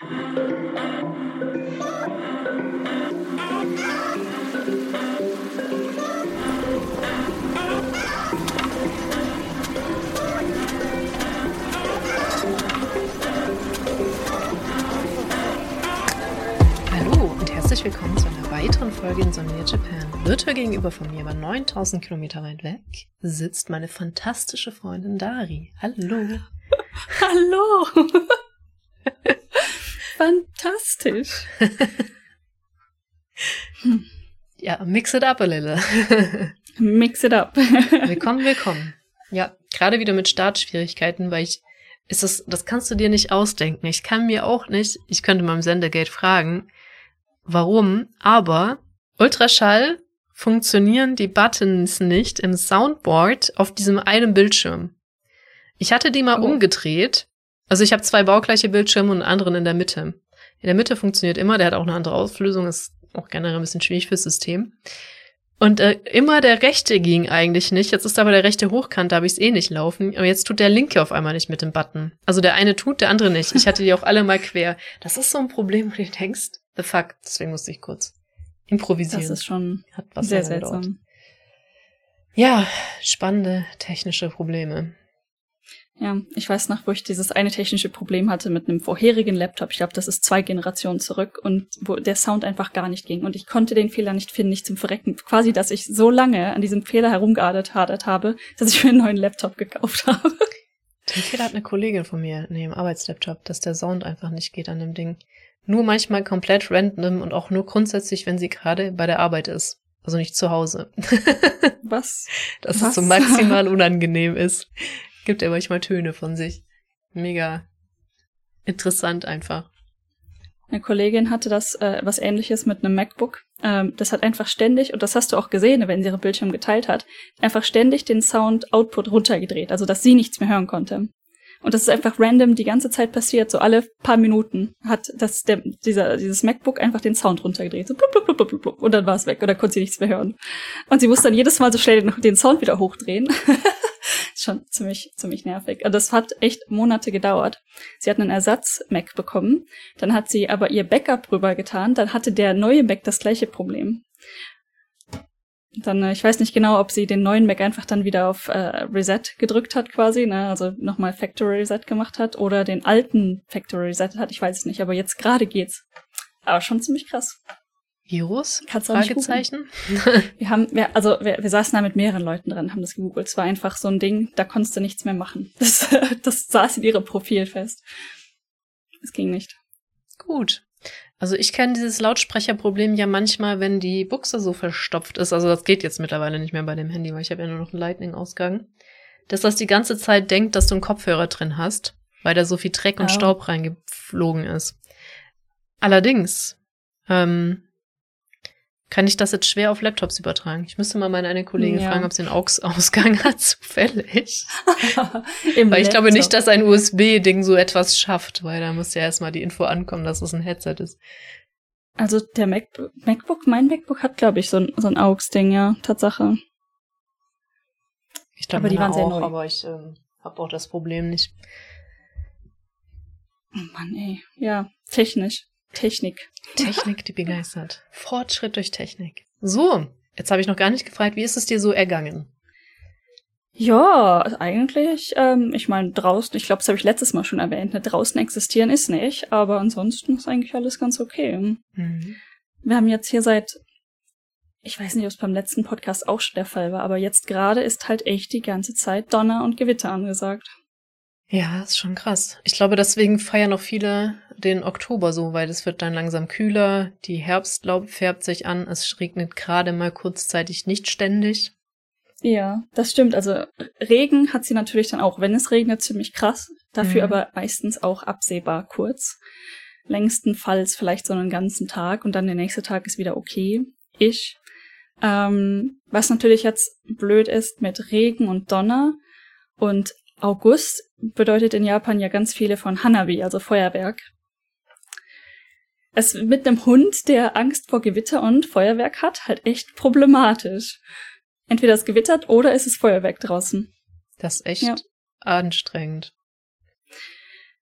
Hallo und herzlich willkommen zu einer weiteren Folge in Sonja Japan. Virtuell gegenüber von mir, aber 9000 Kilometer weit weg, sitzt meine fantastische Freundin Dari. Hallo. Hallo. Fantastisch. Ja, mix it up a little. Mix it up. willkommen, willkommen. Ja, gerade wieder mit Startschwierigkeiten, weil ich, ist das, das kannst du dir nicht ausdenken. Ich kann mir auch nicht, ich könnte mal im Sendegate fragen, warum, aber Ultraschall funktionieren die Buttons nicht im Soundboard auf diesem einen Bildschirm. Ich hatte die mal Oh. umgedreht. Also ich habe zwei baugleiche Bildschirme und einen anderen in der Mitte. In der Mitte funktioniert immer, der hat auch eine andere Auflösung, ist auch generell ein bisschen schwierig fürs System. Und äh, immer der rechte ging eigentlich nicht. Jetzt ist aber der rechte hochkant, da habe ich es eh nicht laufen. Aber jetzt tut der linke auf einmal nicht mit dem Button. Also der eine tut, der andere nicht. Ich hatte die auch alle mal quer. Das ist so ein Problem, wo du denkst, the fuck. Deswegen musste ich kurz improvisieren. Das ist schon Hat was sehr seltsam. Ja, spannende technische Probleme. Ja, ich weiß noch, wo ich dieses eine technische Problem hatte mit einem vorherigen Laptop. Ich glaube, das ist zwei Generationen zurück und wo der Sound einfach gar nicht ging. Und ich konnte den Fehler nicht finden, nicht zum Verrecken. Quasi, dass ich so lange an diesem Fehler herumgeadert habe, dass ich mir einen neuen Laptop gekauft habe. Den Fehler hat eine Kollegin von mir in ihrem Arbeitslaptop, dass der Sound einfach nicht geht an dem Ding. Nur manchmal komplett random und auch nur grundsätzlich, wenn sie gerade bei der Arbeit ist. Also nicht zu Hause. Was? dass Was? es so maximal unangenehm ist. Gibt ja manchmal Töne von sich. Mega interessant einfach. Eine Kollegin hatte das äh, was ähnliches mit einem MacBook. Ähm, das hat einfach ständig, und das hast du auch gesehen, wenn sie ihre Bildschirm geteilt hat, einfach ständig den Sound-Output runtergedreht, also dass sie nichts mehr hören konnte. Und das ist einfach random die ganze Zeit passiert, so alle paar Minuten hat das der, dieser, dieses MacBook einfach den Sound runtergedreht. So blub, blub, blub, blub, blub, und dann war es weg oder konnte sie nichts mehr hören. Und sie musste dann jedes Mal so schnell den, den Sound wieder hochdrehen. schon ziemlich, ziemlich nervig. Also das hat echt Monate gedauert. Sie hat einen Ersatz-Mac bekommen, dann hat sie aber ihr Backup rübergetan, dann hatte der neue Mac das gleiche Problem. Dann, äh, ich weiß nicht genau, ob sie den neuen Mac einfach dann wieder auf äh, Reset gedrückt hat quasi, ne, also nochmal Factory Reset gemacht hat oder den alten Factory Reset hat, ich weiß es nicht, aber jetzt gerade geht's. Aber schon ziemlich krass. Virus? Kannst Fragezeichen? Wir haben, wir, also wir, wir saßen da mit mehreren Leuten dran, haben das gegoogelt. Es war einfach so ein Ding, da konntest du nichts mehr machen. Das, das saß in ihrem Profil fest. Es ging nicht. Gut. Also ich kenne dieses Lautsprecherproblem ja manchmal, wenn die Buchse so verstopft ist. Also das geht jetzt mittlerweile nicht mehr bei dem Handy, weil ich habe ja nur noch einen Lightning-Ausgang. Dass das die ganze Zeit denkt, dass du einen Kopfhörer drin hast, weil da so viel Dreck und Oh. Staub reingeflogen ist. Allerdings ähm, kann ich das jetzt schwer auf Laptops übertragen. Ich müsste mal meine eine Kollegin Ja. fragen, ob sie einen Aux Ausgang hat, zufällig. Weil ich glaube nicht, Laptop. dass ein USB-Ding so etwas schafft, weil da muss ja erstmal die Info ankommen, dass es ein Headset ist. Also der MacBook, MacBook mein MacBook hat, glaube ich, so ein, so ein AUX-Ding, ja, Tatsache. Ich glaube, Aber die waren sehr auch, neu. aber ich ähm, habe auch das Problem nicht. Oh Mann, ey. Ja, technisch. Technik. Technik, die begeistert. Fortschritt durch Technik. So, jetzt habe ich noch gar nicht gefragt, wie ist es dir so ergangen? Ja, eigentlich, ähm, ich meine, draußen, ich glaube, das habe ich letztes Mal schon erwähnt, ne, draußen existieren ist nicht, aber ansonsten ist eigentlich alles ganz okay. Mhm. Wir haben jetzt hier seit, ich weiß nicht, ob es beim letzten Podcast auch schon der Fall war, aber jetzt gerade ist halt echt die ganze Zeit Donner und Gewitter angesagt. Ja, ist schon krass. Ich glaube, deswegen feiern auch viele den Oktober so, weil es wird dann langsam kühler, die Herbstlaub färbt sich an, es regnet gerade mal kurzzeitig nicht ständig. Ja, das stimmt. Also Regen hat sie natürlich dann auch, wenn es regnet, ziemlich krass. Dafür Mhm. aber meistens auch absehbar kurz. Längstenfalls vielleicht so einen ganzen Tag und dann der nächste Tag ist wieder okay. Ich. Ähm, was natürlich jetzt blöd ist mit Regen und Donner und August bedeutet in Japan ja ganz viele von Hanabi, also Feuerwerk. Es mit einem Hund, der Angst vor Gewitter und Feuerwerk hat, halt echt problematisch. Entweder es gewittert oder es ist Feuerwerk draußen. Das ist echt Ja. anstrengend.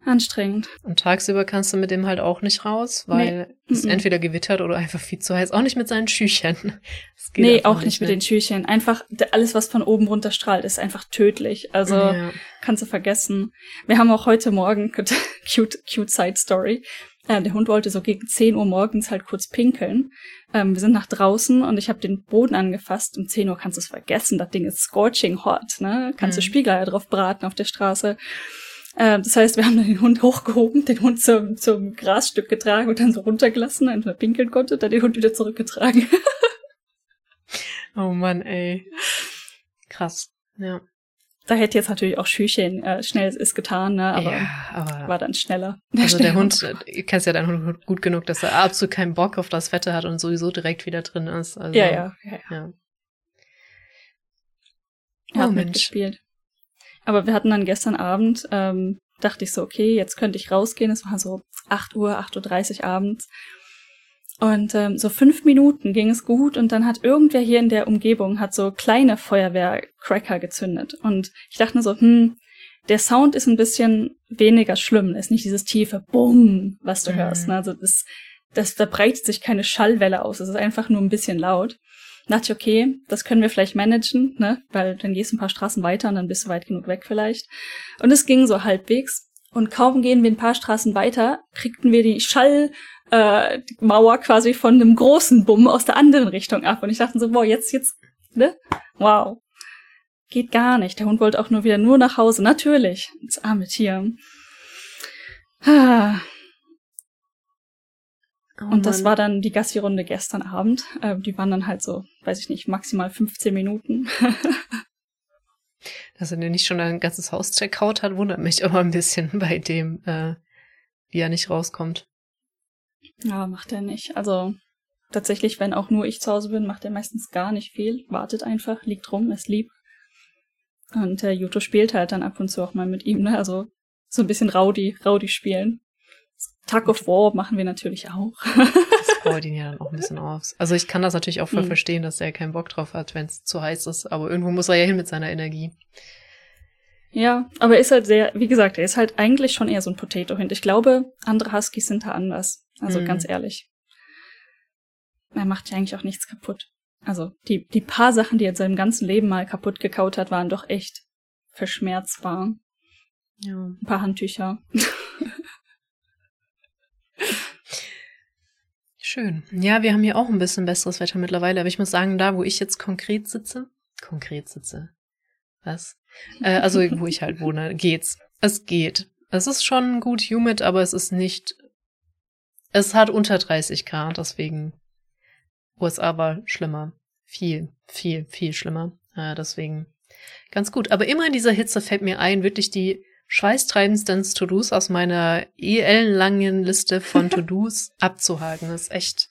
Anstrengend. Und tagsüber kannst du mit dem halt auch nicht raus, weil Nee. es Mhm. entweder gewittert oder einfach viel zu heiß. Auch nicht mit seinen Schüchern. Nee, auch nicht mit den Schüchchen. Einfach alles, was von oben runter strahlt, ist einfach tödlich. Also Ja. kannst du vergessen. Wir haben auch heute Morgen, cute, cute Side Story. Äh, der Hund wollte so gegen 10 Uhr morgens halt kurz pinkeln. Ähm, wir sind nach draußen und ich habe den Boden angefasst. Um 10 Uhr kannst du es vergessen. Das Ding ist scorching hot, ne? Kannst du Mhm. Spiegeleier drauf braten auf der Straße. Ähm, das heißt, wir haben dann den Hund hochgehoben, den Hund zum, zum Grasstück getragen und dann so runtergelassen, einfach pinkeln konnte, dann den Hund wieder zurückgetragen. Oh Mann, ey. Krass. Ja. da hätte jetzt natürlich auch Schüchchen äh, schnell es getan, ne? aber ja, aber war dann schneller. also der Hund, du kennst ja deinen Hund gut genug, dass er absolut keinen Bock auf das Wetter hat und sowieso direkt wieder drin ist. Also, Ja, ja, ja. ja. Er hat Oh, Mensch. mitgespielt. Aber wir hatten dann gestern Abend, ähm, dachte ich so, okay, jetzt könnte ich rausgehen. Es war so 8 Uhr, 8.30 Uhr abends. Und ähm, so fünf Minuten ging es gut und dann hat irgendwer hier in der Umgebung hat so kleine Feuerwehrcracker gezündet. Und ich dachte nur so, hm, der Sound ist ein bisschen weniger schlimm, ist nicht dieses tiefe Bumm, was du Mhm. hörst. Ne? Also das, das, da breitet sich keine Schallwelle aus, es ist einfach nur ein bisschen laut. Da dachte ich, okay, das können wir vielleicht managen, ne? Weil dann gehst du ein paar Straßen weiter und dann bist du weit genug weg vielleicht. Und es ging so halbwegs. Und kaum gehen wir ein paar Straßen weiter, kriegten wir die Schallmauer äh, Mauer quasi von einem großen Bumm aus der anderen Richtung ab. Und ich dachte so, wow, jetzt, jetzt, ne? Wow. Geht gar nicht. Der Hund wollte auch nur wieder nur nach Hause. Natürlich. Das arme Tier. Ah. Oh Und das war dann die Gassi-Runde gestern Abend. Ähm, die waren dann halt so, weiß ich nicht, maximal 15 Minuten. Dass er dir nicht schon ein ganzes Haus checkout hat, wundert mich aber ein bisschen bei dem, äh, wie er nicht rauskommt. ja, macht er nicht. Also tatsächlich, wenn auch nur ich zu Hause bin, macht er meistens gar nicht viel. Wartet einfach, liegt rum, ist lieb. Und äh, Juto spielt halt dann ab und zu auch mal mit ihm, ne? Also so ein bisschen Rowdy, Rowdy spielen. Tug of War machen wir natürlich auch. Das freut ihn ja dann auch ein bisschen aus. Also ich kann das natürlich auch voll Mhm. verstehen, dass er keinen Bock drauf hat, wenn es zu heiß ist. Aber irgendwo muss er ja hin mit seiner Energie. Ja, aber er ist halt sehr, wie gesagt, er ist halt eigentlich schon eher so ein Potato-Hund. Ich glaube, andere Huskies sind da anders. Also Mhm. ganz ehrlich. Er macht ja eigentlich auch nichts kaputt. Also die, die paar Sachen, die er in seinem ganzen Leben mal kaputt gekaut hat, waren doch echt verschmerzbar. Ja. Ein paar Handtücher. Schön. Ja, wir haben hier auch ein bisschen besseres Wetter mittlerweile, aber ich muss sagen, da, wo ich jetzt konkret sitze, konkret sitze, was? Äh, also, wo ich halt wohne, geht's. Es geht. Es ist schon gut humid, aber es ist nicht, es hat unter 30 Grad, deswegen USA war schlimmer. Viel, viel, viel schlimmer. Äh, deswegen ganz gut. Aber immer in dieser Hitze fällt mir ein, wirklich die schweißtreibendsten To-Dos aus meiner ellenlangen Liste von To-Dos abzuhaken. Das ist echt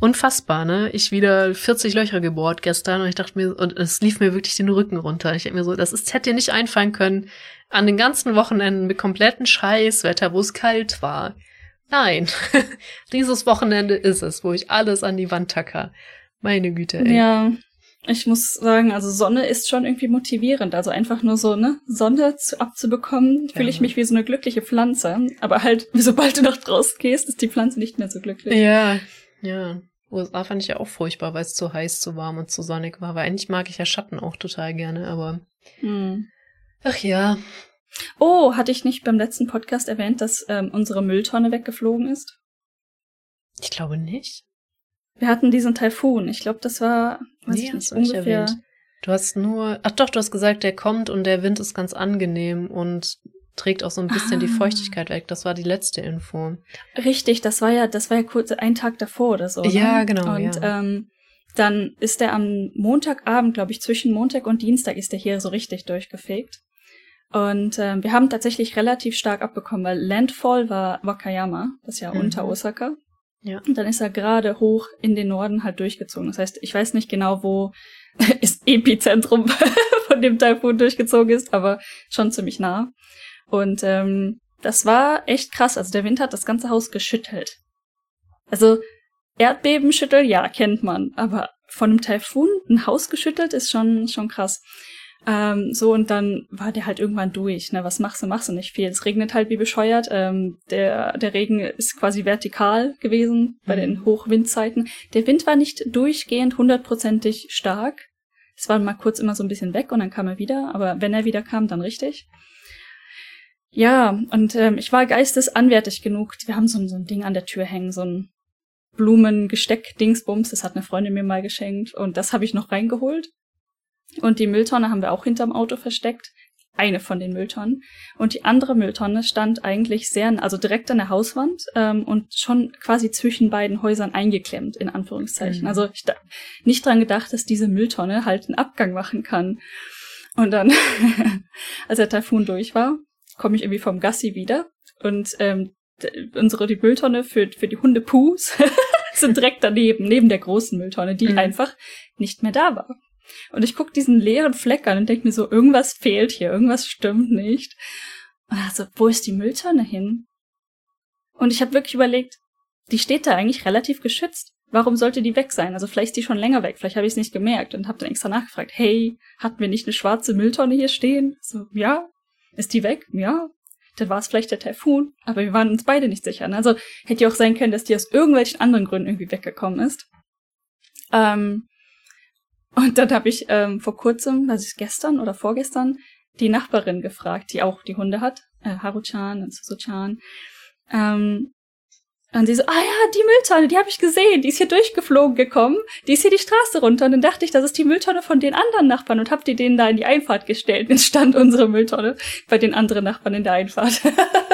unfassbar, ne? Ich wieder 40 Löcher gebohrt gestern und ich dachte mir, und es lief mir wirklich den Rücken runter. Ich denke mir so, das ist, hätte dir nicht einfallen können, an den ganzen Wochenenden mit kompletten Scheißwetter, wo es kalt war. Nein, dieses Wochenende ist es, wo ich alles an die Wand tacker. Meine Güte, ey. Ja, ich muss sagen, also Sonne ist schon irgendwie motivierend. Also einfach nur so, ne, Sonne zu, abzubekommen, fühle ich mich wie so eine glückliche Pflanze. Aber halt, sobald du nach draußen gehst, ist die Pflanze nicht mehr so glücklich. Ja, ja. USA fand ich ja auch furchtbar, weil es zu heiß, zu warm und zu sonnig war. Weil eigentlich mag ich ja Schatten auch total gerne, aber Hm. ach ja. Oh, hatte ich nicht beim letzten Podcast erwähnt, dass ähm, unsere Mülltonne weggeflogen ist? Ich glaube nicht. Wir hatten diesen Taifun. Ich glaube, das war, weiß Nee, ich nicht, hast du nicht ungefähr. erwähnt. Du hast nur, ach doch, du hast gesagt, der kommt und der Wind ist ganz angenehm und trägt auch so ein bisschen die Ah. Feuchtigkeit weg. Das war die letzte Info. Richtig, das war ja, das war ja kurz ein Tag davor oder so. Ne? Ja, genau, Und ja. ähm, dann ist er am Montagabend, glaube ich, zwischen Montag und Dienstag ist er hier so richtig durchgefegt. Und ähm, wir haben tatsächlich relativ stark abbekommen, weil Landfall war Wakayama, das ist ja Mhm. unter Osaka. Ja. Und dann ist er gerade hoch in den Norden halt durchgezogen. Das heißt, ich weiß nicht genau, wo das Epizentrum von dem Taifun durchgezogen ist, aber schon ziemlich nah. Und ähm, das war echt krass. Also der Wind hat das ganze Haus geschüttelt. Also Erdbeben schütteln, ja, kennt man. Aber von einem Taifun ein Haus geschüttelt ist schon, schon krass. Ähm, so, und dann war der halt irgendwann durch. Ne? Was machst du? Machst du nicht viel. Es regnet halt wie bescheuert. Ähm, der, der Regen ist quasi vertikal gewesen bei mhm. den Hochwindzeiten. Der Wind war nicht durchgehend hundertprozentig stark. Es war mal kurz immer so ein bisschen weg und dann kam er wieder. Aber wenn er wieder kam, dann richtig. Ja, und ähm, ich war geistesanwärtig genug. Wir haben so, so ein Ding an der Tür hängen, so ein Blumengesteck-Dingsbums. Das hat eine Freundin mir mal geschenkt. Und das habe ich noch reingeholt. Und die Mülltonne haben wir auch hinterm Auto versteckt. Eine von den Mülltonnen. Und die andere Mülltonne stand eigentlich sehr, also direkt an der Hauswand ähm, und schon quasi zwischen beiden Häusern eingeklemmt, in Anführungszeichen. Mhm. Also ich da, nicht dran gedacht, dass diese Mülltonne halt einen Abgang machen kann. Und dann, als der Taifun durch war, komme ich irgendwie vom Gassi wieder und ähm, unsere die Mülltonne für, für die Hunde Pus sind direkt daneben, neben der großen Mülltonne, die mhm. einfach nicht mehr da war. Und ich guck diesen leeren Fleck an und denk mir so, irgendwas fehlt hier, irgendwas stimmt nicht. Und also, wo ist die Mülltonne hin? Und ich habe wirklich überlegt, die steht da eigentlich relativ geschützt. Warum sollte die weg sein? Also vielleicht ist die schon länger weg, vielleicht habe ich es nicht gemerkt und habe dann extra nachgefragt, hey, hatten wir nicht eine schwarze Mülltonne hier stehen? So, ja. Ist die weg? Ja. Dann war es vielleicht der Taifun, aber wir waren uns beide nicht sicher. Ne? Also hätte ja auch sein können, dass die aus irgendwelchen anderen Gründen irgendwie weggekommen ist. Ähm, und dann habe ich ähm, vor kurzem, was ist gestern oder vorgestern, die Nachbarin gefragt, die auch die Hunde hat, äh, Haru-chan und Suzu-chan. Ähm, und sie so, ah ja, die Mülltonne, die habe ich gesehen, die ist hier durchgeflogen gekommen, die ist hier die Straße runter. Und dann dachte ich, das ist die Mülltonne von den anderen Nachbarn und hab die denen da in die Einfahrt gestellt. Jetzt stand unsere Mülltonne bei den anderen Nachbarn in der Einfahrt.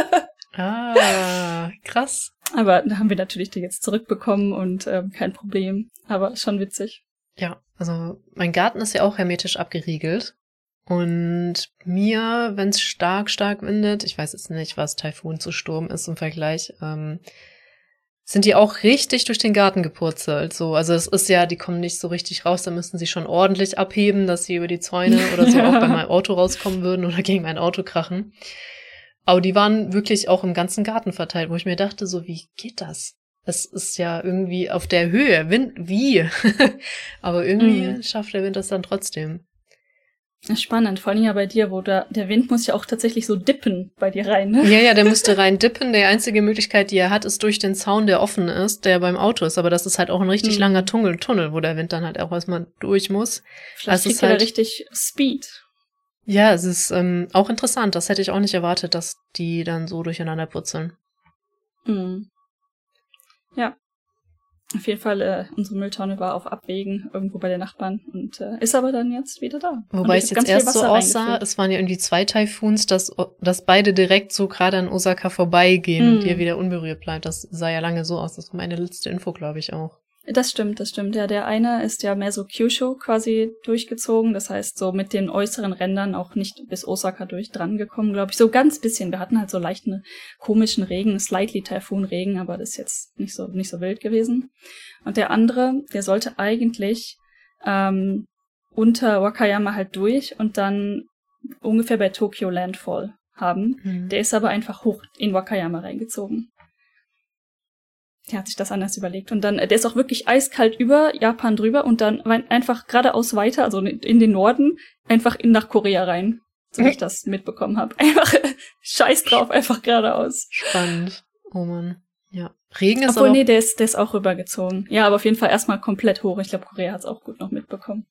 ah, krass. Aber da haben wir natürlich die jetzt zurückbekommen und ähm, kein Problem. Aber schon witzig. Ja, also mein Garten ist ja auch hermetisch abgeriegelt. Und mir, wenn es stark, stark windet, ich weiß jetzt nicht, was Taifun zu Sturm ist im Vergleich, ähm, sind die auch richtig durch den Garten gepurzelt. So, also es ist ja, die kommen nicht so richtig raus, da müssten sie schon ordentlich abheben, dass sie über die Zäune oder so auch bei meinem Auto rauskommen würden oder gegen mein Auto krachen. Aber die waren wirklich auch im ganzen Garten verteilt, wo ich mir dachte, so, wie geht das? Es ist ja irgendwie auf der Höhe. Wind, wie? Aber irgendwie mhm. schafft der Wind das dann trotzdem. Spannend, vor allem ja bei dir, wo da, der Wind muss ja auch tatsächlich so dippen bei dir rein, ne? Ja, ja, der müsste rein dippen. Die einzige Möglichkeit, die er hat, ist durch den Zaun, der offen ist, der beim Auto ist. Aber das ist halt auch ein richtig mhm. langer Tunnel, Tunnel, wo der Wind dann halt auch erstmal durch muss. Vielleicht also kriegt er halt, richtig Speed. Ja, es ist ähm, auch interessant. Das hätte ich auch nicht erwartet, dass die dann so durcheinander putzeln. Mhm. Ja. Auf jeden Fall, äh, unsere Mülltonne war auf Abwägen irgendwo bei den Nachbarn und äh, ist aber dann jetzt wieder da. Wobei es jetzt erst so aussah, es waren ja irgendwie zwei Taifuns, dass, dass beide direkt so gerade an Osaka vorbeigehen mm. und hier wieder unberührt bleibt. Das sah ja lange so aus. Das war meine letzte Info, glaube ich, auch. Das stimmt, das stimmt. Ja, der eine ist ja mehr so Kyushu quasi durchgezogen. Das heißt, so mit den äußeren Rändern auch nicht bis Osaka durch dran gekommen, glaube ich. So ganz bisschen. Wir hatten halt so leichten komischen Regen, slightly Taifun-Regen, aber das ist jetzt nicht so, nicht so wild gewesen. Und der andere, der sollte eigentlich ähm, unter Wakayama halt durch und dann ungefähr bei Tokyo Landfall haben. Mhm. Der ist aber einfach hoch in Wakayama reingezogen der hat sich das anders überlegt. Und dann, der ist auch wirklich eiskalt über Japan drüber und dann einfach geradeaus weiter, also in den Norden, einfach in nach Korea rein. So wie ich das mitbekommen habe. Einfach scheiß drauf, einfach geradeaus. Spannend. Oh man. Ja. Regen ist Obwohl, nee, der ist, der ist auch rübergezogen. Ja, aber auf jeden Fall erstmal komplett hoch. Ich glaube, Korea hat es auch gut noch mitbekommen.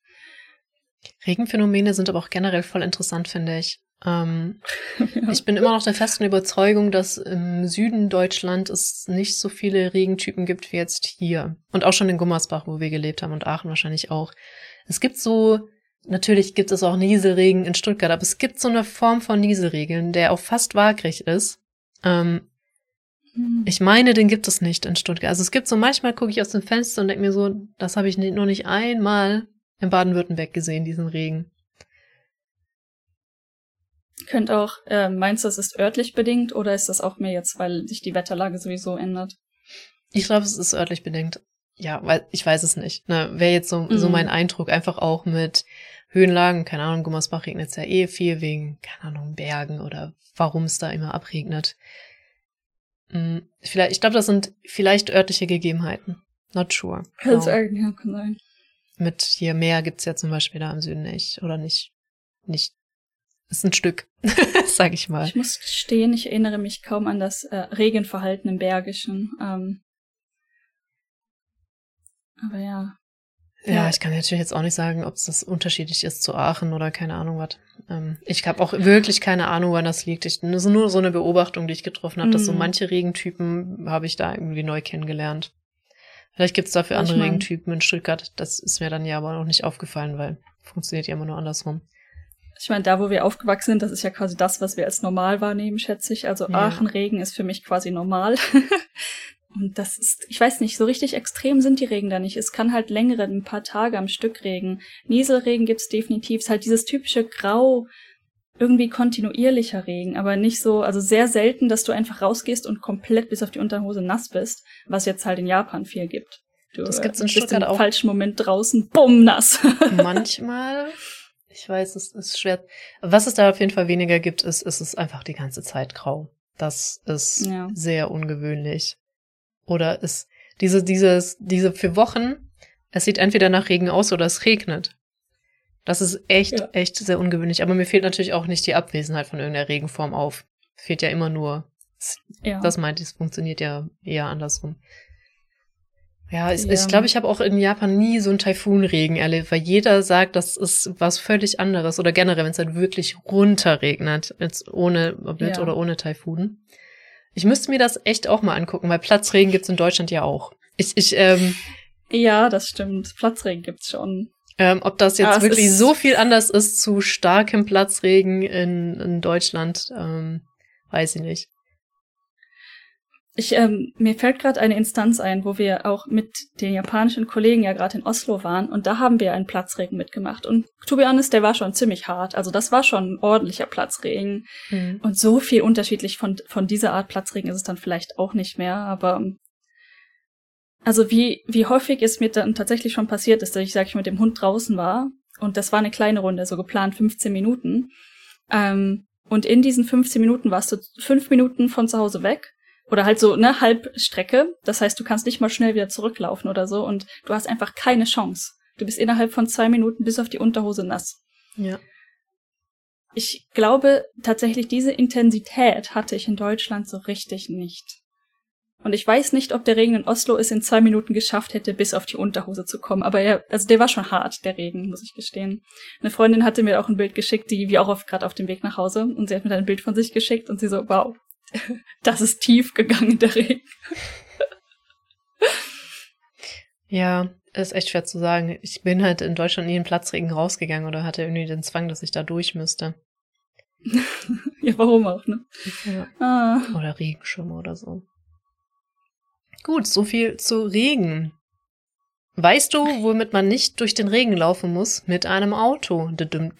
Regenphänomene sind aber auch generell voll interessant, finde ich. Ähm, ja. Ich bin immer noch der festen Überzeugung, dass im Süden Deutschland es nicht so viele Regentypen gibt wie jetzt hier. Und auch schon in Gummersbach, wo wir gelebt haben und Aachen wahrscheinlich auch. Es gibt so, natürlich gibt es auch Nieselregen in Stuttgart, aber es gibt so eine Form von Nieselregeln, der auch fast waagrecht ist. Ähm, hm. Ich meine, den gibt es nicht in Stuttgart. Also es gibt so, manchmal gucke ich aus dem Fenster und denke mir so, das habe ich noch nicht einmal in Baden-Württemberg gesehen, diesen Regen. Könnt auch, äh, meinst du, es ist örtlich bedingt oder ist das auch mehr jetzt, weil sich die Wetterlage sowieso ändert? Ich glaube, es ist örtlich bedingt. Ja, weil ich weiß es nicht. Ne, Wäre jetzt so, mhm. so mein Eindruck, einfach auch mit Höhenlagen, keine Ahnung, Gummersbach regnet es ja eh viel wegen, keine Ahnung, Bergen oder warum es da immer abregnet. Hm, vielleicht, ich glaube, das sind vielleicht örtliche Gegebenheiten. Not sure. Kann sein, ja, kann sein. Mit hier Meer gibt's ja zum Beispiel da im Süden nicht, oder nicht nicht, ist ein Stück, sag ich mal. Ich muss gestehen, ich erinnere mich kaum an das äh, Regenverhalten im Bergischen. Ähm, aber ja. Ja, ja, ich kann natürlich jetzt auch nicht sagen, ob es das unterschiedlich ist zu Aachen oder keine Ahnung was. Ähm, ich habe auch wirklich keine Ahnung, wann das liegt. Ich, das ist nur so eine Beobachtung, die ich getroffen habe, mm. dass so mhm. manche Regentypen habe ich da irgendwie neu kennengelernt. Vielleicht gibt's dafür andere ich mein, Regentypen in Stuttgart. Das ist mir dann ja aber noch nicht aufgefallen, weil funktioniert ja immer nur andersrum. Ich meine, da wo wir aufgewachsen sind, das ist ja quasi das, was wir als normal wahrnehmen, schätze ich. Also ja. Aachen-Regen ist für mich quasi normal. Und das ist, ich weiß nicht, so richtig extrem sind die Regen da nicht. Es kann halt längere, ein paar Tage am Stück regen. Nieselregen gibt's definitiv. Es ist halt dieses typische Grau, irgendwie kontinuierlicher Regen, aber nicht so, also sehr selten, dass du einfach rausgehst und komplett bis auf die Unterhose nass bist, was jetzt halt in Japan viel gibt. Du das gibt's in bist Stuttgart im auch. falschen Moment draußen, bumm, nass. Manchmal. Ich weiß, es ist schwer. Was es da auf jeden Fall weniger gibt, ist, ist es einfach die ganze Zeit grau. Das ist ja. sehr ungewöhnlich. Oder ist diese, dieses, diese für Wochen, es sieht entweder nach Regen aus oder es regnet. Das ist echt, ja. echt sehr ungewöhnlich. Aber mir fehlt natürlich auch nicht die Abwesenheit von irgendeiner Regenform auf. Fehlt ja immer nur. Ja. Das meint, es funktioniert ja eher andersrum. Ja, ich glaube, ich, glaub, ich habe auch in Japan nie so einen Taifunregen erlebt, weil jeder sagt, das ist was völlig anderes. Oder generell, wenn es halt wirklich runterregnet, jetzt ohne, mit ja. oder ohne Taifun. Ich müsste mir das echt auch mal angucken, weil Platzregen gibt's in Deutschland ja auch. Ich, ich, ähm, ja, das stimmt. Platzregen gibt's schon. Ähm, ob das jetzt ja, wirklich so viel anders ist zu starkem Platzregen in, in Deutschland, ähm, weiß ich nicht. Ich, ähm, mir fällt gerade eine Instanz ein, wo wir auch mit den japanischen Kollegen ja gerade in Oslo waren und da haben wir einen Platzregen mitgemacht. Und to be honest, der war schon ziemlich hart. Also das war schon ein ordentlicher Platzregen. Mhm. Und so viel unterschiedlich von, von dieser Art Platzregen ist es dann vielleicht auch nicht mehr. Aber also wie, wie häufig es mir dann tatsächlich schon passiert ist, dass ich, sag ich, mit dem Hund draußen war und das war eine kleine Runde, so geplant 15 Minuten. Ähm, und in diesen 15 Minuten warst du fünf Minuten von zu Hause weg oder halt so ne Halbstrecke. Das heißt, du kannst nicht mal schnell wieder zurücklaufen oder so und du hast einfach keine Chance. Du bist innerhalb von zwei Minuten bis auf die Unterhose nass. Ja. Ich glaube tatsächlich, diese Intensität hatte ich in Deutschland so richtig nicht. Und ich weiß nicht, ob der Regen in Oslo es in zwei Minuten geschafft hätte, bis auf die Unterhose zu kommen. Aber er, also der war schon hart, der Regen, muss ich gestehen. Eine Freundin hatte mir auch ein Bild geschickt, die wie auch gerade auf dem Weg nach Hause. Und sie hat mir dann ein Bild von sich geschickt und sie so, wow, das ist tief gegangen, der Regen. ja, ist echt schwer zu sagen. Ich bin halt in Deutschland nie in Platzregen rausgegangen oder hatte irgendwie den Zwang, dass ich da durch müsste. ja, warum auch, ne? Ja. Ah. Oder Regenschirme oder so. Gut, so viel zu Regen. Weißt du, womit man nicht durch den Regen laufen muss? Mit einem Auto. Dumm.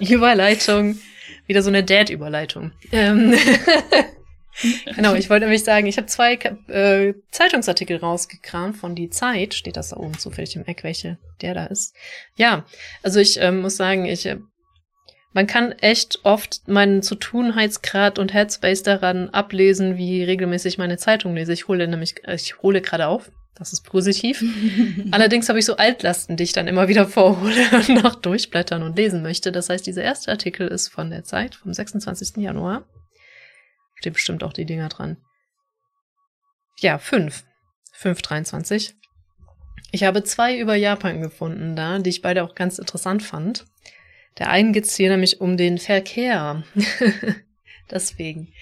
Überleitung. Wieder so eine Dad-Überleitung. Ähm genau, ich wollte nämlich sagen, ich habe zwei äh, Zeitungsartikel rausgekramt von Die Zeit. Steht das da oben zufällig im Eck, welche der da ist? Ja, also ich ähm, muss sagen, ich äh, man kann echt oft meinen Zutunheitsgrad und Headspace daran ablesen, wie regelmäßig meine Zeitung lese. Ich hole nämlich, ich hole gerade auf. Das ist positiv. Allerdings habe ich so Altlasten, die ich dann immer wieder vorhole und noch durchblättern und lesen möchte. Das heißt, dieser erste Artikel ist von der Zeit, vom 26. Januar. Steht bestimmt auch die Dinger dran. Ja, fünf. 523. Ich habe zwei über Japan gefunden da, die ich beide auch ganz interessant fand. Der einen geht's hier nämlich um den Verkehr. Deswegen.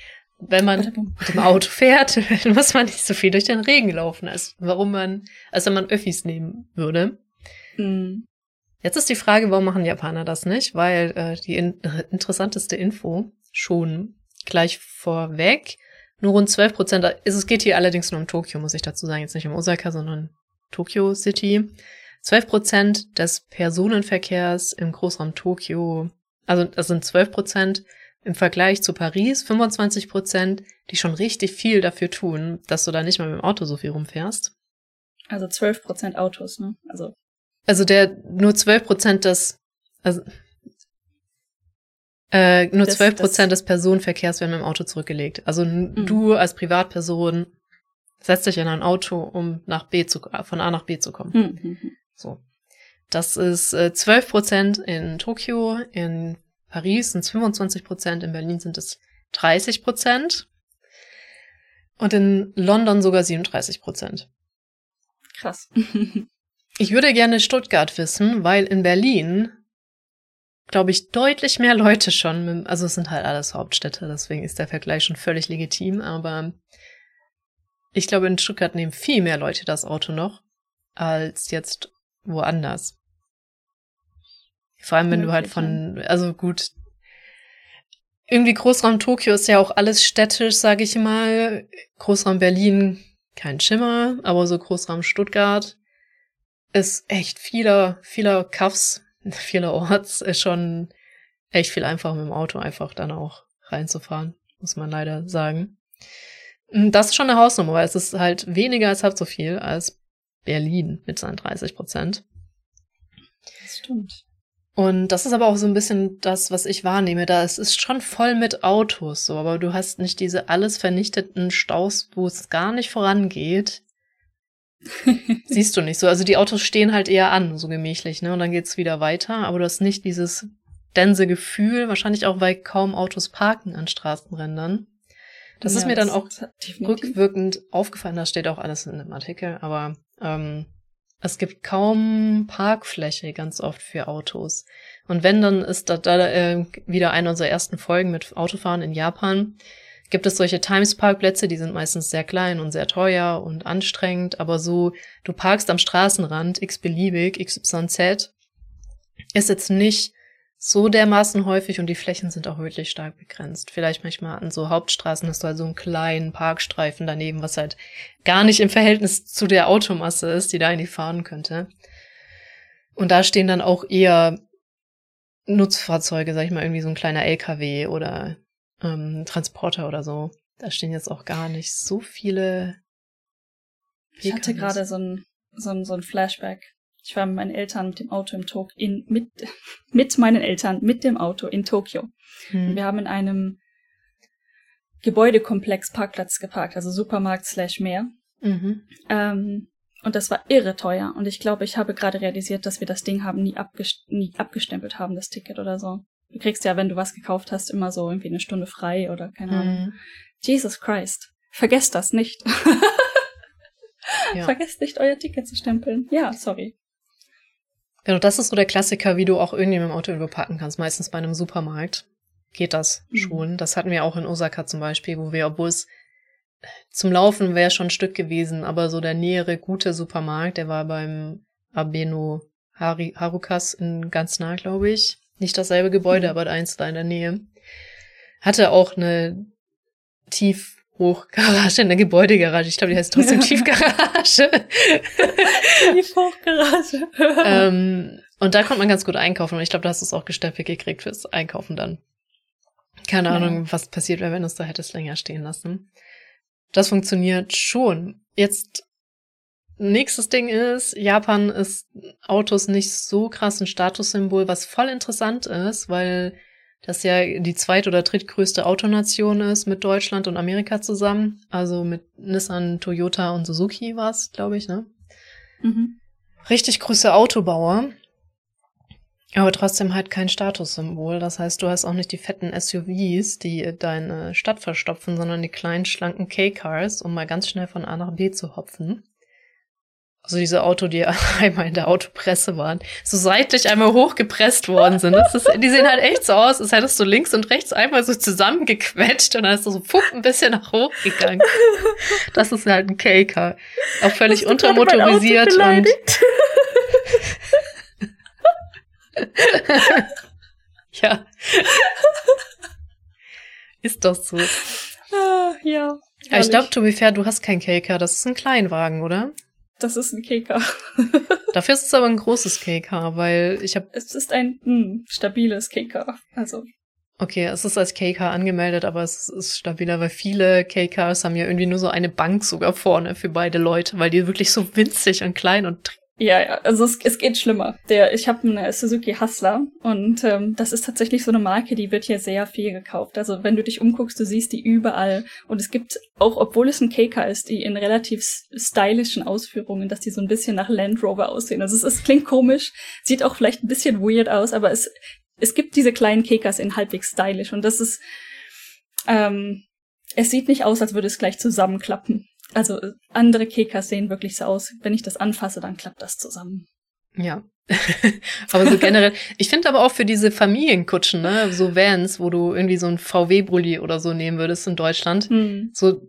Wenn man mit dem Auto fährt, muss man nicht so viel durch den Regen laufen, als warum man, als wenn man Öffis nehmen würde. Mhm. Jetzt ist die Frage, warum machen Japaner das nicht? Weil äh, die in interessanteste Info schon gleich vorweg. Nur rund 12 Prozent, es geht hier allerdings nur um Tokio, muss ich dazu sagen, jetzt nicht um Osaka, sondern Tokio City. 12 Prozent des Personenverkehrs im Großraum Tokio, also das sind 12 Prozent im Vergleich zu Paris, 25 Prozent, die schon richtig viel dafür tun, dass du da nicht mal mit dem Auto so viel rumfährst. Also 12 Prozent Autos, ne? Also. Also der nur 12 Prozent des, also, äh, nur das, 12 Prozent des Personenverkehrs werden mit dem Auto zurückgelegt. Also mhm. du als Privatperson setzt dich in ein Auto, um nach B zu, von A nach B zu kommen. Mhm. So. Das ist äh, 12 Prozent in Tokio, in Paris sind es 25 Prozent, in Berlin sind es 30 Prozent und in London sogar 37 Prozent. Krass. Ich würde gerne Stuttgart wissen, weil in Berlin, glaube ich, deutlich mehr Leute schon, mit, also es sind halt alles Hauptstädte, deswegen ist der Vergleich schon völlig legitim, aber ich glaube, in Stuttgart nehmen viel mehr Leute das Auto noch als jetzt woanders. Vor allem, wenn Möglich, du halt von, also gut, irgendwie Großraum Tokio ist ja auch alles städtisch, sage ich mal. Großraum Berlin kein Schimmer, aber so Großraum Stuttgart ist echt vieler, vieler Kaffs, vieler Orts ist schon echt viel einfacher mit dem Auto einfach dann auch reinzufahren, muss man leider sagen. Das ist schon eine Hausnummer, weil es ist halt weniger als halb so viel als Berlin mit seinen 30 Prozent. Das stimmt. Und das ist aber auch so ein bisschen das, was ich wahrnehme. Da es ist schon voll mit Autos, so, aber du hast nicht diese alles vernichteten Staus, wo es gar nicht vorangeht. Siehst du nicht so. Also die Autos stehen halt eher an, so gemächlich, ne? Und dann geht's wieder weiter, aber du hast nicht dieses dense Gefühl, wahrscheinlich auch, weil kaum Autos parken an Straßenrändern. Das ja, ist mir dann auch rückwirkend aufgefallen, das steht auch alles in dem Artikel, aber ähm, es gibt kaum Parkfläche ganz oft für Autos. Und wenn, dann ist da, da äh, wieder eine unserer ersten Folgen mit Autofahren in Japan. Gibt es solche Times-Parkplätze, die sind meistens sehr klein und sehr teuer und anstrengend, aber so, du parkst am Straßenrand x-beliebig, xyz, ist jetzt nicht so dermaßen häufig und die Flächen sind auch wirklich stark begrenzt. Vielleicht manchmal an so Hauptstraßen hast du halt so einen kleinen Parkstreifen daneben, was halt gar nicht im Verhältnis zu der Automasse ist, die da eigentlich fahren könnte. Und da stehen dann auch eher Nutzfahrzeuge, sag ich mal, irgendwie so ein kleiner LKW oder ähm, Transporter oder so. Da stehen jetzt auch gar nicht so viele. Ich hatte gerade so ein, so ein, so ein Flashback ich war mit meinen Eltern mit dem Auto im Tok in mit mit meinen Eltern mit dem Auto in Tokio. Hm. Wir haben in einem Gebäudekomplex Parkplatz geparkt, also Supermarkt slash Meer. Mhm. Ähm, und das war irre teuer. Und ich glaube, ich habe gerade realisiert, dass wir das Ding haben nie, abgest nie abgestempelt haben, das Ticket oder so. Du kriegst ja, wenn du was gekauft hast, immer so irgendwie eine Stunde frei oder keine Ahnung. Mhm. Jesus Christ. Vergesst das nicht. ja. Vergesst nicht, euer Ticket zu stempeln. Ja, sorry. Genau, das ist so der Klassiker, wie du auch irgendwie mit dem Auto überpacken kannst. Meistens bei einem Supermarkt geht das mhm. schon. Das hatten wir auch in Osaka zum Beispiel, wo wir, obwohl es zum Laufen wäre schon ein Stück gewesen, aber so der nähere gute Supermarkt, der war beim Abeno Hari Harukas in ganz nah, glaube ich. Nicht dasselbe Gebäude, mhm. aber eins da in der Nähe. Hatte auch eine tief Hochgarage, eine Gebäudegarage. Ich glaube, die heißt trotzdem Tiefgarage. Tiefhochgarage. ähm, und da konnte man ganz gut einkaufen. Und ich glaube, da hast du es auch gestempelt gekriegt fürs Einkaufen dann. Keine ja. Ahnung, was passiert wäre, wenn du es da hättest länger stehen lassen. Das funktioniert schon. Jetzt, nächstes Ding ist, Japan ist Autos nicht so krass ein Statussymbol, was voll interessant ist, weil das ja die zweit- oder drittgrößte Autonation ist mit Deutschland und Amerika zusammen. Also mit Nissan, Toyota und Suzuki war es, glaube ich, ne? Mhm. Richtig große Autobauer. Aber trotzdem halt kein Statussymbol. Das heißt, du hast auch nicht die fetten SUVs, die deine Stadt verstopfen, sondern die kleinen, schlanken K-Cars, um mal ganz schnell von A nach B zu hopfen. Also diese Auto, die einmal in der Autopresse waren, so seitlich einmal hochgepresst worden sind. Ist, die sehen halt echt so aus, als hättest du links und rechts einmal so zusammengequetscht und dann ist du so fupp ein bisschen nach hoch gegangen. Das ist halt ein K-Car. Auch völlig untermotorisiert und. ja. Ist doch so. Ah, ja. Aber ich glaube, to be fair, du hast kein K-Car, das ist ein Kleinwagen, oder? Das ist ein KK. Dafür ist es aber ein großes KK, weil ich habe. Es ist ein mh, hm, stabiles KK. Also. Okay, es ist als KK angemeldet, aber es ist stabiler, weil viele KKs haben ja irgendwie nur so eine Bank sogar vorne für beide Leute, weil die wirklich so winzig und klein und Ja, ja, also es, es geht schlimmer. Der, ich habe eine Suzuki Hustler und ähm, das ist tatsächlich so eine Marke, die wird hier sehr viel gekauft. Also wenn du dich umguckst, du siehst die überall. Und es gibt auch, obwohl es ein KK ist, die in relativ stylischen Ausführungen, dass die so ein bisschen nach Land Rover aussehen. Also es, es klingt komisch, sieht auch vielleicht ein bisschen weird aus, aber es, es gibt diese kleinen KKs in halbwegs stylisch und das ist, ähm, es sieht nicht aus, als würde es gleich zusammenklappen. Also andere Kekas sehen wirklich so aus. Wenn ich das anfasse, dann klappt das zusammen. Ja. aber so generell, ich finde aber auch für diese Familienkutschen, ne, so Vans, wo du irgendwie so ein VW-Brulli oder so nehmen würdest in Deutschland, hm. so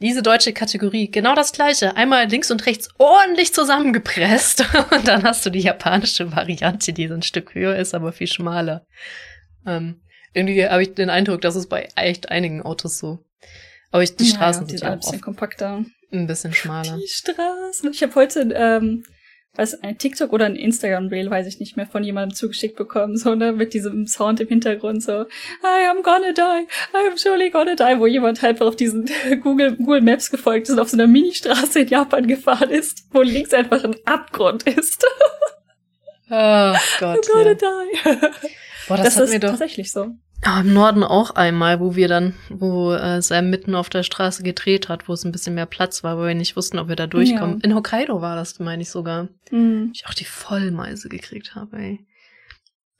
diese deutsche Kategorie, genau das gleiche. Einmal links und rechts ordentlich zusammengepresst und dann hast du die japanische Variante, die so ein Stück höher ist, aber viel schmaler. Ähm, irgendwie habe ich den Eindruck, dass es bei echt einigen Autos so. Aber ich, die Straßen ja, sind ja auch ein bisschen kompakter. Ein bisschen schmaler. Die Straßen. Ich habe heute ähm, weiß ein TikTok oder ein Instagram Reel, weiß ich nicht mehr, von jemandem zugeschickt bekommen, so ne, mit diesem Sound im Hintergrund so I am gonna die, I am surely gonna die, wo jemand halt auf diesen Google Google Maps gefolgt ist und auf so einer Ministraße in Japan gefahren ist, wo links einfach ein Abgrund ist. oh Gott. I'm gonna ja. die. Boah, das, das ist doch tatsächlich so. Ja, Im Norden auch einmal, wo wir dann, wo äh, Sam mitten auf der Straße gedreht hat, wo es ein bisschen mehr Platz war, weil wir nicht wussten, ob wir da durchkommen. Ja. In Hokkaido war das, meine ich sogar. Mhm. Ich auch die Vollmeise gekriegt habe, ey.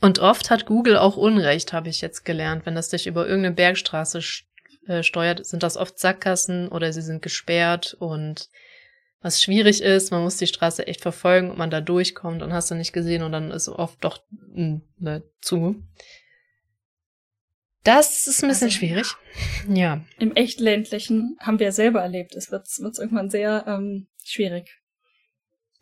Und oft hat Google auch Unrecht, habe ich jetzt gelernt. Wenn das dich über irgendeine Bergstraße äh, steuert, sind das oft Sackgassen oder sie sind gesperrt und was schwierig ist, man muss die Straße echt verfolgen, ob man da durchkommt und hast du nicht gesehen und dann ist oft doch mh, ne, zu. Das ist ein bisschen also, schwierig. Ja. Im echt ländlichen haben wir selber erlebt. Es wird wird's irgendwann sehr ähm, schwierig.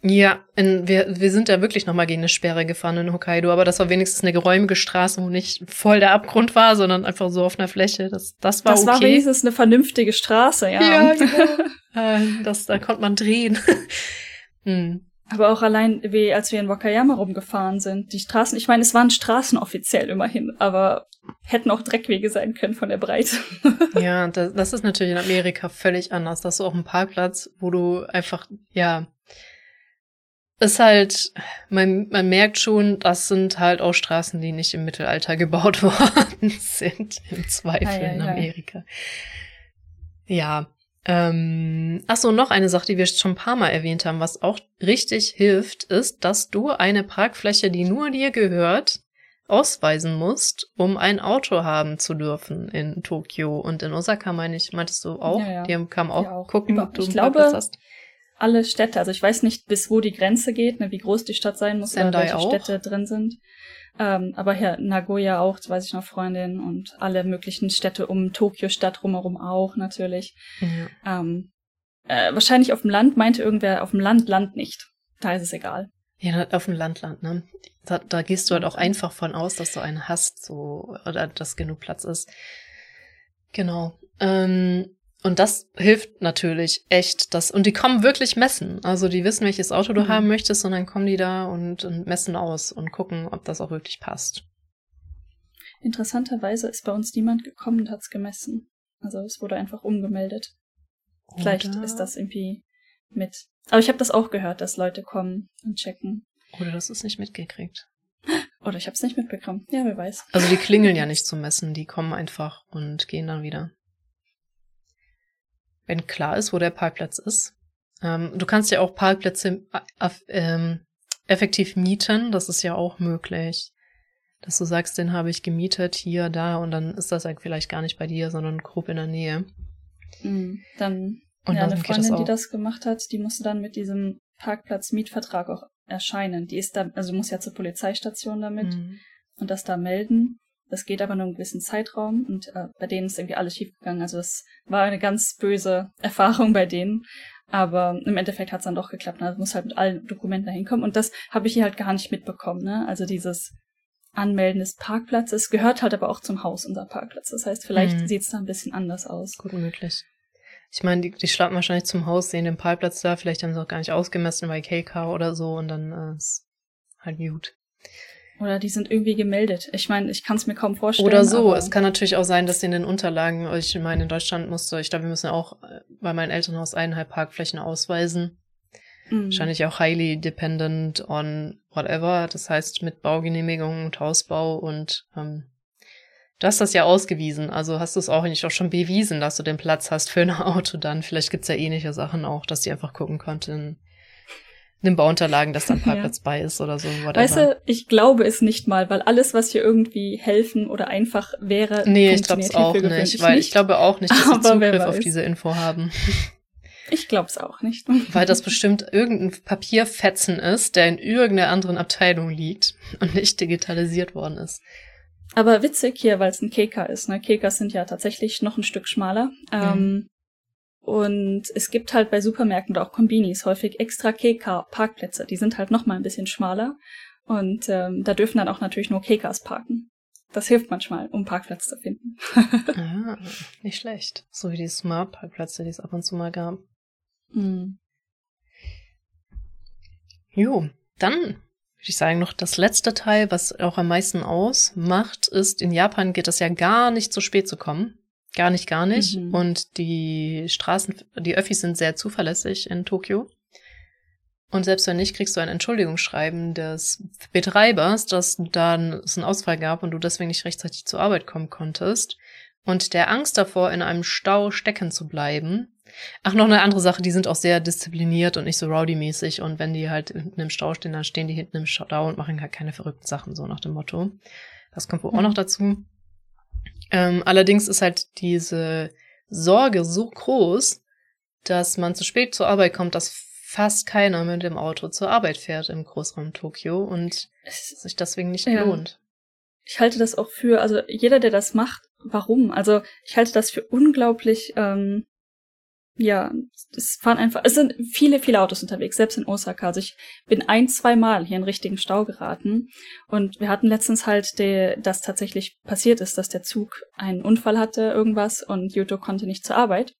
Ja, in, wir, wir sind ja wirklich nochmal gegen eine Sperre gefahren in Hokkaido, aber das war wenigstens eine geräumige Straße, wo nicht voll der Abgrund war, sondern einfach so auf einer Fläche. Das, das war das okay. Das war wenigstens eine vernünftige Straße, ja. Ja, genau. äh, das, da konnte man drehen. hm. Aber auch allein, wie als wir in Wakayama rumgefahren sind, die Straßen, ich meine, es waren Straßen offiziell immerhin, aber hätten auch Dreckwege sein können von der Breite. ja, das, das ist natürlich in Amerika völlig anders. Das ist auch ein Parkplatz, wo du einfach, ja, ist halt, man, man merkt schon, das sind halt auch Straßen, die nicht im Mittelalter gebaut worden sind, im Zweifel ah, ja, in Amerika. Ja. ja. Ähm, ach so, noch eine Sache, die wir schon ein paar Mal erwähnt haben, was auch richtig hilft, ist, dass du eine Parkfläche, die nur dir gehört, ausweisen musst, um ein Auto haben zu dürfen in Tokio und in Osaka, meine ich, meintest du auch? Ja, ja. Die kamen auch, auch. gucken, ob du ich glaube, hast. alle Städte, also ich weiß nicht, bis wo die Grenze geht, ne, wie groß die Stadt sein muss Sendai oder welche auch. Städte drin sind. Ähm, aber hier Nagoya auch, das weiß ich noch, Freundin und alle möglichen Städte um Tokio-Stadt drumherum auch natürlich. Ja. Ähm, äh, wahrscheinlich auf dem Land meinte irgendwer auf dem Land, Land nicht. Da ist es egal. Ja, auf dem Landland, ne? Da, da gehst du halt auch einfach von aus, dass du einen hast, so, oder dass genug Platz ist. Genau. Ähm, und das hilft natürlich echt, dass, und die kommen wirklich messen. Also die wissen, welches Auto du mhm. haben möchtest, und dann kommen die da und, und messen aus und gucken, ob das auch wirklich passt. Interessanterweise ist bei uns niemand gekommen und hat's gemessen. Also es wurde einfach umgemeldet. Vielleicht Oder? ist das irgendwie mit. Aber ich habe das auch gehört, dass Leute kommen und checken. Oder das ist nicht mitgekriegt. Oder ich habe es nicht mitbekommen. Ja, wer weiß. Also die klingeln ja nicht zum Messen, die kommen einfach und gehen dann wieder. Wenn klar ist, wo der Parkplatz ist. Ähm, du kannst ja auch Parkplätze äh, ähm, effektiv mieten, das ist ja auch möglich. Dass du sagst, den habe ich gemietet, hier, da, und dann ist das ja vielleicht gar nicht bei dir, sondern grob in der Nähe. Mhm, dann und ja, eine Freundin, das die das gemacht hat, die musste dann mit diesem Parkplatz-Mietvertrag auch erscheinen. Die ist da, also muss ja zur Polizeistation damit mhm. und das da melden. Das geht aber nur einen gewissen Zeitraum und äh, bei denen ist irgendwie alles schiefgegangen. Also es war eine ganz böse Erfahrung bei denen. Aber im Endeffekt hat es dann doch geklappt. Also muss halt mit allen Dokumenten dahin kommen. Und das habe ich hier halt gar nicht mitbekommen. Ne? Also dieses Anmelden des Parkplatzes gehört halt aber auch zum Haus, unser Parkplatz. Das heißt, vielleicht mhm. sieht es da ein bisschen anders aus. Gut möglich. Ich meine, die, die schlappen wahrscheinlich zum Haus, sehen den Parkplatz da, vielleicht haben sie auch gar nicht ausgemessen bei KK oder so und dann äh, ist halt gut. Oder die sind irgendwie gemeldet. Ich meine, ich kann es mir kaum vorstellen. Oder so. Es kann natürlich auch sein, dass sie in den Unterlagen, ich meine, in Deutschland musste, ich glaube, wir müssen auch äh, bei meinem Elternhaus eineinhalb Parkflächen ausweisen. Mhm. Wahrscheinlich auch highly dependent on whatever. Das heißt mit Baugenehmigung und Hausbau und ähm, du hast das ja ausgewiesen. Also hast du es auch nicht auch schon bewiesen, dass du den Platz hast für ein Auto dann. Vielleicht gibt's ja ähnliche Sachen auch, dass die einfach gucken konnten in den Bauunterlagen, dass da ein Parkplatz ja. bei ist oder so. Whatever. Weißt du, ich glaube es nicht mal, weil alles, was hier irgendwie helfen oder einfach wäre, nee, ich glaube es auch nicht, weil nicht. ich glaube auch nicht, dass sie Zugriff auf diese Info haben. Ich glaube es auch nicht. Weil das bestimmt irgendein Papierfetzen ist, der in irgendeiner anderen Abteilung liegt und nicht digitalisiert worden ist. Aber witzig hier, weil es ein Keka ist. Ne? Kekas sind ja tatsächlich noch ein Stück schmaler. Ähm, und es gibt halt bei Supermärkten oder auch Kombinis häufig extra Keka-Parkplätze. Die sind halt noch mal ein bisschen schmaler. Und ähm, da dürfen dann auch natürlich nur Kekas parken. Das hilft manchmal, um Parkplatz zu finden. ah, nicht schlecht. So wie die Smart-Parkplätze, die es ab und zu mal gab. Mhm. Jo, dann würde ich sagen, noch das letzte Teil, was auch am meisten ausmacht, ist, in Japan geht es ja gar nicht so spät zu kommen. Gar nicht, gar nicht. Mhm. Und die Straßen, die Öffis sind sehr zuverlässig in Tokio. Und selbst wenn nicht, kriegst du ein Entschuldigungsschreiben des Betreibers, dass dann es einen Ausfall gab und du deswegen nicht rechtzeitig zur Arbeit kommen konntest. Und der Angst davor, in einem Stau stecken zu bleiben, Ach, noch eine andere Sache, die sind auch sehr diszipliniert und nicht so rowdy-mäßig. Und wenn die halt hinten im Stau stehen, dann stehen die hinten im Stau und machen halt keine verrückten Sachen, so nach dem Motto. Das kommt wohl mhm. auch noch dazu. Ähm, allerdings ist halt diese Sorge so groß, dass man zu spät zur Arbeit kommt, dass fast keiner mit dem Auto zur Arbeit fährt im Großraum Tokio und es sich deswegen nicht ja. lohnt. Ich halte das auch für, also jeder, der das macht, warum? Also ich halte das für unglaublich ähm, ja, es fahren einfach, es sind viele, viele Autos unterwegs, selbst in Osaka. Also ich bin ein, zwei Mal hier in richtigen Stau geraten. Und wir hatten letztens halt, dass tatsächlich passiert ist, dass der Zug einen Unfall hatte, irgendwas, und Yuto konnte nicht zur Arbeit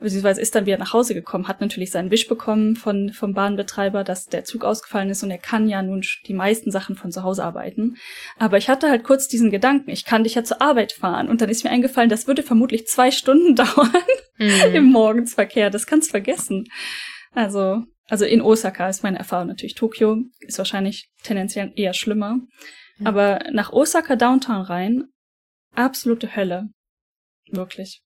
beziehungsweise ist dann wieder nach Hause gekommen, hat natürlich seinen Wisch bekommen von, vom Bahnbetreiber, dass der Zug ausgefallen ist und er kann ja nun die meisten Sachen von zu Hause arbeiten. Aber ich hatte halt kurz diesen Gedanken, ich kann dich ja zur Arbeit fahren und dann ist mir eingefallen, das würde vermutlich zwei Stunden dauern mhm. im Morgensverkehr, das kannst vergessen. Also, also in Osaka ist meine Erfahrung natürlich. Tokio ist wahrscheinlich tendenziell eher schlimmer. Mhm. Aber nach Osaka Downtown rein, absolute Hölle. Wirklich.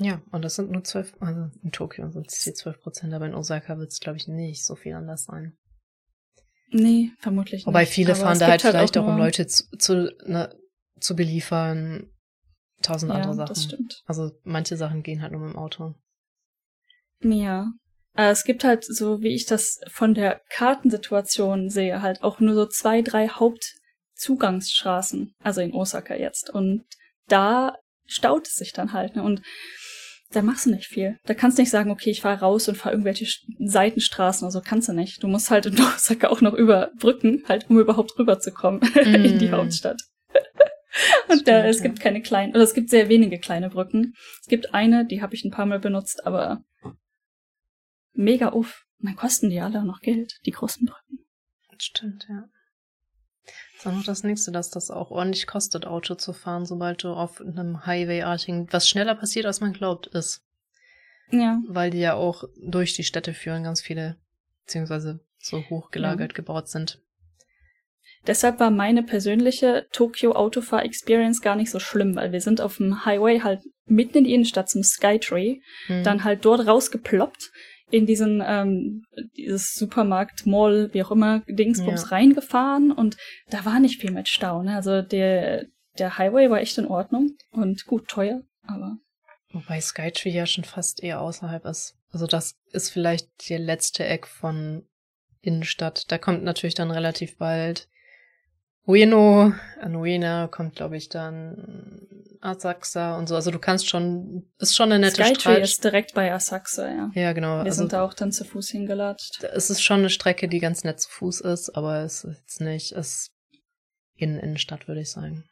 Ja, und das sind nur zwölf, also in Tokio sind es hier zwölf Prozent, aber in Osaka wird es, glaube ich, nicht so viel anders sein. Nee, vermutlich nicht. Wobei viele aber fahren da halt, halt vielleicht auch, um Leute zu, zu, ne, zu beliefern, tausend ja, andere Sachen. Das stimmt. Also manche Sachen gehen halt nur mit dem Auto. Ja. Äh, es gibt halt, so wie ich das von der Kartensituation sehe, halt auch nur so zwei, drei Hauptzugangsstraßen, also in Osaka jetzt. Und da staut es sich dann halt. Ne? Und da machst du nicht viel. Da kannst du nicht sagen, okay, ich fahre raus und fahre irgendwelche Seitenstraßen oder so. Kannst du nicht. Du musst halt in Osaka auch noch überbrücken, halt, um überhaupt rüberzukommen mm. in die Hauptstadt. und da, es gibt keine kleinen, oder es gibt sehr wenige kleine Brücken. Es gibt eine, die habe ich ein paar Mal benutzt, aber mega uff. Und dann kosten die alle auch noch Geld, die großen Brücken. Das stimmt, ja. Das ist auch noch das nächste, dass das auch ordentlich kostet, Auto zu fahren, sobald du auf einem Highway-artigen, was schneller passiert, als man glaubt, ist. Ja. Weil die ja auch durch die Städte führen, ganz viele, beziehungsweise so hochgelagert ja. gebaut sind. Deshalb war meine persönliche Tokio-Autofahr-Experience gar nicht so schlimm, weil wir sind auf dem Highway halt mitten in die Innenstadt zum Skytree, hm. dann halt dort rausgeploppt, in diesen ähm, dieses Supermarkt, Mall, wie auch immer, Dingsbums ja. reingefahren und da war nicht viel mit Stau. Ne? Also der der Highway war echt in Ordnung und gut teuer, aber wobei Skytree ja schon fast eher außerhalb ist. Also das ist vielleicht der letzte Eck von Innenstadt. Da kommt natürlich dann relativ bald Ueno, an Uena kommt, glaube ich, dann Asakusa und so. Also du kannst schon, ist schon eine nette Skytree Strecke. ist direkt bei Asakusa, ja. Ja, genau. Wir also, sind da auch dann zu Fuß hingelatscht. Es ist schon eine Strecke, die ganz nett zu Fuß ist, aber es ist jetzt nicht, es ist in Innenstadt, würde ich sagen.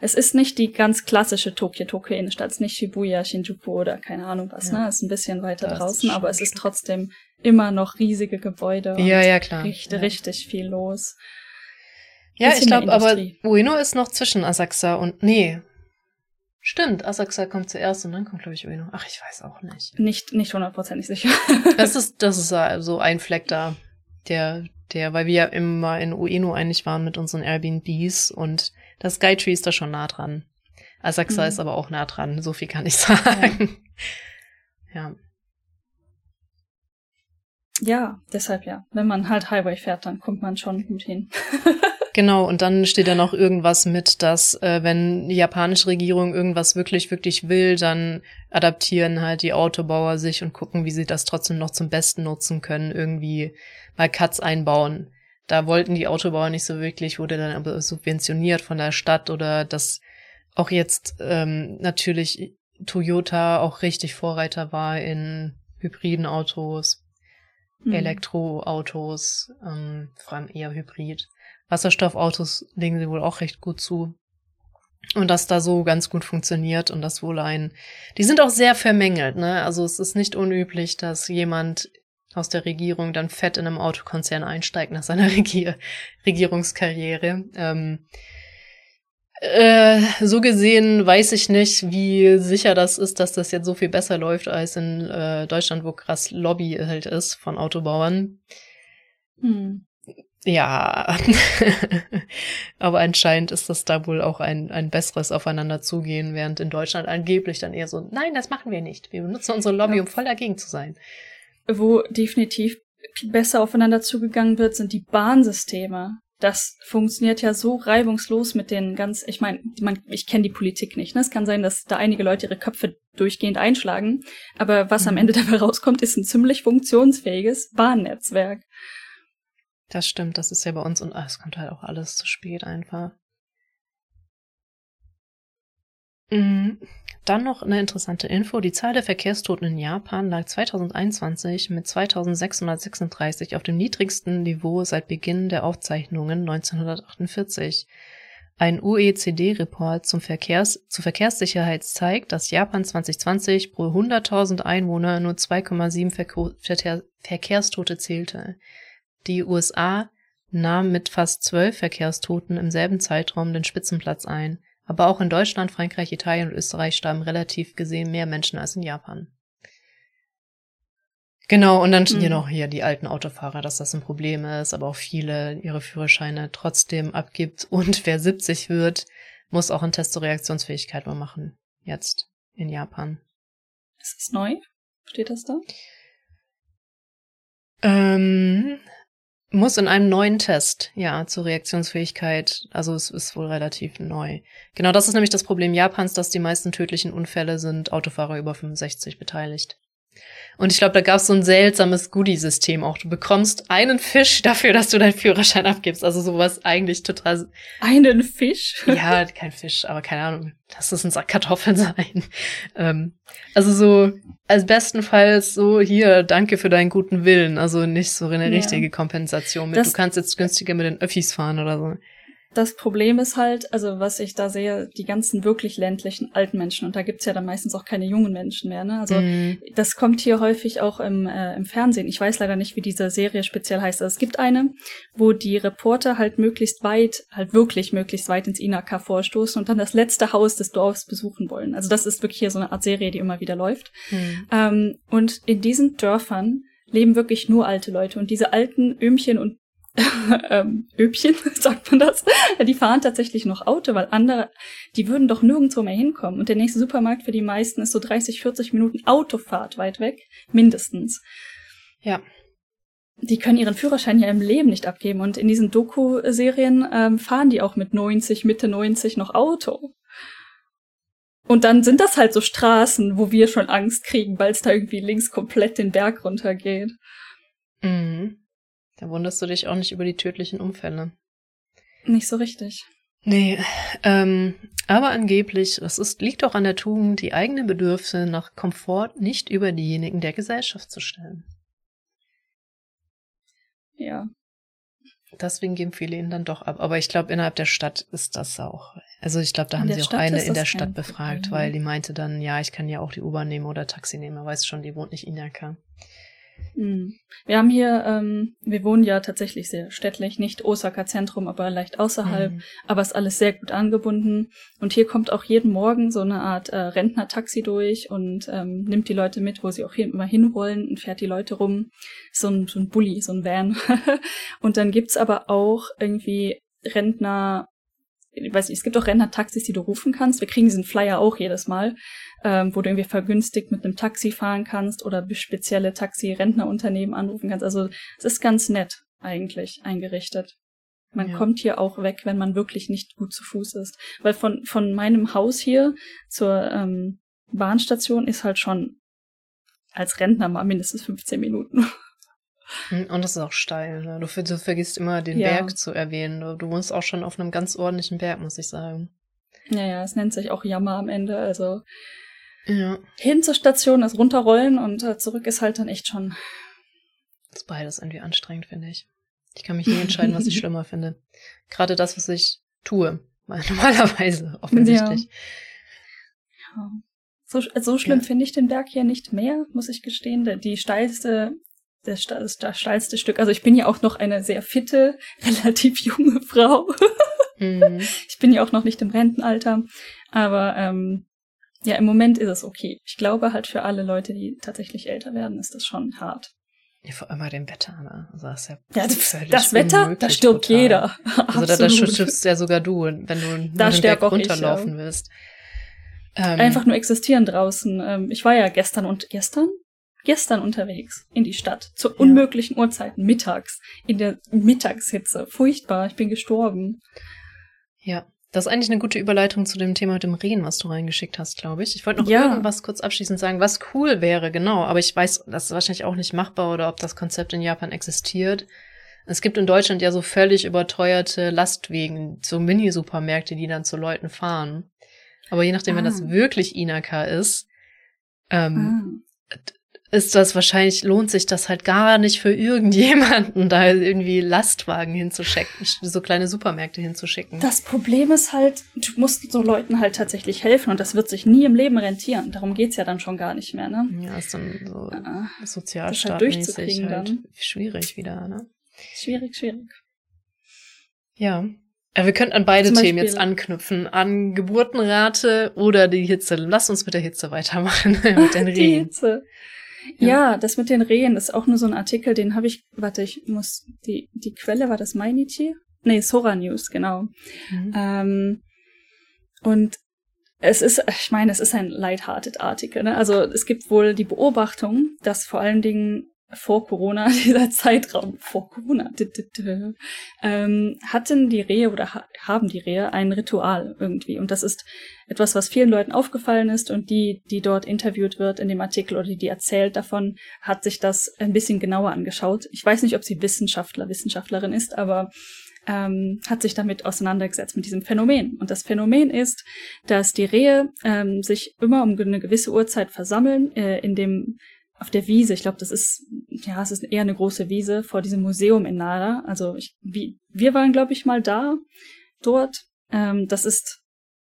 Es ist nicht die ganz klassische Tokio-Tokio Innenstadt, es ist nicht Shibuya, Shinjuku oder keine Ahnung was, ja. ne? Es ist ein bisschen weiter da draußen, aber es ist trotzdem immer noch riesige Gebäude. Ja, ja, klar. Richtig, ja. richtig viel los. Ja, ich glaube, aber Ueno ist noch zwischen Asakusa und nee. Stimmt, Asakusa kommt zuerst und dann kommt, glaube ich, Ueno. Ach, ich weiß auch nicht. Nicht, nicht hundertprozentig sicher. das ist, das ist so ein Fleck da, der, der, weil wir ja immer in Ueno eigentlich waren mit unseren Airbnbs und das Skytree ist da schon nah dran. Asakusa mhm. ist aber auch nah dran, so viel kann ich sagen. Ja. ja. Ja, deshalb ja. Wenn man halt Highway fährt, dann kommt man schon gut hin. Genau, und dann steht da noch irgendwas mit, dass äh, wenn die japanische Regierung irgendwas wirklich, wirklich will, dann adaptieren halt die Autobauer sich und gucken, wie sie das trotzdem noch zum Besten nutzen können, irgendwie mal Cuts einbauen. Da wollten die Autobauer nicht so wirklich, wurde dann aber subventioniert von der Stadt oder dass auch jetzt ähm, natürlich Toyota auch richtig Vorreiter war in hybriden Autos, mhm. Elektroautos, ähm, vor allem eher Hybrid. Wasserstoffautos legen sie wohl auch recht gut zu. Und das da so ganz gut funktioniert und das wohl ein. Die sind auch sehr vermängelt, ne? Also es ist nicht unüblich, dass jemand aus der Regierung dann fett in einem Autokonzern einsteigt nach seiner Regier Regierungskarriere. Ähm, äh, so gesehen weiß ich nicht, wie sicher das ist, dass das jetzt so viel besser läuft als in äh, Deutschland, wo krass Lobby halt ist von Autobauern. Hm. Ja, aber anscheinend ist das da wohl auch ein, ein besseres Aufeinanderzugehen, während in Deutschland angeblich dann eher so, nein, das machen wir nicht. Wir benutzen unsere Lobby, um voll dagegen zu sein. Wo definitiv besser aufeinander zugegangen wird, sind die Bahnsysteme. Das funktioniert ja so reibungslos mit den ganz, ich meine, ich kenne die Politik nicht. Ne? Es kann sein, dass da einige Leute ihre Köpfe durchgehend einschlagen, aber was mhm. am Ende dabei rauskommt, ist ein ziemlich funktionsfähiges Bahnnetzwerk. Das stimmt, das ist ja bei uns und ah, es kommt halt auch alles zu spät einfach. Mhm. Dann noch eine interessante Info. Die Zahl der Verkehrstoten in Japan lag 2021 mit 2636 auf dem niedrigsten Niveau seit Beginn der Aufzeichnungen 1948. Ein OECD-Report zum Verkehrs zur Verkehrssicherheit zeigt, dass Japan 2020 pro 100.000 Einwohner nur 2,7 Verkehr Verkehrstote zählte. Die USA nahmen mit fast zwölf Verkehrstoten im selben Zeitraum den Spitzenplatz ein, aber auch in Deutschland, Frankreich, Italien und Österreich starben relativ gesehen mehr Menschen als in Japan. Genau, und dann mhm. hier noch hier die alten Autofahrer, dass das ein Problem ist, aber auch viele ihre Führerscheine trotzdem abgibt. Und wer 70 wird, muss auch einen Test zur Reaktionsfähigkeit mal machen. Jetzt in Japan. Ist das neu? Steht das da? Ähm, muss in einem neuen Test, ja, zur Reaktionsfähigkeit. Also es ist wohl relativ neu. Genau, das ist nämlich das Problem Japans, dass die meisten tödlichen Unfälle sind Autofahrer über 65 beteiligt. Und ich glaube, da gab es so ein seltsames Goodie-System auch. Du bekommst einen Fisch dafür, dass du deinen Führerschein abgibst. Also sowas eigentlich total. Einen Fisch? Ja, kein Fisch, aber keine Ahnung. Lass es ein Sack Kartoffeln sein. Ähm, also so, als bestenfalls so, hier, danke für deinen guten Willen. Also nicht so eine ja. richtige Kompensation mit, das, du kannst jetzt günstiger mit den Öffis fahren oder so. Das Problem ist halt, also was ich da sehe, die ganzen wirklich ländlichen alten Menschen, und da gibt's ja dann meistens auch keine jungen Menschen mehr, ne? Also mm. das kommt hier häufig auch im, äh, im Fernsehen. Ich weiß leider nicht, wie diese Serie speziell heißt. Also es gibt eine, wo die Reporter halt möglichst weit, halt wirklich möglichst weit ins Inaka vorstoßen und dann das letzte Haus des Dorfs besuchen wollen. Also das ist wirklich hier so eine Art Serie, die immer wieder läuft. Mm. Ähm, und in diesen Dörfern leben wirklich nur alte Leute und diese alten Ömchen und ähm, Öbchen, sagt man das, die fahren tatsächlich noch Auto, weil andere, die würden doch nirgendwo mehr hinkommen. Und der nächste Supermarkt für die meisten ist so 30, 40 Minuten Autofahrt weit weg, mindestens. Ja. Die können ihren Führerschein ja im Leben nicht abgeben. Und in diesen Doku-Serien ähm, fahren die auch mit 90, Mitte 90 noch Auto. Und dann sind das halt so Straßen, wo wir schon Angst kriegen, weil es da irgendwie links komplett den Berg runtergeht. Mhm. Da wunderst du dich auch nicht über die tödlichen Unfälle. Nicht so richtig. Nee, ähm, aber angeblich, das ist, liegt auch an der Tugend, die eigenen Bedürfnisse nach Komfort nicht über diejenigen der Gesellschaft zu stellen. Ja. Deswegen geben viele ihn dann doch ab. Aber ich glaube, innerhalb der Stadt ist das auch. Also ich glaube, da haben sie auch Stadt eine in der Stadt befragt, Problem. weil die meinte dann, ja, ich kann ja auch die U-Bahn nehmen oder Taxi nehmen. Er weiß schon, die wohnt nicht in Inaka. Mhm. Wir haben hier, ähm, wir wohnen ja tatsächlich sehr städtlich, nicht Osaka Zentrum, aber leicht außerhalb, mhm. aber ist alles sehr gut angebunden. Und hier kommt auch jeden Morgen so eine Art äh, Rentner-Taxi durch und ähm, nimmt die Leute mit, wo sie auch hin, immer hinwollen und fährt die Leute rum. So ein, so ein Bulli, so ein Van. und dann gibt's aber auch irgendwie Rentner, ich weiß nicht, es gibt auch Rentner-Taxis, die du rufen kannst. Wir kriegen diesen Flyer auch jedes Mal ähm, wo du irgendwie vergünstigt mit einem Taxi fahren kannst oder spezielle Taxi-Rentnerunternehmen anrufen kannst. Also es ist ganz nett eigentlich eingerichtet. Man ja. kommt hier auch weg, wenn man wirklich nicht gut zu Fuß ist. Weil von, von meinem Haus hier zur ähm, Bahnstation ist halt schon als Rentner mal mindestens 15 Minuten. Hm, und das ist auch steil. Ne? Du, du, vergisst immer den ja. Berg zu erwähnen. Du, du wohnst auch schon auf einem ganz ordentlichen Berg, muss ich sagen. Ja, ja, es nennt sich auch Jammer am Ende. Also ja. Hin zur Station, das runterrollen und äh, zurück ist halt dann echt schon. Das ist beides irgendwie anstrengend, finde ich. Ich kann mich nie entscheiden, was ich schlimmer finde. Gerade das, was ich tue. Normalerweise, offensichtlich. Ja. ja. So, so schlimm ja. finde ich den Berg hier nicht mehr, muss ich gestehen. Die steilste, das, das, das steilste Stück. Also ich bin ja auch noch eine sehr fitte, relativ junge Frau. mhm. Ich bin ja auch noch nicht im Rentenalter. Aber ähm, ja, im Moment ist es okay. Ich glaube halt für alle Leute, die tatsächlich älter werden, ist das schon hart. Ja, vor allem bei dem Wetter, ne? Also das, ja ja, das, Wetter, da stirbt total. jeder. Also da, da stirbst ja sogar du, wenn du da den Berg runterlaufen ich, willst. Ähm, Einfach nur existieren draußen. Ähm, ich war ja gestern und gestern? Gestern unterwegs in die Stadt. Zu unmöglichen Uhrzeiten, mittags. In der Mittagshitze. Furchtbar, ich bin gestorben. Ja, das ist eigentlich eine gute Überleitung zu dem Thema mit dem Rehen, was du reingeschickt hast, glaube ich. Ich wollte noch ja. irgendwas kurz abschließend sagen, was cool wäre, genau. Aber ich weiß, das ist wahrscheinlich auch nicht machbar oder ob das Konzept in Japan existiert. Es gibt in Deutschland ja so völlig überteuerte Lastwegen, so Mini-Supermärkte, die dann zu Leuten fahren. Aber je nachdem, ah. wenn das ah. wirklich Inaka ist, ähm, ah ist das wahrscheinlich, lohnt sich das halt gar nicht für irgendjemanden, da irgendwie Lastwagen hinzuschicken, so kleine Supermärkte hinzuschicken. Das Problem ist halt, du musst so Leuten halt tatsächlich helfen und das wird sich nie im Leben rentieren. Darum geht's ja dann schon gar nicht mehr, ne? Ja, ist dann so ja, sozialstaatmäßig halt, halt schwierig wieder, ne? Schwierig, schwierig. Ja. Ja, wir könnten an beide Themen jetzt anknüpfen. An Geburtenrate oder die Hitze. Lass uns mit der Hitze weitermachen. mit den. Die Hitze. Ja. das mit den Rehen ist auch nur so ein Artikel, den habe ich, warte, ich muss, die, die Quelle war das Mainichi? Nee, Sora News, genau. Mhm. Ähm, und es ist, ich meine, es ist ein lighthearted Artikel. Ne? Also es gibt wohl die Beobachtung, dass vor allen Dingen vor Corona, dieser Zeitraum vor Corona, ähm, hatten die Rehe oder ha haben die Rehe ein Ritual irgendwie. Und das ist etwas, was vielen Leuten aufgefallen ist und die, die dort interviewt wird in dem Artikel oder die, die erzählt davon, hat sich das ein bisschen genauer angeschaut. Ich weiß nicht, ob sie Wissenschaftler, Wissenschaftlerin ist, aber ähm, hat sich damit auseinandergesetzt mit diesem Phänomen. Und das Phänomen ist, dass die Rehe ähm, sich immer um eine gewisse Uhrzeit versammeln äh, in dem auf der Wiese, ich glaube, das ist, ja, es ist eher eine große Wiese vor diesem Museum in Nara. Also ich, wie, wir waren, glaube ich, mal da, dort. Ähm, das ist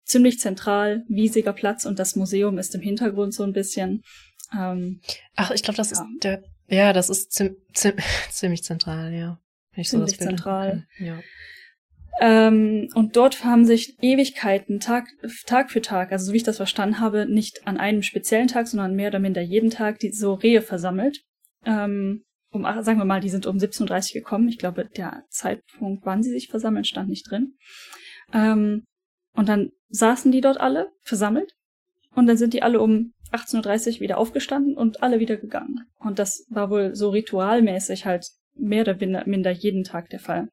ziemlich zentral, wiesiger Platz und das Museum ist im Hintergrund so ein bisschen. Ähm, Ach, ich glaube, das ja. ist der, ja, das ist zim, zim, ziemlich zentral, ja. Ziemlich so zentral. Ja. Ähm, und dort haben sich Ewigkeiten Tag, Tag für Tag, also so wie ich das verstanden habe, nicht an einem speziellen Tag, sondern mehr oder minder jeden Tag die so Rehe versammelt. Ähm, um, sagen wir mal, die sind um 17.30 Uhr gekommen. Ich glaube, der Zeitpunkt, wann sie sich versammeln, stand nicht drin. Ähm, und dann saßen die dort alle versammelt. Und dann sind die alle um 18.30 Uhr wieder aufgestanden und alle wieder gegangen. Und das war wohl so ritualmäßig halt mehr oder minder jeden Tag der Fall.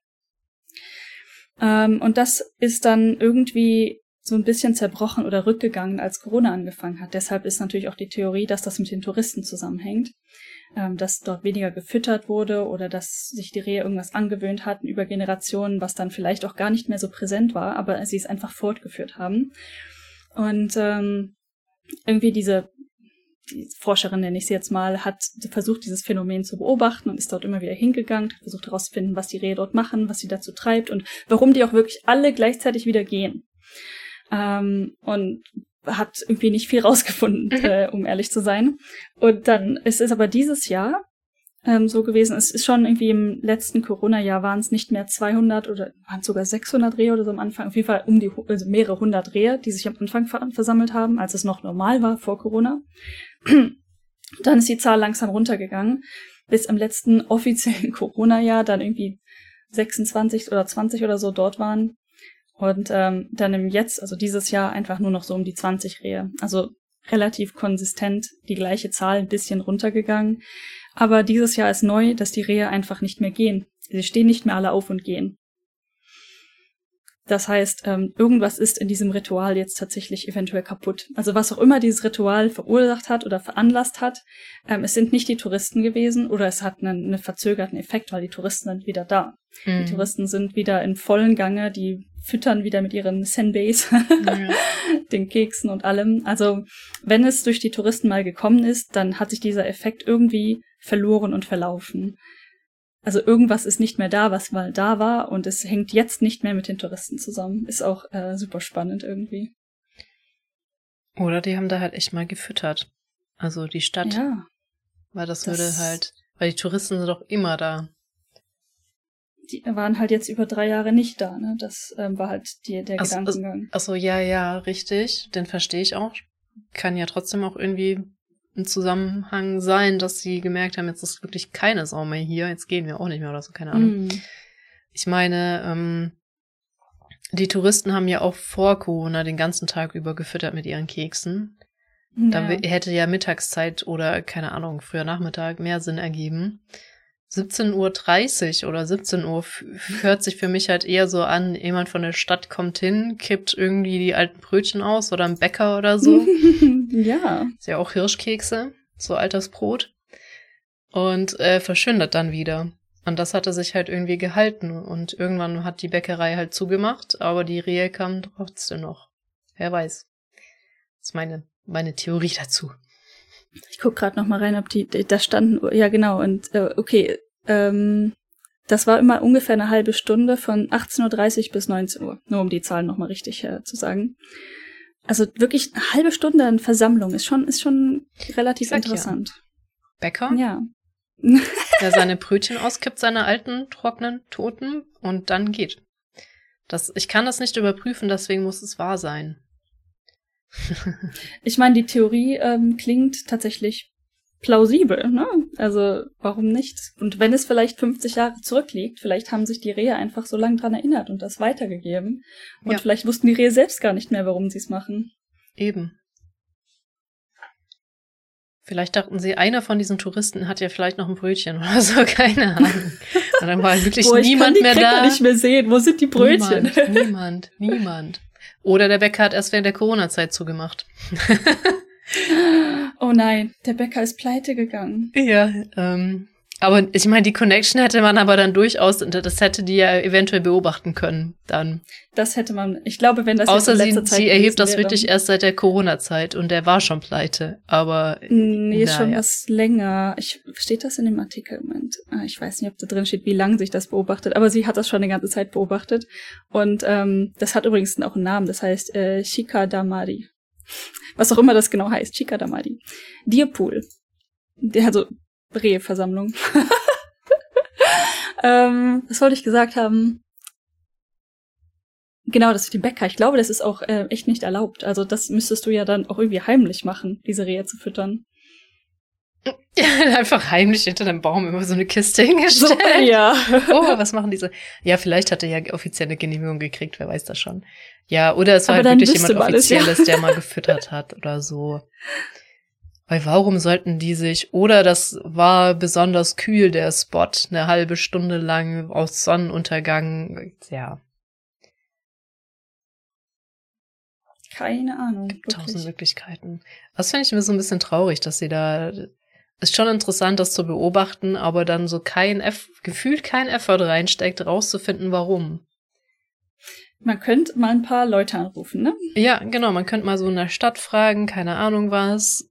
Ähm, und das ist dann irgendwie so ein bisschen zerbrochen oder rückgegangen, als Corona angefangen hat. Deshalb ist natürlich auch die Theorie, dass das mit den Touristen zusammenhängt, ähm, dass dort weniger gefüttert wurde oder dass sich die Rehe irgendwas angewöhnt hatten über Generationen, was dann vielleicht auch gar nicht mehr so präsent war, aber sie es einfach fortgeführt haben. Und ähm, irgendwie diese die Forscherin, nenne ich sie jetzt mal, hat versucht, dieses Phänomen zu beobachten und ist dort immer wieder hingegangen, hat versucht herauszufinden, was die Rehe dort machen, was sie dazu treibt und warum die auch wirklich alle gleichzeitig wieder gehen. Ähm, und hat irgendwie nicht viel rausgefunden, mhm. äh, um ehrlich zu sein. Und dann ist es aber dieses Jahr ähm, so gewesen. Es ist schon irgendwie im letzten Corona-Jahr waren es nicht mehr 200 oder waren es sogar 600 Rehe oder so am Anfang. Auf jeden Fall um die also mehrere hundert Rehe, die sich am Anfang versammelt haben, als es noch normal war vor Corona. Dann ist die Zahl langsam runtergegangen, bis im letzten offiziellen Corona-Jahr dann irgendwie 26 oder 20 oder so dort waren. Und ähm, dann im Jetzt, also dieses Jahr, einfach nur noch so um die 20 Rehe. Also relativ konsistent die gleiche Zahl, ein bisschen runtergegangen. Aber dieses Jahr ist neu, dass die Rehe einfach nicht mehr gehen. Sie stehen nicht mehr alle auf und gehen. Das heißt, ähm, irgendwas ist in diesem Ritual jetzt tatsächlich eventuell kaputt. Also was auch immer dieses Ritual verursacht hat oder veranlasst hat, ähm, es sind nicht die Touristen gewesen oder es hat einen, einen verzögerten Effekt, weil die Touristen sind wieder da. Mhm. Die Touristen sind wieder in vollen Gange, die füttern wieder mit ihren Senbeis, ja. den Keksen und allem. Also wenn es durch die Touristen mal gekommen ist, dann hat sich dieser Effekt irgendwie verloren und verlaufen. Also irgendwas ist nicht mehr da, was mal da war und es hängt jetzt nicht mehr mit den Touristen zusammen. Ist auch äh, super spannend irgendwie. Oder die haben da halt echt mal gefüttert. Also die Stadt. Ja. Weil das, das würde halt, weil die Touristen sind doch immer da. Die waren halt jetzt über drei Jahre nicht da, ne? Das ähm, war halt die, der ach, Gedankengang. Achso, ja, ja, richtig. Den verstehe ich auch. Kann ja trotzdem auch irgendwie ein Zusammenhang sein, dass sie gemerkt haben, jetzt ist wirklich keine Sau mehr hier, jetzt gehen wir auch nicht mehr oder so, keine Ahnung. Mm. Ich meine, ähm, die Touristen haben ja auch vor Corona den ganzen Tag über gefüttert mit ihren Keksen. Ja. Da hätte ja Mittagszeit oder, keine Ahnung, früher Nachmittag mehr Sinn ergeben. 17.30 Uhr oder 17 Uhr hört sich für mich halt eher so an, jemand von der Stadt kommt hin, kippt irgendwie die alten Brötchen aus oder ein Bäcker oder so. ja. Ist ja auch Hirschkekse, so altes Brot. Und äh, verschwindet dann wieder. Und das hatte sich halt irgendwie gehalten. Und irgendwann hat die Bäckerei halt zugemacht, aber die Rehe kamen trotzdem noch. Wer weiß. Das ist meine, meine Theorie dazu. Ich guck gerade noch mal rein, ob die, da standen, ja genau, und äh, okay, ähm, das war immer ungefähr eine halbe Stunde von 18.30 Uhr bis 19 Uhr, nur um die Zahlen noch mal richtig äh, zu sagen. Also wirklich eine halbe Stunde an Versammlung ist schon, ist schon relativ interessant. Ja. Bäcker? Ja. der seine Brötchen auskippt, seine alten, trockenen, toten und dann geht. Das, ich kann das nicht überprüfen, deswegen muss es wahr sein. ich meine, die Theorie ähm, klingt tatsächlich plausibel, ne? Also warum nicht? Und wenn es vielleicht 50 Jahre zurückliegt, vielleicht haben sich die Rehe einfach so lange dran erinnert und das weitergegeben. Und ja. vielleicht wussten die Rehe selbst gar nicht mehr, warum sie es machen. Eben. Vielleicht dachten sie, einer von diesen Touristen hat ja vielleicht noch ein Brötchen oder so, keine Ahnung. Und dann war wirklich Boah, niemand mehr da. Ich nicht mehr sehen. Wo sind die Brötchen? Niemand, niemand, niemand. Oder der Bäcker hat erst während der Corona-Zeit zugemacht. oh nein, der Bäcker ist pleite gegangen. Ja, ähm, aber ich meine, die Connection hätte man aber dann durchaus, das hätte die ja eventuell beobachten können, dann. Das hätte man, ich glaube, wenn das Außer sie, Zeit sie erhebt das wirklich erst seit der Corona-Zeit und der war schon pleite, aber. Nee, ist schon ja. was länger. Ich, steht das in dem Artikel? Moment. Ah, ich weiß nicht, ob da drin steht, wie lange sich das beobachtet, aber sie hat das schon eine ganze Zeit beobachtet. Und ähm, das hat übrigens auch einen Namen, das heißt äh, Shika Damari. Was auch immer das genau heißt, Shika Damari. Deerpool. Also Rehversammlung. ähm, was wollte ich gesagt haben? Genau, das ist die Bäcker. Ich glaube, das ist auch äh, echt nicht erlaubt. Also das müsstest du ja dann auch irgendwie heimlich machen, diese Rehe zu füttern. Ja, einfach heimlich hinter einem Baum immer so eine Kiste hingestellt. So, ja. oh, was machen diese? Ja, vielleicht hat er ja offizielle Genehmigung gekriegt, wer weiß das schon. Ja, oder es war halt wirklich jemand Offizielles, ja. der mal gefüttert hat oder so. Weil warum sollten die sich, oder das war besonders kühl, der Spot, eine halbe Stunde lang aus Sonnenuntergang, ja. Keine Ahnung. Tausend Möglichkeiten. Das finde ich mir so ein bisschen traurig, dass sie da, ist schon interessant, das zu beobachten, aber dann so kein, Eff gefühlt kein Effort reinsteckt, rauszufinden, warum. Man könnte mal ein paar Leute anrufen, ne? Ja, genau. Man könnte mal so in der Stadt fragen, keine Ahnung was.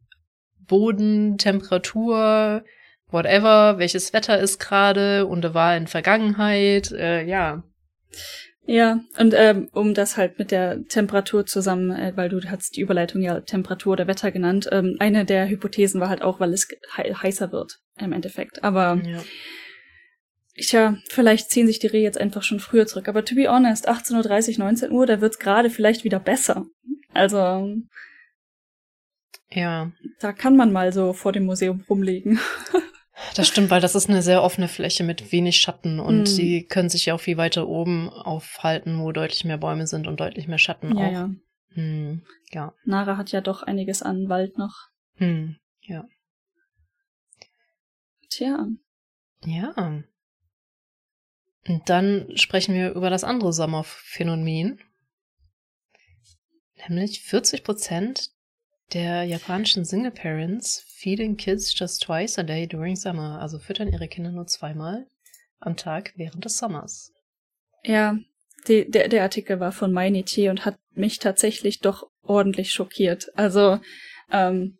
Boden, Temperatur, whatever, welches Wetter ist gerade und war in Vergangenheit, äh, ja. Ja, und ähm, um das halt mit der Temperatur zusammen, äh, weil du hast die Überleitung ja Temperatur oder Wetter genannt, ähm, eine der Hypothesen war halt auch, weil es he heißer wird im Endeffekt. Aber ja. Tja, vielleicht ziehen sich die Rehe jetzt einfach schon früher zurück. Aber to be honest, 18.30 Uhr, 19 Uhr, da wird's gerade vielleicht wieder besser. Also. Ja. Da kann man mal so vor dem Museum rumlegen. Das stimmt, weil das ist eine sehr offene Fläche mit wenig Schatten und mm. die können sich ja auch viel weiter oben aufhalten, wo deutlich mehr Bäume sind und deutlich mehr Schatten ja, auch. Ja. Hm, ja. Nara hat ja doch einiges an Wald noch. Hm, ja. Tja. Ja. Und dann sprechen wir über das andere Sommerphänomen. Nämlich 40 Prozent der japanischen Single Parents feeding kids just twice a day during summer. Also füttern ihre Kinder nur zweimal am Tag während des Sommers. Ja, die, der, der Artikel war von Mainichi und hat mich tatsächlich doch ordentlich schockiert. Also, ähm,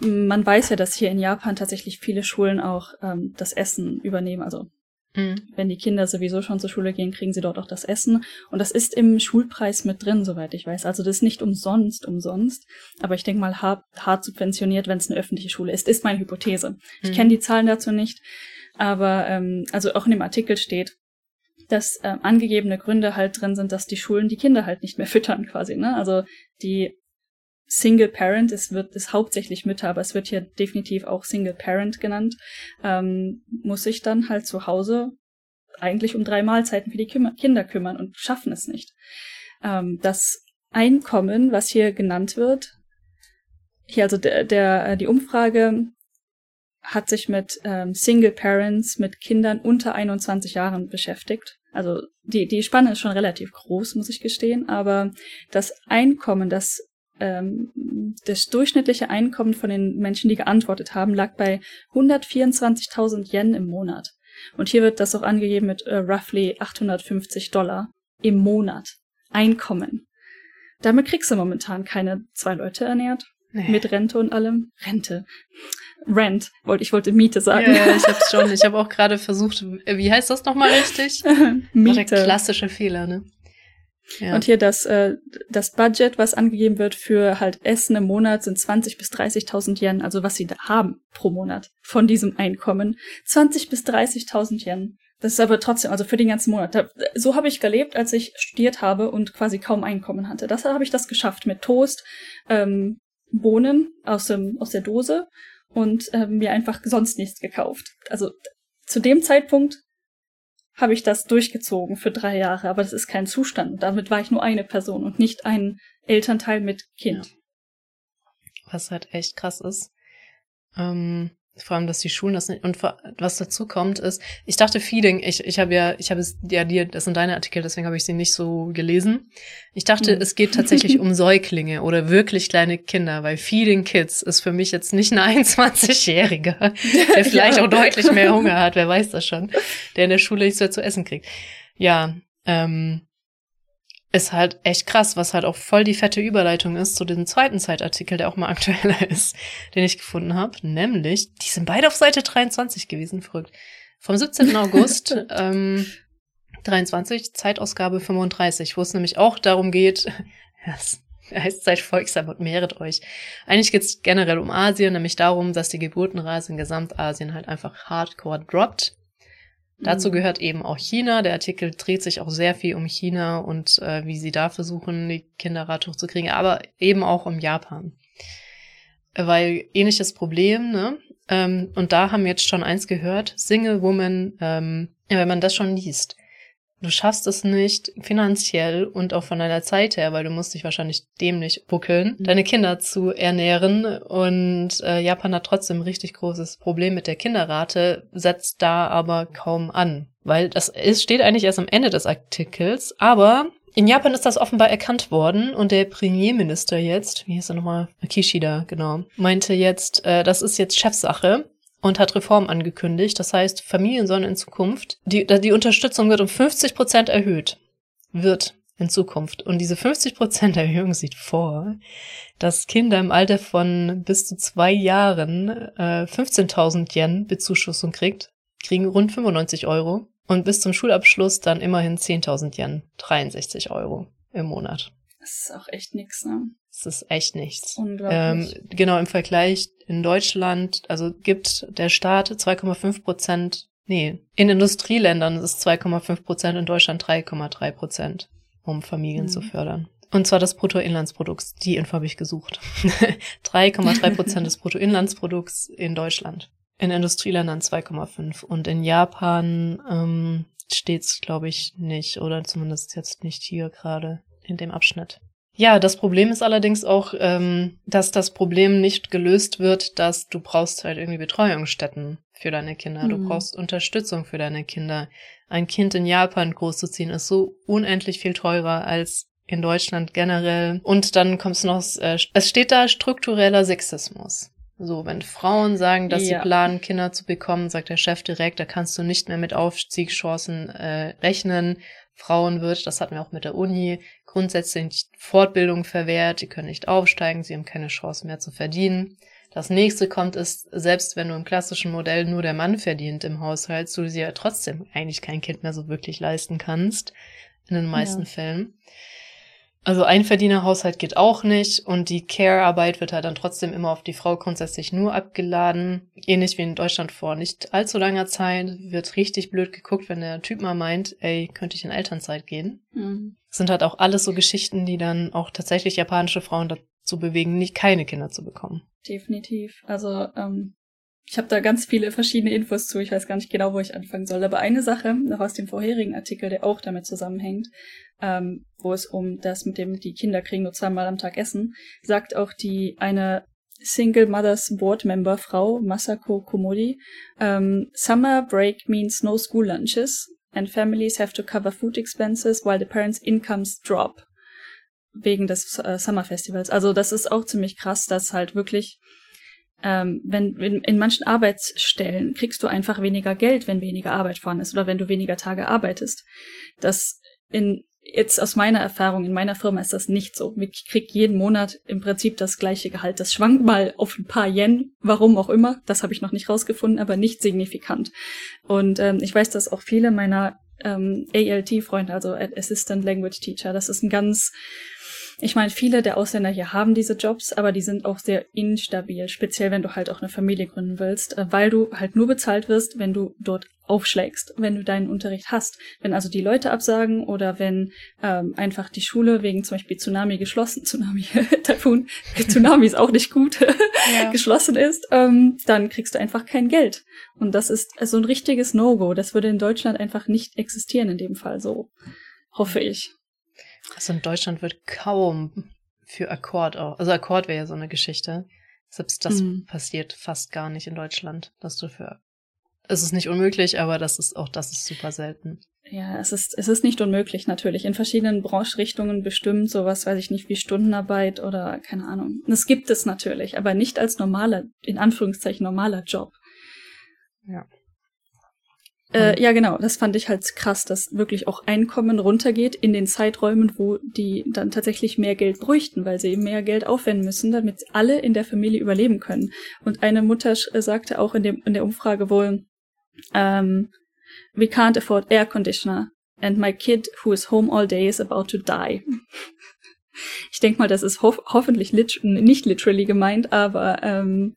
man weiß ja, dass hier in Japan tatsächlich viele Schulen auch ähm, das Essen übernehmen, also Mhm. Wenn die Kinder sowieso schon zur Schule gehen, kriegen sie dort auch das Essen. Und das ist im Schulpreis mit drin, soweit ich weiß. Also das ist nicht umsonst, umsonst. Aber ich denke mal, hart, hart subventioniert, wenn es eine öffentliche Schule ist, ist meine Hypothese. Ich mhm. kenne die Zahlen dazu nicht. Aber ähm, also auch in dem Artikel steht, dass äh, angegebene Gründe halt drin sind, dass die Schulen die Kinder halt nicht mehr füttern quasi. Ne? Also die Single Parent, es wird ist hauptsächlich Mütter, aber es wird hier definitiv auch Single Parent genannt, ähm, muss sich dann halt zu Hause eigentlich um drei Mahlzeiten für die Kümmer Kinder kümmern und schaffen es nicht. Ähm, das Einkommen, was hier genannt wird, hier also der, der äh, die Umfrage hat sich mit ähm, Single Parents mit Kindern unter 21 Jahren beschäftigt. Also die, die Spanne ist schon relativ groß, muss ich gestehen, aber das Einkommen, das ähm, das durchschnittliche Einkommen von den Menschen, die geantwortet haben, lag bei 124.000 Yen im Monat. Und hier wird das auch angegeben mit äh, roughly 850 Dollar im Monat Einkommen. Damit kriegst du momentan keine zwei Leute ernährt. Nee. Mit Rente und allem. Rente. Rent. Wollte, ich wollte Miete sagen. Ja, ich hab's schon. Ich habe auch gerade versucht, wie heißt das nochmal richtig? Miete. War der klassische Fehler, ne? Ja. Und hier das, äh, das Budget, was angegeben wird für halt Essen im Monat, sind 20 bis 30.000 Yen, also was sie da haben pro Monat von diesem Einkommen. 20 bis 30.000 Yen. Das ist aber trotzdem, also für den ganzen Monat. So habe ich gelebt, als ich studiert habe und quasi kaum Einkommen hatte. Das habe ich das geschafft mit Toast, ähm, Bohnen aus, dem, aus der Dose und ähm, mir einfach sonst nichts gekauft. Also zu dem Zeitpunkt habe ich das durchgezogen für drei Jahre, aber das ist kein Zustand. Damit war ich nur eine Person und nicht ein Elternteil mit Kind. Ja. Was halt echt krass ist. Ähm, vor allem, dass die Schulen das nicht. Und was dazu kommt, ist, ich dachte Feeding, ich, ich habe ja, ich habe es ja dir, das sind deine Artikel, deswegen habe ich sie nicht so gelesen. Ich dachte, mhm. es geht tatsächlich um Säuglinge oder wirklich kleine Kinder, weil Feeding Kids ist für mich jetzt nicht ein 21-Jähriger, der vielleicht ja. auch deutlich mehr Hunger hat, wer weiß das schon, der in der Schule nichts mehr zu essen kriegt. Ja, ähm, ist halt echt krass, was halt auch voll die fette Überleitung ist zu diesem zweiten Zeitartikel, der auch mal aktueller ist, den ich gefunden habe. Nämlich, die sind beide auf Seite 23 gewesen, verrückt. Vom 17. August ähm, 23, Zeitausgabe 35, wo es nämlich auch darum geht, das heißt seid folgsam und mehret euch. Eigentlich geht es generell um Asien, nämlich darum, dass die Geburtenrate in Gesamtasien halt einfach hardcore droppt Dazu mhm. gehört eben auch China. Der Artikel dreht sich auch sehr viel um China und äh, wie sie da versuchen, die Kinderrate hochzukriegen, aber eben auch um Japan. Weil ähnliches Problem, ne? Ähm, und da haben wir jetzt schon eins gehört, Single Woman, ähm, wenn man das schon liest, du schaffst es nicht finanziell und auch von deiner Zeit her, weil du musst dich wahrscheinlich dämlich buckeln, mhm. deine Kinder zu ernähren. Und äh, Japan hat trotzdem ein richtig großes Problem mit der Kinderrate, setzt da aber kaum an. Weil das ist, steht eigentlich erst am Ende des Artikels, aber in Japan ist das offenbar erkannt worden und der Premierminister jetzt, wie hieß er nochmal, Kishida, genau, meinte jetzt, äh, das ist jetzt Chefsache und hat Reform angekündigt. Das heißt, Familien sollen in Zukunft, die, die Unterstützung wird um 50 Prozent erhöht. Wird in Zukunft. Und diese 50 Prozent Erhöhung sieht vor, dass Kinder im Alter von bis zu zwei Jahren äh, 15.000 Yen Bezuschussung kriegt, kriegen rund 95 Euro. Und bis zum Schulabschluss dann immerhin 10.000 Yen, 63 Euro im Monat. Das ist auch echt nix, ne? Das ist echt nichts. Unglaublich. Ähm, genau, im Vergleich in Deutschland, also gibt der Staat 2,5 Prozent, nee, in Industrieländern ist es 2,5 Prozent, in Deutschland 3,3 Prozent, um Familien Mhm. zu fördern. Und zwar des Bruttoinlandsprodukts. Die Info habe ich gesucht. 3,3 Prozent des Bruttoinlandsprodukts in Deutschland. In Industrieländern 2,5. Und in Japan ähm, steht's, glaube ich, nicht. Oder zumindest jetzt nicht hier gerade in dem Abschnitt. Ja, das Problem ist allerdings auch, ähm, dass das Problem nicht gelöst wird, dass du brauchst halt irgendwie Betreuungsstätten für deine Kinder. Du Mhm. brauchst Unterstützung für deine Kinder. Ein Kind in Japan großzuziehen ist so unendlich viel teurer als in Deutschland generell. Und dann kommst du noch, äh, es steht da struktureller Sexismus. So, wenn Frauen sagen, dass Ja. sie planen, Kinder zu bekommen, sagt der Chef direkt, da kannst du nicht mehr mit Aufstiegschancen äh, rechnen. Frauen wird, das hatten wir auch mit der Uni, grundsätzlich Fortbildung verwehrt, die können nicht aufsteigen, sie haben keine Chance mehr zu verdienen. Das nächste kommt ist, selbst wenn du im klassischen Modell nur der Mann verdient im Haushalt, du dir ja trotzdem eigentlich kein Kind mehr so wirklich leisten kannst, in den meisten Ja. Fällen. Also Einverdienerhaushalt geht auch nicht und die Care-Arbeit wird halt dann trotzdem immer auf die Frau grundsätzlich nur abgeladen. Ähnlich wie in Deutschland vor nicht allzu langer Zeit wird richtig blöd geguckt, wenn der Typ mal meint, ey, könnte ich in Elternzeit gehen. Mhm. Das sind halt auch alles so Geschichten, die dann auch tatsächlich japanische Frauen dazu bewegen, nicht keine Kinder zu bekommen. Definitiv. Also, ähm, ich habe da ganz viele verschiedene Infos zu. Ich weiß gar nicht genau, wo ich anfangen soll. Aber eine Sache noch aus dem vorherigen Artikel, der auch damit zusammenhängt, ähm, wo es um das mit dem, die Kinder kriegen nur zweimal am Tag Essen, sagt auch die eine Single Mothers Board Member Frau Masako Komodi, ähm, Summer break means no school lunches and families have to cover food expenses while the parents' incomes drop wegen des äh, Summer Festivals. Also das ist auch ziemlich krass, dass halt wirklich ähm, wenn in, in manchen Arbeitsstellen kriegst du einfach weniger Geld, wenn weniger Arbeit vorhanden ist oder wenn du weniger Tage arbeitest. Das in jetzt aus meiner Erfahrung in meiner Firma ist das nicht so. Ich krieg jeden Monat im Prinzip das gleiche Gehalt. Das schwankt mal auf ein paar Yen, warum auch immer. Das habe ich noch nicht rausgefunden, aber nicht signifikant. Und ähm, ich weiß, dass auch viele meiner ähm, ALT-Freunde, also Assistant Language Teacher, das ist ein ganz ich meine, viele der Ausländer hier haben diese Jobs, aber die sind auch sehr instabil, speziell wenn du halt auch eine Familie gründen willst, äh, weil du halt nur bezahlt wirst, wenn du dort aufschlägst, wenn du deinen Unterricht hast. Wenn also die Leute absagen oder wenn ähm, einfach die Schule wegen zum Beispiel Tsunami geschlossen, Tsunami, Taifun, Tsunami ist auch nicht gut, Ja. geschlossen ist, ähm, dann kriegst du einfach kein Geld. Und das ist so ein richtiges No-Go. Das würde in Deutschland einfach nicht existieren in dem Fall so. Hoffe ich. Also in Deutschland wird kaum für Akkord auch. Also Akkord wäre ja so eine Geschichte. Selbst das Mhm. passiert fast gar nicht in Deutschland, dass du für. Es ist nicht unmöglich, aber das ist auch das ist super selten. Ja, es ist, es ist nicht unmöglich, natürlich. In verschiedenen Branchrichtungen bestimmt sowas, weiß ich nicht, wie Stundenarbeit oder keine Ahnung. Das gibt es natürlich, aber nicht als normaler, in Anführungszeichen normaler Job. Ja. Äh, ja, genau, das fand ich halt krass, dass wirklich auch Einkommen runtergeht in den Zeiträumen, wo die dann tatsächlich mehr Geld bräuchten, weil sie eben mehr Geld aufwenden müssen, damit alle in der Familie überleben können. Und eine Mutter äh, sagte auch in, dem, in der Umfrage wohl, ähm, we can't afford air conditioner and my kid who is home all day is about to die. Ich denke mal, das ist hof hoffentlich lit nicht literally gemeint, aber ähm,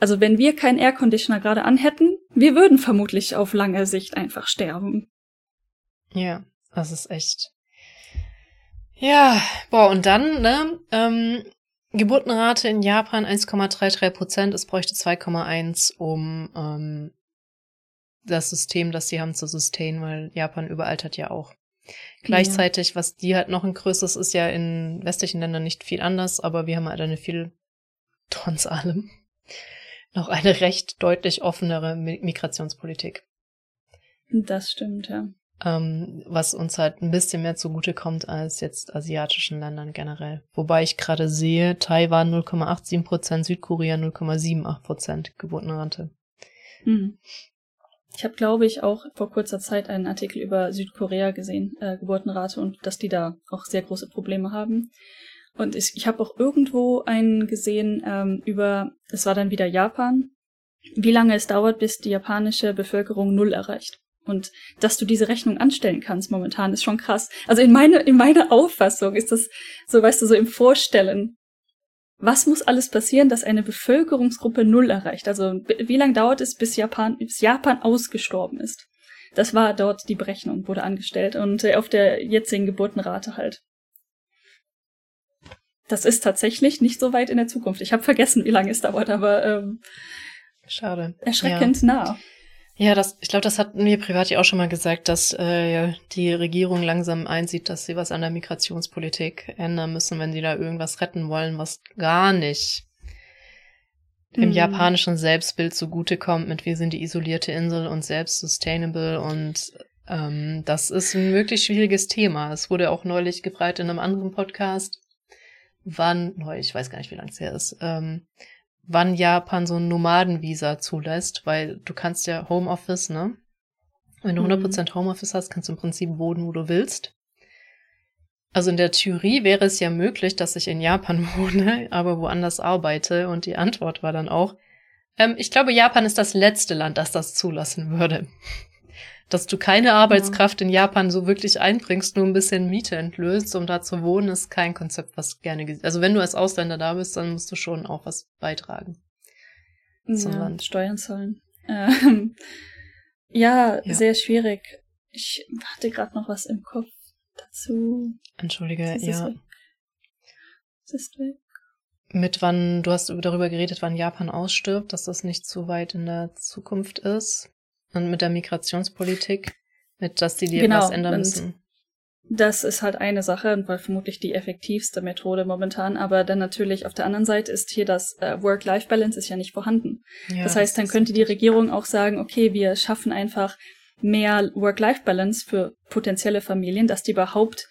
also wenn wir keinen Air Conditioner gerade anhätten, wir würden vermutlich auf lange Sicht einfach sterben. Ja, das ist echt. Ja, boah, und dann, ne, ähm, Geburtenrate in Japan 1,33 Prozent, es bräuchte 2,1, um ähm, das System, das sie haben, zu sustain, weil Japan überaltert ja auch. Gleichzeitig, was die halt noch ein größeres ist ja in westlichen Ländern nicht viel anders, aber wir haben halt eine viel, trotz allem, noch eine recht deutlich offenere Mi- Migrationspolitik Das stimmt, ja. ähm, was uns halt ein bisschen mehr zugute kommt als jetzt asiatischen Ländern generell. Wobei ich gerade sehe, Taiwan 0,87 Prozent, Südkorea 0,78 Prozent Geburtenrate. Hm. Ich habe, glaube ich, auch vor kurzer Zeit einen Artikel über Südkorea gesehen, äh, Geburtenrate, und dass die da auch sehr große Probleme haben. Und ich, ich habe auch irgendwo einen gesehen ähm, über, es war dann wieder Japan, wie lange es dauert, bis die japanische Bevölkerung null erreicht. Und dass du diese Rechnung anstellen kannst momentan, ist schon krass. Also in meine, in meiner Auffassung ist das so, weißt du, so im Vorstellen. Was muss alles passieren, dass eine Bevölkerungsgruppe Null erreicht? Also wie lange dauert es, bis Japan, bis Japan ausgestorben ist? Das war dort die Berechnung, wurde angestellt und äh, auf der jetzigen Geburtenrate halt. Das ist tatsächlich nicht so weit in der Zukunft. Ich habe vergessen, wie lange es dauert, aber ähm, schade. Erschreckend ja. nah. Ja, das, ich glaube, das hat mir privat ja auch schon mal gesagt, dass äh, die Regierung langsam einsieht, dass sie was an der Migrationspolitik ändern müssen, wenn sie da irgendwas retten wollen, was gar nicht dem mhm. japanischen Selbstbild zugutekommt, mit wir sind die isolierte Insel und selbst sustainable und ähm, das ist ein wirklich schwieriges Thema. Es wurde auch neulich gefragt in einem anderen Podcast, wann, ich weiß gar nicht, wie lange es her ist, ähm, wann Japan so ein Nomadenvisa zulässt, weil du kannst ja Homeoffice, ne? Wenn du 100% mhm. Homeoffice hast, kannst du im Prinzip wohnen, wo du willst. Also in der Theorie wäre es ja möglich, dass ich in Japan wohne, aber woanders arbeite. Und die Antwort war dann auch, ähm, ich glaube, Japan ist das letzte Land, das das zulassen würde dass du keine Arbeitskraft in Japan so wirklich einbringst, nur ein bisschen Miete entlöst, um da zu wohnen, ist kein Konzept, was gerne, also wenn du als Ausländer da bist, dann musst du schon auch was beitragen. Zum ja, Land. Steuern zahlen. Ähm, ja, ja, sehr schwierig. Ich hatte gerade noch was im Kopf dazu. Entschuldige, ist ja. Weg? Ist weg? Mit wann, du hast darüber geredet, wann Japan ausstirbt, dass das nicht zu weit in der Zukunft ist. Und mit der Migrationspolitik, mit dass die dir genau, was ändern müssen. Das ist halt eine Sache und war vermutlich die effektivste Methode momentan. Aber dann natürlich auf der anderen Seite ist hier das äh, Work-Life-Balance ist ja nicht vorhanden. Ja, das heißt, dann könnte die Regierung auch sagen, okay, wir schaffen einfach mehr Work-Life-Balance für potenzielle Familien, dass die überhaupt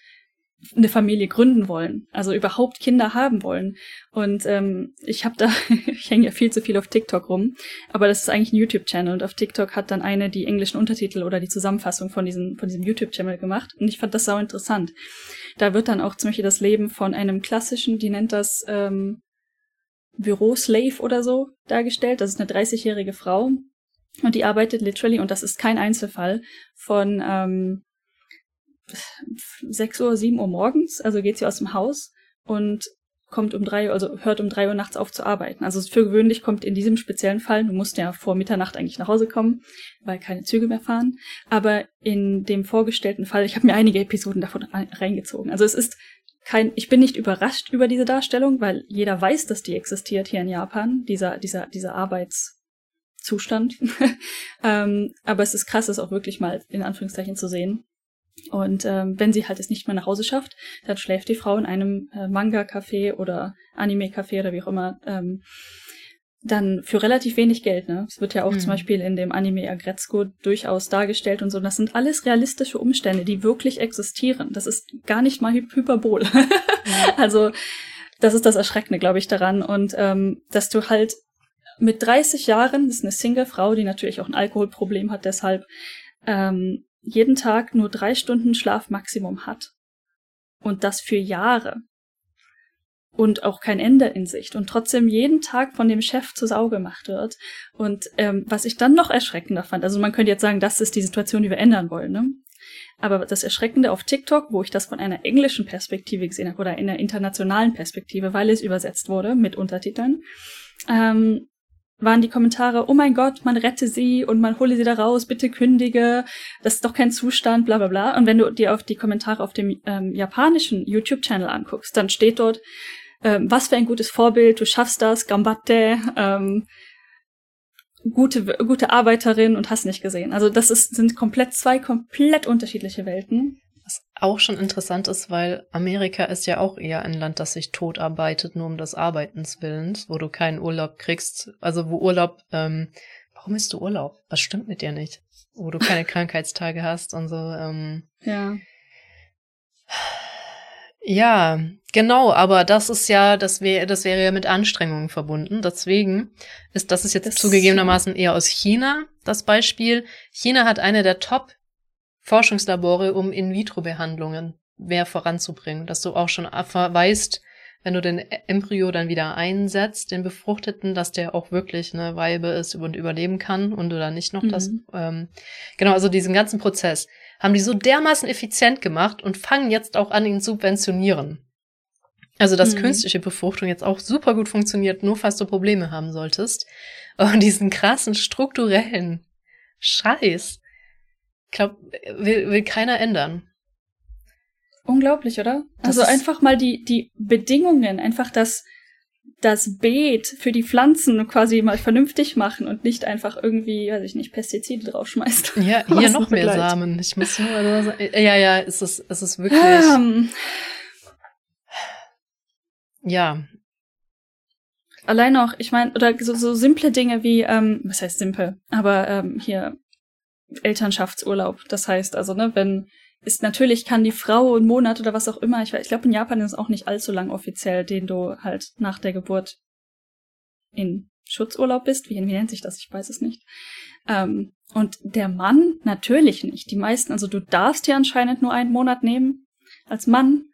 eine Familie gründen wollen, also überhaupt Kinder haben wollen. Und ähm, ich habe da, ich hänge ja viel zu viel auf TikTok rum, aber das ist eigentlich ein YouTube-Channel und auf TikTok hat dann eine die englischen Untertitel oder die Zusammenfassung von diesem, von diesem YouTube-Channel gemacht und ich fand das sau interessant. Da wird dann auch zum Beispiel das Leben von einem klassischen, die nennt das ähm, Büroslave oder so dargestellt. Das ist eine 30-jährige Frau und die arbeitet literally, und das ist kein Einzelfall, von ähm, 6 Uhr, 7 Uhr morgens, also geht sie aus dem Haus und kommt um drei, also hört um drei Uhr nachts auf zu arbeiten. Also für gewöhnlich kommt in diesem speziellen Fall, du musst ja vor Mitternacht eigentlich nach Hause kommen, weil keine Züge mehr fahren. Aber in dem vorgestellten Fall, ich habe mir einige Episoden davon reingezogen. Also es ist kein, ich bin nicht überrascht über diese Darstellung, weil jeder weiß, dass die existiert hier in Japan, dieser, dieser, dieser Arbeitszustand. ähm, aber es ist krass, es auch wirklich mal in Anführungszeichen zu sehen. Und ähm, wenn sie halt es nicht mehr nach Hause schafft, dann schläft die Frau in einem äh, Manga-Café oder Anime-Café oder wie auch immer, ähm, dann für relativ wenig Geld. Ne? Es wird ja auch mhm. zum Beispiel in dem Anime Agretzko durchaus dargestellt und so. Das sind alles realistische Umstände, die wirklich existieren. Das ist gar nicht mal Hy Hyperbol. Mhm. also das ist das Erschreckende, glaube ich, daran. Und ähm, dass du halt mit 30 Jahren, das ist eine Single-Frau, die natürlich auch ein Alkoholproblem hat, deshalb ähm, jeden Tag nur drei Stunden Schlafmaximum hat. Und das für Jahre. Und auch kein Ende in Sicht. Und trotzdem jeden Tag von dem Chef zur Sau gemacht wird. Und ähm, was ich dann noch erschreckender fand, also man könnte jetzt sagen, das ist die Situation, die wir ändern wollen, ne? Aber das Erschreckende auf TikTok, wo ich das von einer englischen Perspektive gesehen habe oder in einer internationalen Perspektive, weil es übersetzt wurde mit Untertiteln, ähm, waren die Kommentare, oh mein Gott, man rette sie und man hole sie da raus, bitte kündige, das ist doch kein Zustand, bla bla bla. Und wenn du dir auf die Kommentare auf dem ähm, japanischen YouTube-Channel anguckst, dann steht dort, ähm, was für ein gutes Vorbild, du schaffst das, gambatte, ähm, gute, gute Arbeiterin und hast nicht gesehen. Also das ist, sind komplett zwei komplett unterschiedliche Welten. Auch schon interessant ist, weil Amerika ist ja auch eher ein Land, das sich tot arbeitet, nur um des Arbeitens willens, wo du keinen Urlaub kriegst. Also wo Urlaub, ähm, warum ist du Urlaub? Was stimmt mit dir nicht? Wo du keine Krankheitstage hast und so. Ähm, ja. Ja, genau, aber das ist ja, das wäre, das wäre ja mit Anstrengungen verbunden. Deswegen ist das ist jetzt das zugegebenermaßen eher aus China das Beispiel. China hat eine der Top Forschungslabore, um In-vitro-Behandlungen mehr voranzubringen, dass du auch schon weißt, wenn du den Embryo dann wieder einsetzt, den befruchteten, dass der auch wirklich eine Weibe ist und überleben kann und du dann nicht noch mhm. das, ähm, genau, also diesen ganzen Prozess haben die so dermaßen effizient gemacht und fangen jetzt auch an, ihn subventionieren. Also, dass mhm. künstliche Befruchtung jetzt auch super gut funktioniert, nur falls du Probleme haben solltest. Und diesen krassen strukturellen Scheiß, glaub, will, will keiner ändern. Unglaublich, oder? Das also einfach mal die, die Bedingungen, einfach das, das Beet für die Pflanzen quasi mal vernünftig machen und nicht einfach irgendwie, weiß ich nicht, Pestizide draufschmeißt. Ja, hier noch mehr Samen. Ich muss nur, also, ja, ja, es ist, es ist wirklich. Um, ja. Allein auch, ich meine, oder so, so simple Dinge wie, ähm, was heißt simpel, aber ähm, hier Elternschaftsurlaub. Das heißt also, ne, wenn ist natürlich kann die Frau einen Monat oder was auch immer, ich, ich glaube in Japan ist es auch nicht allzu lang offiziell, den du halt nach der Geburt in Schutzurlaub bist. Wie, wie nennt sich das? Ich weiß es nicht. Ähm, und der Mann natürlich nicht. Die meisten, also du darfst dir anscheinend nur einen Monat nehmen als Mann,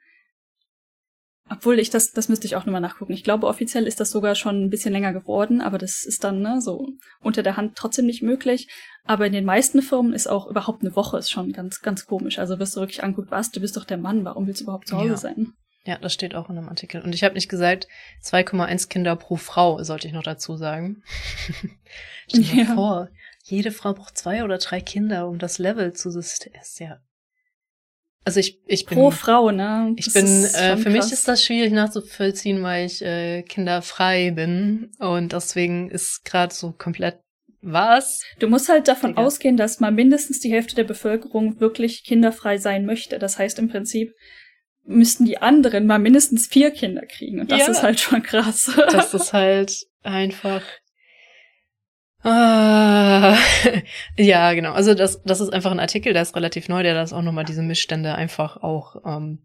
obwohl ich das, das müsste ich auch nochmal nachgucken. Ich glaube, offiziell ist das sogar schon ein bisschen länger geworden, aber das ist dann ne, so unter der Hand trotzdem nicht möglich. Aber in den meisten Firmen ist auch überhaupt eine Woche ist schon ganz, ganz komisch. Also wirst du wirklich anguckt, was, du bist doch der Mann, warum willst du überhaupt zu Hause ja. sein? Ja, das steht auch in einem Artikel. Und ich habe nicht gesagt, 2,1 Kinder pro Frau, sollte ich noch dazu sagen. Stell dir ja. vor, jede Frau braucht zwei oder drei Kinder, um das Level zu. Ist ja also ich, ich bin pro Frau, ne? Ich das bin äh, für krass. mich ist das schwierig nachzuvollziehen, weil ich äh, kinderfrei bin und deswegen ist gerade so komplett was? Du musst halt davon Digga. ausgehen, dass mal mindestens die Hälfte der Bevölkerung wirklich kinderfrei sein möchte. Das heißt im Prinzip müssten die anderen mal mindestens vier Kinder kriegen und das ja. ist halt schon krass. Das ist halt einfach Ah, ja, genau. Also das, das ist einfach ein Artikel, der ist relativ neu, der das auch nochmal diese Missstände einfach auch ähm,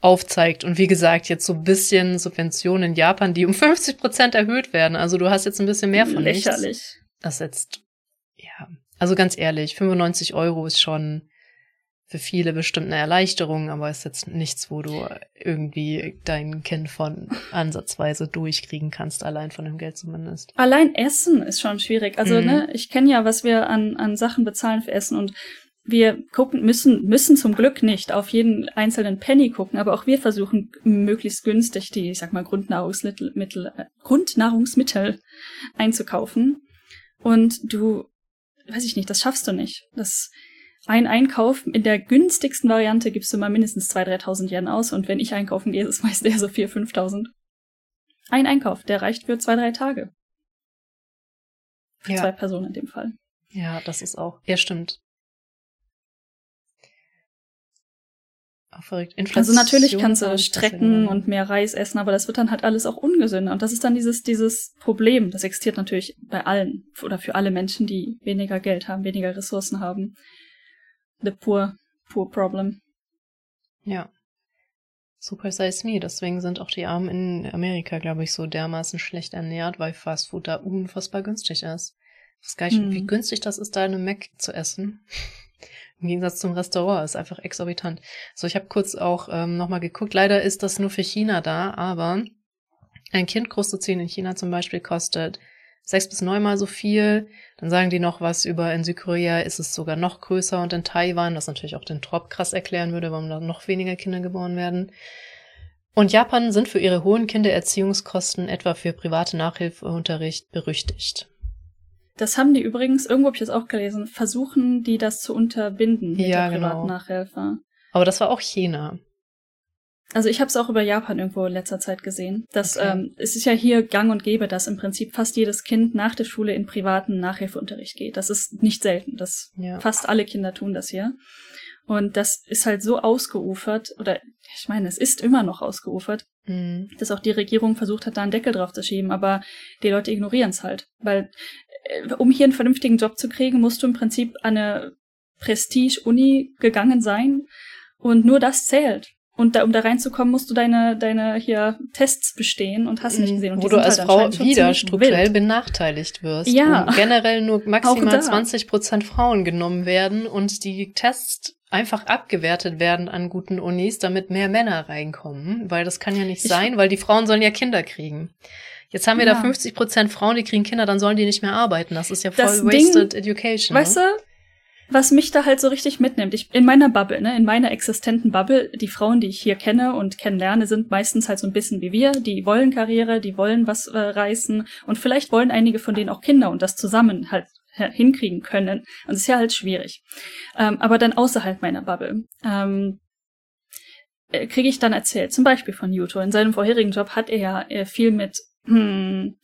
aufzeigt. Und wie gesagt, jetzt so ein bisschen Subventionen in Japan, die um 50 Prozent erhöht werden. Also du hast jetzt ein bisschen mehr von Lächerlich. Nichts. Das jetzt, ja. Also ganz ehrlich, 95 Euro ist schon für viele bestimmt eine Erleichterung, aber ist jetzt nichts, wo du irgendwie dein Kind von ansatzweise durchkriegen kannst, allein von dem Geld zumindest. Allein Essen ist schon schwierig. Also, mhm. ne, ich kenne ja, was wir an, an Sachen bezahlen für Essen und wir gucken, müssen, müssen zum Glück nicht auf jeden einzelnen Penny gucken, aber auch wir versuchen möglichst günstig die, ich sag mal, Grundnahrungsmittel, äh, Grundnahrungsmittel einzukaufen. Und du, weiß ich nicht, das schaffst du nicht. Das, ein Einkauf in der günstigsten Variante gibst du mal mindestens 2.000, 3.000 Yen aus und wenn ich einkaufen gehe, ist es meist eher so 4.000, 5.000. Ein Einkauf, der reicht für zwei, drei Tage. Für ja. zwei Personen in dem Fall. Ja, das ist auch. Ja, stimmt. Auch verrückt. Also natürlich kannst du strecken und mehr Reis essen, aber das wird dann halt alles auch ungesünder. Und das ist dann dieses, dieses Problem. Das existiert natürlich bei allen oder für alle Menschen, die weniger Geld haben, weniger Ressourcen haben the poor, poor problem. Ja. Super size me. Deswegen sind auch die Armen in Amerika, glaube ich, so dermaßen schlecht ernährt, weil Fastfood da unfassbar günstig ist. Ich weiß gar nicht, hm. wie günstig das ist, da eine Mac zu essen. Im Gegensatz zum Restaurant ist einfach exorbitant. So, ich habe kurz auch ähm, nochmal geguckt. Leider ist das nur für China da, aber ein Kind großzuziehen in China zum Beispiel kostet sechs bis neunmal so viel. Dann sagen die noch was über in Südkorea ist es sogar noch größer und in Taiwan, was natürlich auch den Trop krass erklären würde, warum da noch weniger Kinder geboren werden. Und Japan sind für ihre hohen Kindererziehungskosten etwa für private Nachhilfeunterricht berüchtigt. Das haben die übrigens, irgendwo habe ich das auch gelesen, versuchen die das zu unterbinden mit ja, der genau. Nachhilfe. Aber das war auch China. Also ich habe es auch über Japan irgendwo in letzter Zeit gesehen. Das okay. ähm, es ist ja hier gang und gäbe, dass im Prinzip fast jedes Kind nach der Schule in privaten Nachhilfeunterricht geht. Das ist nicht selten. Das ja. fast alle Kinder tun das hier. Und das ist halt so ausgeufert, oder ich meine, es ist immer noch ausgeufert, mhm. dass auch die Regierung versucht hat, da einen Deckel drauf zu schieben, aber die Leute ignorieren es halt. Weil äh, um hier einen vernünftigen Job zu kriegen, musst du im Prinzip an eine Prestige-Uni gegangen sein und nur das zählt. Und da, um da reinzukommen, musst du deine, deine hier Tests bestehen und hast nicht mhm. gesehen. Und Wo du als halt Frau wieder strukturell wild. benachteiligt wirst. Ja. Und generell nur maximal 20 Prozent Frauen genommen werden und die Tests einfach abgewertet werden an guten Unis, damit mehr Männer reinkommen, weil das kann ja nicht sein, weil die Frauen sollen ja Kinder kriegen. Jetzt haben wir ja. da 50 Prozent Frauen, die kriegen Kinder, dann sollen die nicht mehr arbeiten. Das ist ja voll das wasted Ding, education. Weißt ne? du, was mich da halt so richtig mitnimmt, ich, in meiner Bubble, ne, in meiner existenten Bubble, die Frauen, die ich hier kenne und kennenlerne, sind meistens halt so ein bisschen wie wir, die wollen Karriere, die wollen was äh, reißen und vielleicht wollen einige von denen auch Kinder und das zusammen halt hinkriegen können. Und das ist ja halt schwierig. Ähm, aber dann außerhalb meiner Bubble. Ähm, äh, kriege ich dann erzählt, zum Beispiel von Yuto. In seinem vorherigen Job hat er ja äh, viel mit hm,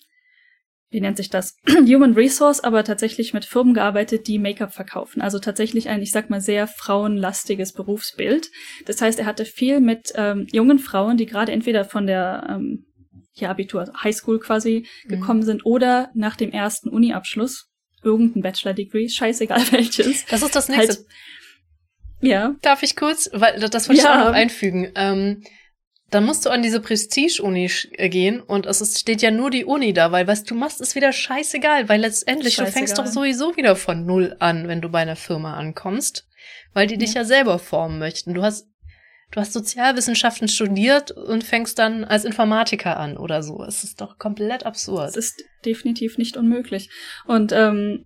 wie nennt sich das, Human Resource, aber tatsächlich mit Firmen gearbeitet, die Make-up verkaufen. Also tatsächlich ein, ich sag mal, sehr frauenlastiges Berufsbild. Das heißt, er hatte viel mit ähm, jungen Frauen, die gerade entweder von der ähm, ja, Abitur, Highschool quasi mhm. gekommen sind oder nach dem ersten Uni-Abschluss irgendein Bachelor-Degree, scheißegal welches. Das ist das nächste. Halt, ja. Darf ich kurz, weil das wollte ja. ich auch noch einfügen. Ähm, dann musst du an diese Prestige-Uni äh, gehen und es ist, steht ja nur die Uni da, weil was du machst, ist wieder scheißegal, weil letztendlich scheißegal. du fängst doch sowieso wieder von null an, wenn du bei einer Firma ankommst, weil die ja. dich ja selber formen möchten. Du hast du hast Sozialwissenschaften studiert und fängst dann als Informatiker an oder so. Es ist doch komplett absurd. Es ist definitiv nicht unmöglich. Und ähm,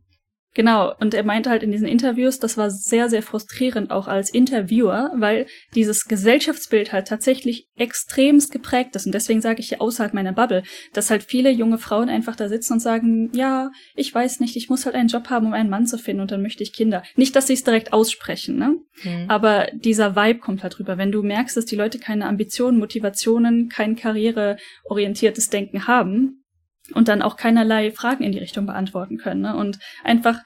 Genau, und er meinte halt in diesen Interviews, das war sehr, sehr frustrierend auch als Interviewer, weil dieses Gesellschaftsbild halt tatsächlich extremst geprägt ist. Und deswegen sage ich hier außerhalb meiner Bubble, dass halt viele junge Frauen einfach da sitzen und sagen, ja, ich weiß nicht, ich muss halt einen Job haben, um einen Mann zu finden und dann möchte ich Kinder. Nicht, dass sie es direkt aussprechen, ne? Mhm. Aber dieser Vibe kommt halt rüber. Wenn du merkst, dass die Leute keine Ambitionen, Motivationen, kein karriereorientiertes Denken haben, und dann auch keinerlei Fragen in die Richtung beantworten können. Ne? Und einfach,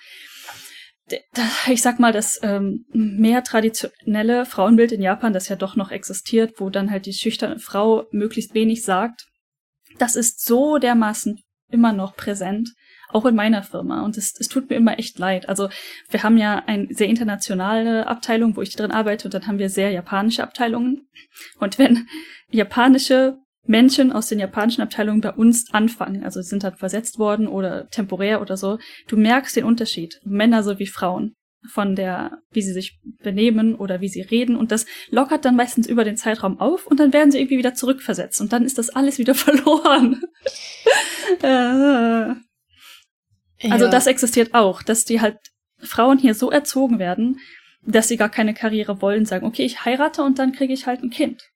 ich sag mal, das ähm, mehr traditionelle Frauenbild in Japan, das ja doch noch existiert, wo dann halt die schüchterne Frau möglichst wenig sagt, das ist so dermaßen immer noch präsent, auch in meiner Firma. Und es, es tut mir immer echt leid. Also wir haben ja eine sehr internationale Abteilung, wo ich drin arbeite, und dann haben wir sehr japanische Abteilungen. Und wenn japanische Menschen aus den japanischen Abteilungen bei uns anfangen, also sind dann versetzt worden oder temporär oder so, du merkst den Unterschied, Männer sowie Frauen, von der, wie sie sich benehmen oder wie sie reden und das lockert dann meistens über den Zeitraum auf und dann werden sie irgendwie wieder zurückversetzt und dann ist das alles wieder verloren. Äh. also ja. das existiert auch, dass die halt Frauen hier so erzogen werden, dass sie gar keine Karriere wollen, sagen, okay, ich heirate und dann kriege ich halt ein Kind.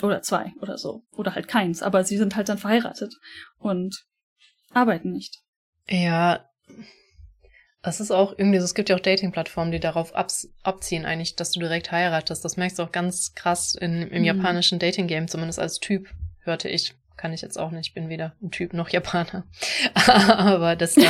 Oder zwei oder so. Oder halt keins. Aber sie sind halt dann verheiratet und arbeiten nicht. Ja. Es ist auch irgendwie so, es gibt ja auch Dating-Plattformen, die darauf abziehen eigentlich, dass du direkt heiratest. Das merkst du auch ganz krass in, im mhm. japanischen Dating-Game, zumindest als Typ, hörte ich kann ich jetzt auch nicht, bin weder ein Typ noch Japaner. Aber das dann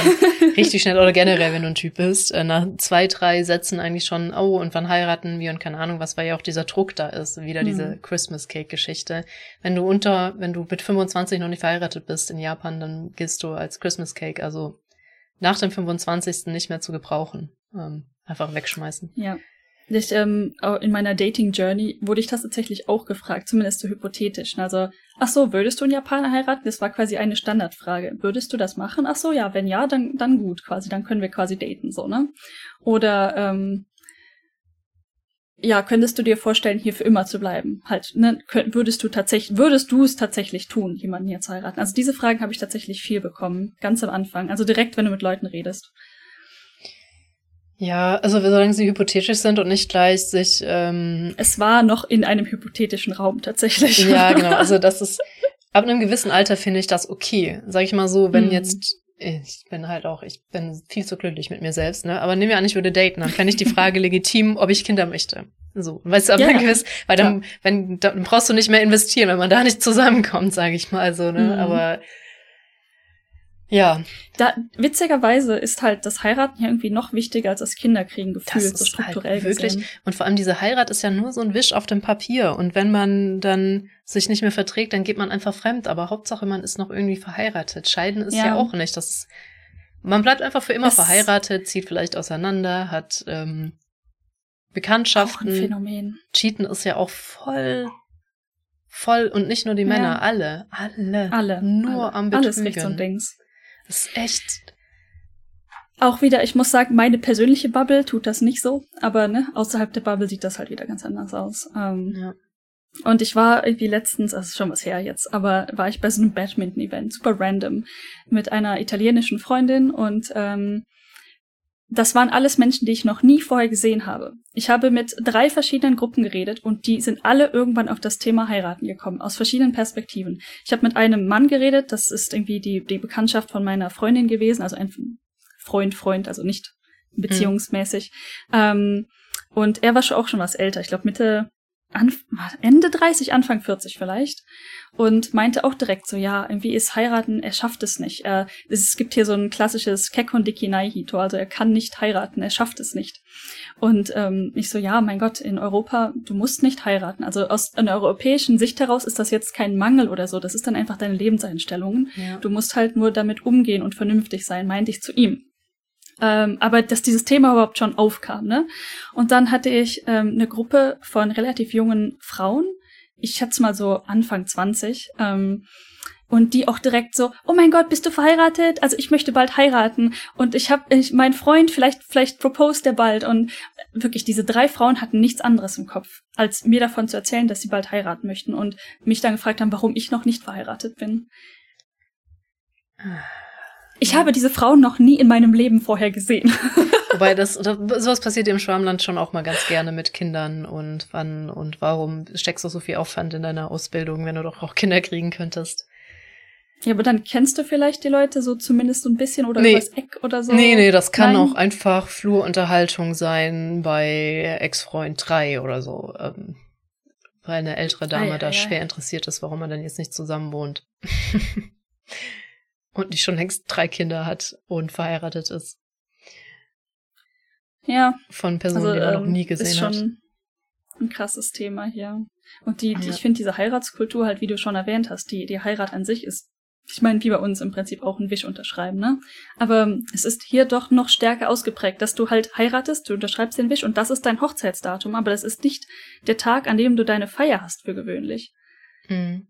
richtig schnell oder generell, wenn du ein Typ bist, äh, nach zwei, drei Sätzen eigentlich schon, oh, und wann heiraten wir und keine Ahnung, was, weil ja auch dieser Druck da ist, wieder mhm. diese Christmas Cake Geschichte. Wenn du unter, wenn du mit 25 noch nicht verheiratet bist in Japan, dann gehst du als Christmas Cake, also nach dem 25. nicht mehr zu gebrauchen. Ähm, einfach wegschmeißen. Ja. Ich, ähm, in meiner Dating-Journey wurde ich das tatsächlich auch gefragt, zumindest so hypothetisch. Also, ach so, würdest du einen Japaner heiraten? Das war quasi eine Standardfrage. Würdest du das machen? Ach so, ja, wenn ja, dann, dann gut, quasi, dann können wir quasi daten, so, ne? Oder, ähm, ja, könntest du dir vorstellen, hier für immer zu bleiben? Halt, ne, könnt, würdest du tatsächlich, würdest du es tatsächlich tun, jemanden hier zu heiraten? Also diese Fragen habe ich tatsächlich viel bekommen, ganz am Anfang. Also direkt, wenn du mit Leuten redest. Ja, also solange sie hypothetisch sind und nicht gleich sich. Ähm es war noch in einem hypothetischen Raum tatsächlich. Ja, genau. Also das ist ab einem gewissen Alter finde ich das okay. Sag ich mal so, wenn hm. jetzt ich bin halt auch, ich bin viel zu glücklich mit mir selbst, ne? Aber nehmen wir an, ich würde daten, dann fände ich die Frage legitim, ob ich Kinder möchte. So, weißt du, aber ja, gewiss, weil dann, wenn, dann brauchst du nicht mehr investieren, wenn man da nicht zusammenkommt, sage ich mal so, ne? Mhm. Aber ja. Da, witzigerweise ist halt das Heiraten hier irgendwie noch wichtiger als das Kinderkriegen gefühlt, das so strukturell halt wirklich. Gesehen. Und vor allem diese Heirat ist ja nur so ein Wisch auf dem Papier. Und wenn man dann sich nicht mehr verträgt, dann geht man einfach fremd. Aber Hauptsache, man ist noch irgendwie verheiratet. Scheiden ist ja, ja auch nicht. Das, man bleibt einfach für immer es verheiratet, zieht vielleicht auseinander, hat ähm, Bekanntschaften. Auch ein Phänomen. Cheaten ist ja auch voll voll und nicht nur die Männer, ja. alle, alle, alle, nur alle. am Betrügen. Alles rechts und links. Das ist echt. Auch wieder, ich muss sagen, meine persönliche Bubble tut das nicht so, aber ne, außerhalb der Bubble sieht das halt wieder ganz anders aus. Ähm, ja. Und ich war irgendwie letztens, also schon was her jetzt, aber war ich bei so einem Badminton-Event, super random, mit einer italienischen Freundin und ähm, das waren alles Menschen, die ich noch nie vorher gesehen habe. Ich habe mit drei verschiedenen Gruppen geredet und die sind alle irgendwann auf das Thema heiraten gekommen, aus verschiedenen Perspektiven. Ich habe mit einem Mann geredet, das ist irgendwie die, die Bekanntschaft von meiner Freundin gewesen, also ein Freund, Freund, also nicht beziehungsmäßig. Mhm. Ähm, und er war schon auch schon was älter, ich glaube Mitte, Anf Ende 30, Anfang 40 vielleicht. Und meinte auch direkt so, ja, irgendwie ist heiraten, er schafft es nicht. Er, es gibt hier so ein klassisches Kekondiki Naihito, also er kann nicht heiraten, er schafft es nicht. Und ähm, ich so, ja, mein Gott, in Europa, du musst nicht heiraten. Also aus einer europäischen Sicht heraus ist das jetzt kein Mangel oder so, das ist dann einfach deine Lebenseinstellungen. Ja. Du musst halt nur damit umgehen und vernünftig sein, meinte ich zu ihm. Ähm, aber dass dieses Thema überhaupt schon aufkam, ne? Und dann hatte ich ähm, eine Gruppe von relativ jungen Frauen, ich schätze mal so Anfang 20, ähm, und die auch direkt so, oh mein Gott, bist du verheiratet? Also ich möchte bald heiraten und ich habe ich, mein Freund vielleicht vielleicht proposed der bald und wirklich diese drei Frauen hatten nichts anderes im Kopf, als mir davon zu erzählen, dass sie bald heiraten möchten und mich dann gefragt haben, warum ich noch nicht verheiratet bin. Ich habe diese Frauen noch nie in meinem Leben vorher gesehen. Wobei das, das sowas passiert im Schwarmland schon auch mal ganz gerne mit Kindern und wann und warum steckst du so viel Aufwand in deiner Ausbildung, wenn du doch auch Kinder kriegen könntest. Ja, aber dann kennst du vielleicht die Leute so zumindest so ein bisschen oder nee. übers Eck oder so. Nee, nee, das kann Nein. auch einfach Flurunterhaltung sein bei Ex-Freund 3 oder so. Ähm, weil eine ältere Dame ah, ja, da ja. schwer interessiert ist, warum man dann jetzt nicht zusammen wohnt. und nicht schon längst drei Kinder hat und verheiratet ist. Ja. Von Personen, also, die man ähm, noch nie gesehen ist schon hat. Ein krasses Thema hier. Und die, die ja. ich finde diese Heiratskultur halt, wie du schon erwähnt hast, die, die Heirat an sich ist, ich meine, wie bei uns im Prinzip auch ein Wisch unterschreiben, ne? Aber es ist hier doch noch stärker ausgeprägt, dass du halt heiratest, du unterschreibst den Wisch und das ist dein Hochzeitsdatum, aber das ist nicht der Tag, an dem du deine Feier hast für gewöhnlich. Mhm.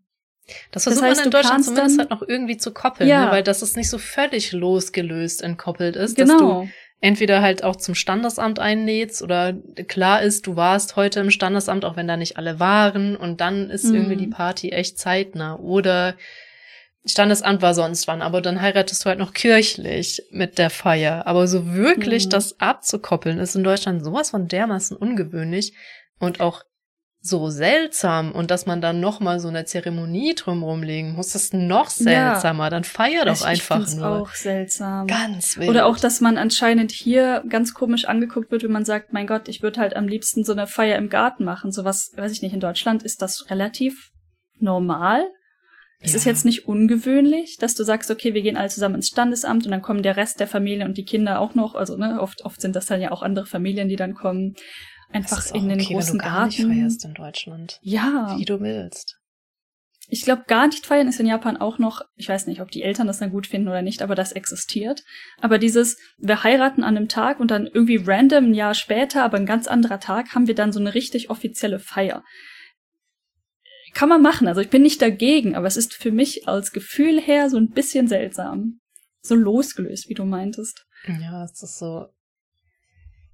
Das versucht das heißt, man in Deutschland zumindest halt noch irgendwie zu koppeln, ja. ne? weil das ist nicht so völlig losgelöst entkoppelt ist, genau. dass du entweder halt auch zum Standesamt einlädst oder klar ist, du warst heute im Standesamt, auch wenn da nicht alle waren und dann ist mhm. irgendwie die Party echt zeitnah oder Standesamt war sonst wann, aber dann heiratest du halt noch kirchlich mit der Feier. Aber so wirklich mhm. das abzukoppeln ist in Deutschland sowas von dermaßen ungewöhnlich und auch so seltsam und dass man dann noch mal so eine Zeremonie drumherum legen muss, ist noch seltsamer. Ja. Dann feier doch ich, einfach ich nur. auch seltsam. Ganz wild. Oder auch, dass man anscheinend hier ganz komisch angeguckt wird, wenn man sagt, mein Gott, ich würde halt am liebsten so eine Feier im Garten machen. Sowas, weiß ich nicht, in Deutschland ist das relativ normal. Es ja. ist jetzt nicht ungewöhnlich, dass du sagst, okay, wir gehen alle zusammen ins Standesamt und dann kommen der Rest der Familie und die Kinder auch noch. Also ne, oft, oft sind das dann ja auch andere Familien, die dann kommen einfach in den okay, großen wenn du gar Garten. Nicht feierst in Deutschland. Ja. Wie du willst. Ich glaube, gar nicht feiern ist in Japan auch noch, ich weiß nicht, ob die Eltern das dann gut finden oder nicht, aber das existiert. Aber dieses, wir heiraten an einem Tag und dann irgendwie random ein Jahr später, aber ein ganz anderer Tag, haben wir dann so eine richtig offizielle Feier. Kann man machen, also ich bin nicht dagegen, aber es ist für mich als Gefühl her so ein bisschen seltsam. So losgelöst, wie du meintest. Ja, es ist so,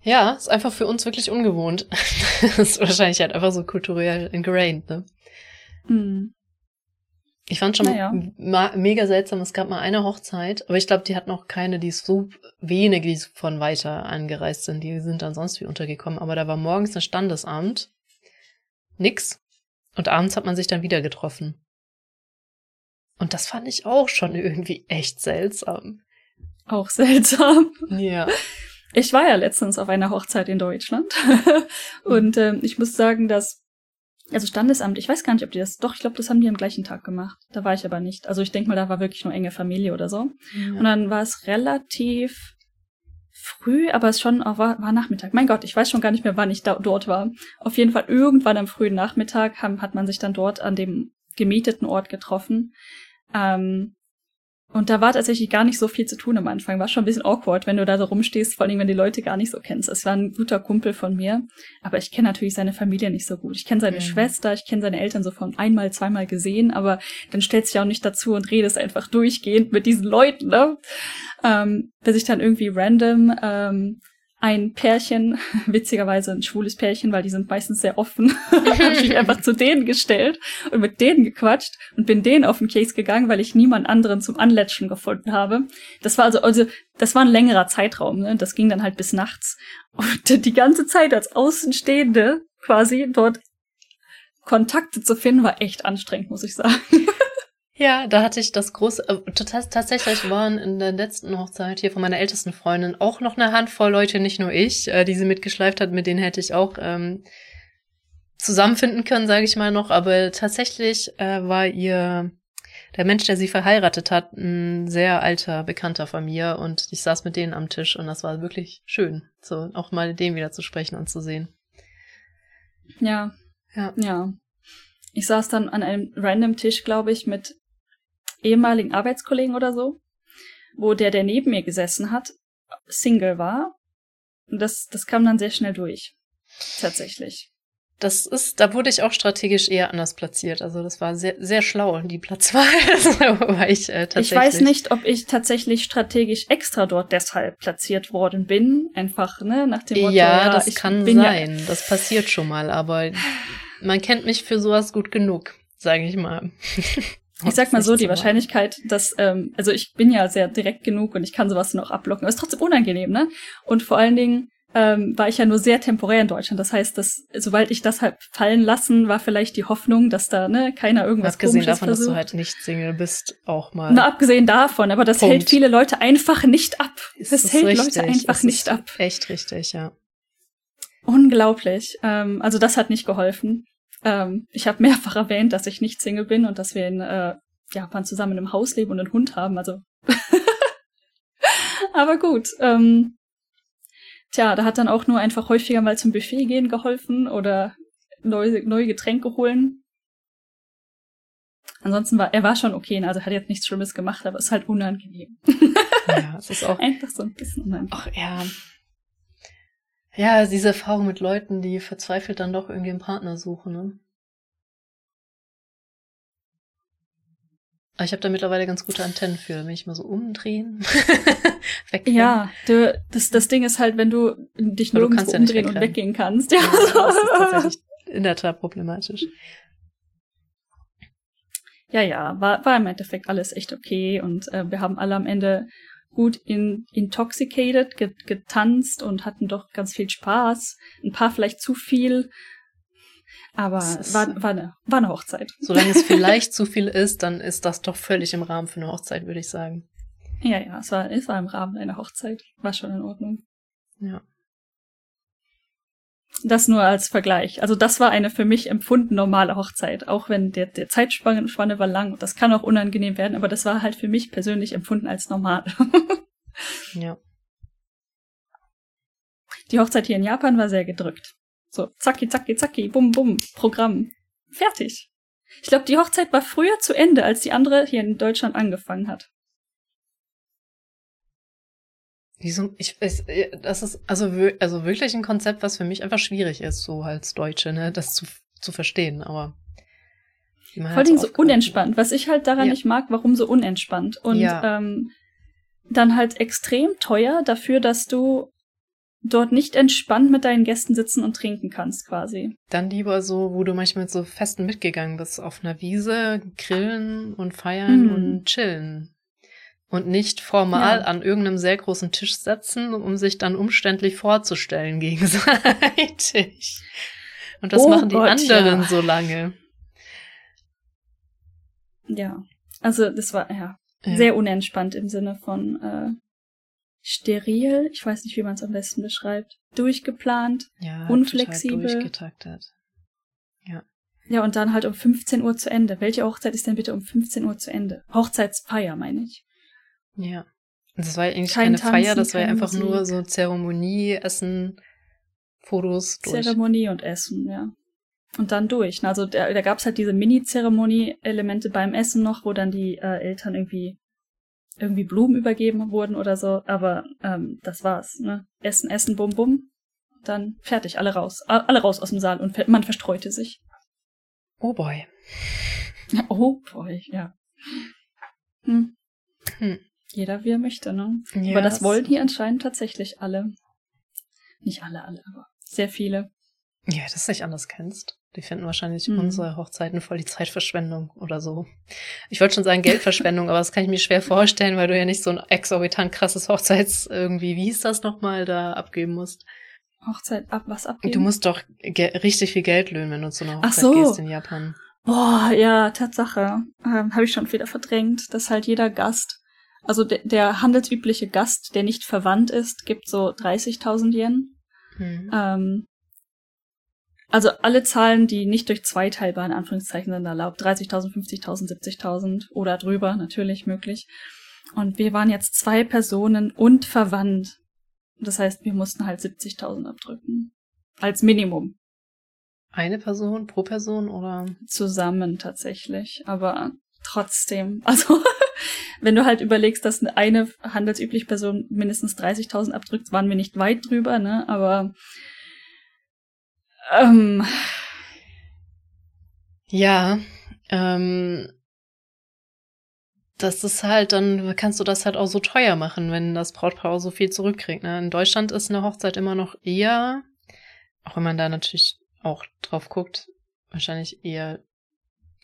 ja, ist einfach für uns wirklich ungewohnt. das ist wahrscheinlich halt einfach so kulturell ingrained, ne? Hm. Ich fand schon naja. mega seltsam, es gab mal eine Hochzeit, aber ich glaube, die hat noch keine, die ist so wenige, die von weiter angereist sind, die sind dann sonst wie untergekommen, aber da war morgens ein Standesamt, nix, und abends hat man sich dann wieder getroffen. Und das fand ich auch schon irgendwie echt seltsam. Auch seltsam. Ja. Ich war ja letztens auf einer Hochzeit in Deutschland und ähm, ich muss sagen, dass also Standesamt, ich weiß gar nicht, ob die das, doch, ich glaube, das haben die am gleichen Tag gemacht. Da war ich aber nicht. Also ich denke mal, da war wirklich nur enge Familie oder so. Ja. Und dann war es relativ früh, aber es schon auch war, war Nachmittag. Mein Gott, ich weiß schon gar nicht mehr, wann ich da, dort war. Auf jeden Fall irgendwann am frühen Nachmittag haben, hat man sich dann dort an dem gemieteten Ort getroffen. Ähm, Und da war tatsächlich gar nicht so viel zu tun am Anfang. War schon ein bisschen awkward, wenn du da so rumstehst, vor allem wenn die Leute gar nicht so kennst. Es war ein guter Kumpel von mir, aber ich kenne natürlich seine Familie nicht so gut. Ich kenne seine mhm. Schwester, ich kenne seine Eltern so von einmal, zweimal gesehen, aber dann stellst du dich auch nicht dazu und redest einfach durchgehend mit diesen Leuten, ne? Ähm, bis ich dann irgendwie random ähm, ein Pärchen, witzigerweise ein schwules Pärchen, weil die sind meistens sehr offen, habe ich mich einfach zu denen gestellt und mit denen gequatscht und bin denen auf den Case gegangen, weil ich niemand anderen zum Anletschen gefunden habe. Das war also, also das war ein längerer Zeitraum, ne? Das ging dann halt bis nachts. Und die ganze Zeit als Außenstehende quasi dort Kontakte zu finden, war echt anstrengend, muss ich sagen. Ja, da hatte ich das große, äh, tatsächlich waren in der letzten Hochzeit hier von meiner ältesten Freundin auch noch eine Handvoll Leute, nicht nur ich, äh, die sie mitgeschleift hat, mit denen hätte ich auch ähm, zusammenfinden können, sage ich mal noch. Aber tatsächlich äh, war ihr der Mensch, der sie verheiratet hat, ein sehr alter Bekannter von mir und ich saß mit denen am Tisch und das war wirklich schön, so auch mal den wieder zu sprechen und zu sehen. Ja. Ja. Ja. Ich saß dann an einem random Tisch, glaube ich, mit ehemaligen Arbeitskollegen oder so, wo der, der neben mir gesessen hat, Single war. Und das, das kam dann sehr schnell durch. Tatsächlich. Das ist, da wurde ich auch strategisch eher anders platziert. Also das war sehr, sehr schlau, die Platzwahl. war ich, äh, tatsächlich. ich weiß nicht, ob ich tatsächlich strategisch extra dort deshalb platziert worden bin. Einfach, ne, nach dem Motto. Ja, ja das kann sein. Ja das passiert schon mal, aber man kennt mich für sowas gut genug, sage ich mal. Ich sag mal so, die Wahrscheinlichkeit, dass, ähm, also ich bin ja sehr direkt genug und ich kann sowas noch ablocken, aber ist trotzdem unangenehm, ne? Und vor allen Dingen ähm, war ich ja nur sehr temporär in Deutschland. Das heißt, dass sobald ich das halt fallen lassen, war vielleicht die Hoffnung, dass da ne keiner irgendwas abgesehen davon, versucht. dass du halt nicht Single bist, auch mal. Na abgesehen davon, aber das Punkt. hält viele Leute einfach nicht ab. Ist das hält richtig? Leute einfach nicht ab. Echt richtig, ja. Unglaublich. Ähm, also das hat nicht geholfen. Ähm, ich habe mehrfach erwähnt, dass ich nicht Single bin und dass wir in äh, Japan zusammen einem Haus leben und einen Hund haben. Also, aber gut. Ähm, tja, da hat dann auch nur einfach häufiger mal zum Buffet gehen geholfen oder neue, neue Getränke holen. Ansonsten war er war schon okay, also hat jetzt nichts Schlimmes gemacht, aber ist halt unangenehm. ja, es ist auch einfach so ein bisschen unangenehm. Ach ja, ja, diese Erfahrung mit Leuten, die verzweifelt dann doch irgendwie einen Partner suchen, ne? Aber ich habe da mittlerweile ganz gute Antennen für, wenn ich mal so umdrehen. weggehen. Ja, du, das, das Ding ist halt, wenn du dich nur ja umdrehen und weggehen kannst. Ja, ja das ist tatsächlich in der Tat problematisch. Ja, ja, war, war im Endeffekt alles echt okay und äh, wir haben alle am Ende gut in, intoxicated, get, getanzt und hatten doch ganz viel Spaß. Ein paar vielleicht zu viel. Aber war, war, eine, war eine Hochzeit. Solange es vielleicht zu viel ist, dann ist das doch völlig im Rahmen für eine Hochzeit, würde ich sagen. Ja, ja, es war, es war im Rahmen einer Hochzeit. War schon in Ordnung. Ja. Das nur als Vergleich. Also das war eine für mich empfunden normale Hochzeit, auch wenn der, der Zeitspanne war lang. Das kann auch unangenehm werden, aber das war halt für mich persönlich empfunden als normal. ja. Die Hochzeit hier in Japan war sehr gedrückt. So, zacki, zacki, zacki, bum, bum, Programm. Fertig. Ich glaube, die Hochzeit war früher zu Ende, als die andere hier in Deutschland angefangen hat. Wieso? Ich, ich, das ist also, also wirklich ein Konzept, was für mich einfach schwierig ist, so als Deutsche, ne, das zu, zu verstehen, aber. Vor allem so unentspannt. Was ich halt daran ja. nicht mag, warum so unentspannt. Und ja. ähm, dann halt extrem teuer dafür, dass du dort nicht entspannt mit deinen Gästen sitzen und trinken kannst, quasi. Dann lieber so, wo du manchmal mit so Festen mitgegangen bist, auf einer Wiese, grillen und feiern mhm. und chillen und nicht formal ja. an irgendeinem sehr großen Tisch setzen, um sich dann umständlich vorzustellen gegenseitig. Und das oh machen die Gott, anderen ja. so lange. Ja, also das war ja, ja. sehr unentspannt im Sinne von äh, steril. Ich weiß nicht, wie man es am besten beschreibt. Durchgeplant, ja, unflexibel. durchgetaktet. Ja. Ja, und dann halt um 15 Uhr zu Ende. Welche Hochzeit ist denn bitte um 15 Uhr zu Ende? Hochzeitsfeier, meine ich. Ja. Das war eigentlich Kein keine Tanzen, Feier, das war ja einfach Musik. nur so Zeremonie, Essen, Fotos durch. Zeremonie und Essen, ja. Und dann durch. Also da, da gab es halt diese Mini-Zeremonie-Elemente beim Essen noch, wo dann die äh, Eltern irgendwie irgendwie Blumen übergeben wurden oder so, aber ähm, das war's. Ne? Essen, essen, bum, bum. Dann fertig, alle raus. Alle raus aus dem Saal und man verstreute sich. Oh boy. Oh boy, ja. Hm. Hm. Jeder wie er möchte, ne? Ja, aber das, das wollen hier anscheinend tatsächlich alle. Nicht alle, alle, aber sehr viele. Ja, dass du dich anders kennst. Die finden wahrscheinlich mhm. unsere Hochzeiten voll die Zeitverschwendung oder so. Ich wollte schon sagen Geldverschwendung, aber das kann ich mir schwer vorstellen, weil du ja nicht so ein exorbitant krasses Hochzeits irgendwie, wie hieß das nochmal, da abgeben musst. Hochzeit ab, was abgeben? Du musst doch richtig viel Geld löhnen, wenn du zu einer Hochzeit so. gehst in Japan. Boah, ja, Tatsache. Ähm, Habe ich schon wieder verdrängt, dass halt jeder Gast, also de der handelsübliche Gast, der nicht verwandt ist, gibt so 30.000 Yen. Hm. Ähm, also alle Zahlen, die nicht durch zwei teilbar in Anführungszeichen sind erlaubt. 30.000, 50.000, 70.000 oder drüber natürlich möglich. Und wir waren jetzt zwei Personen und verwandt. Das heißt, wir mussten halt 70.000 abdrücken. Als Minimum. Eine Person pro Person oder? Zusammen tatsächlich. Aber trotzdem. Also, wenn du halt überlegst, dass eine handelsübliche Person mindestens 30.000 abdrückt, waren wir nicht weit drüber, ne? Aber ähm, ja, ähm, das ist halt, dann kannst du das halt auch so teuer machen, wenn das Brautpaar so viel zurückkriegt. Ne? In Deutschland ist eine Hochzeit immer noch eher, auch wenn man da natürlich auch drauf guckt, wahrscheinlich eher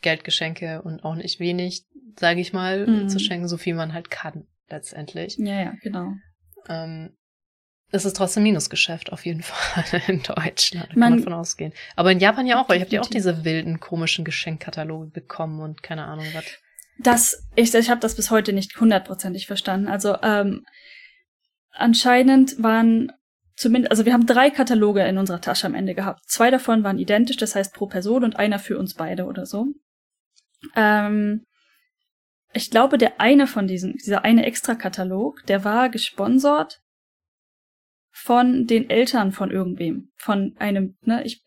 Geldgeschenke und auch nicht wenig, sage ich mal, mhm. zu schenken, so viel man halt kann, letztendlich. Ja, ja, genau. Ähm, es ist trotzdem Minusgeschäft auf jeden Fall in Deutschland, kann man, man von ausgehen. Aber in Japan ja auch, weil ich habe ja auch diese wilden, komischen Geschenkkataloge bekommen und keine Ahnung was. Das, ich, ich habe das bis heute nicht hundertprozentig verstanden. Also ähm, anscheinend waren zumindest, also wir haben drei Kataloge in unserer Tasche am Ende gehabt. Zwei davon waren identisch, das heißt pro Person und einer für uns beide oder so. Ähm, ich glaube, der eine von diesen, dieser eine Extra-Katalog, der war gesponsert von den Eltern von irgendwem, von einem, ne, ich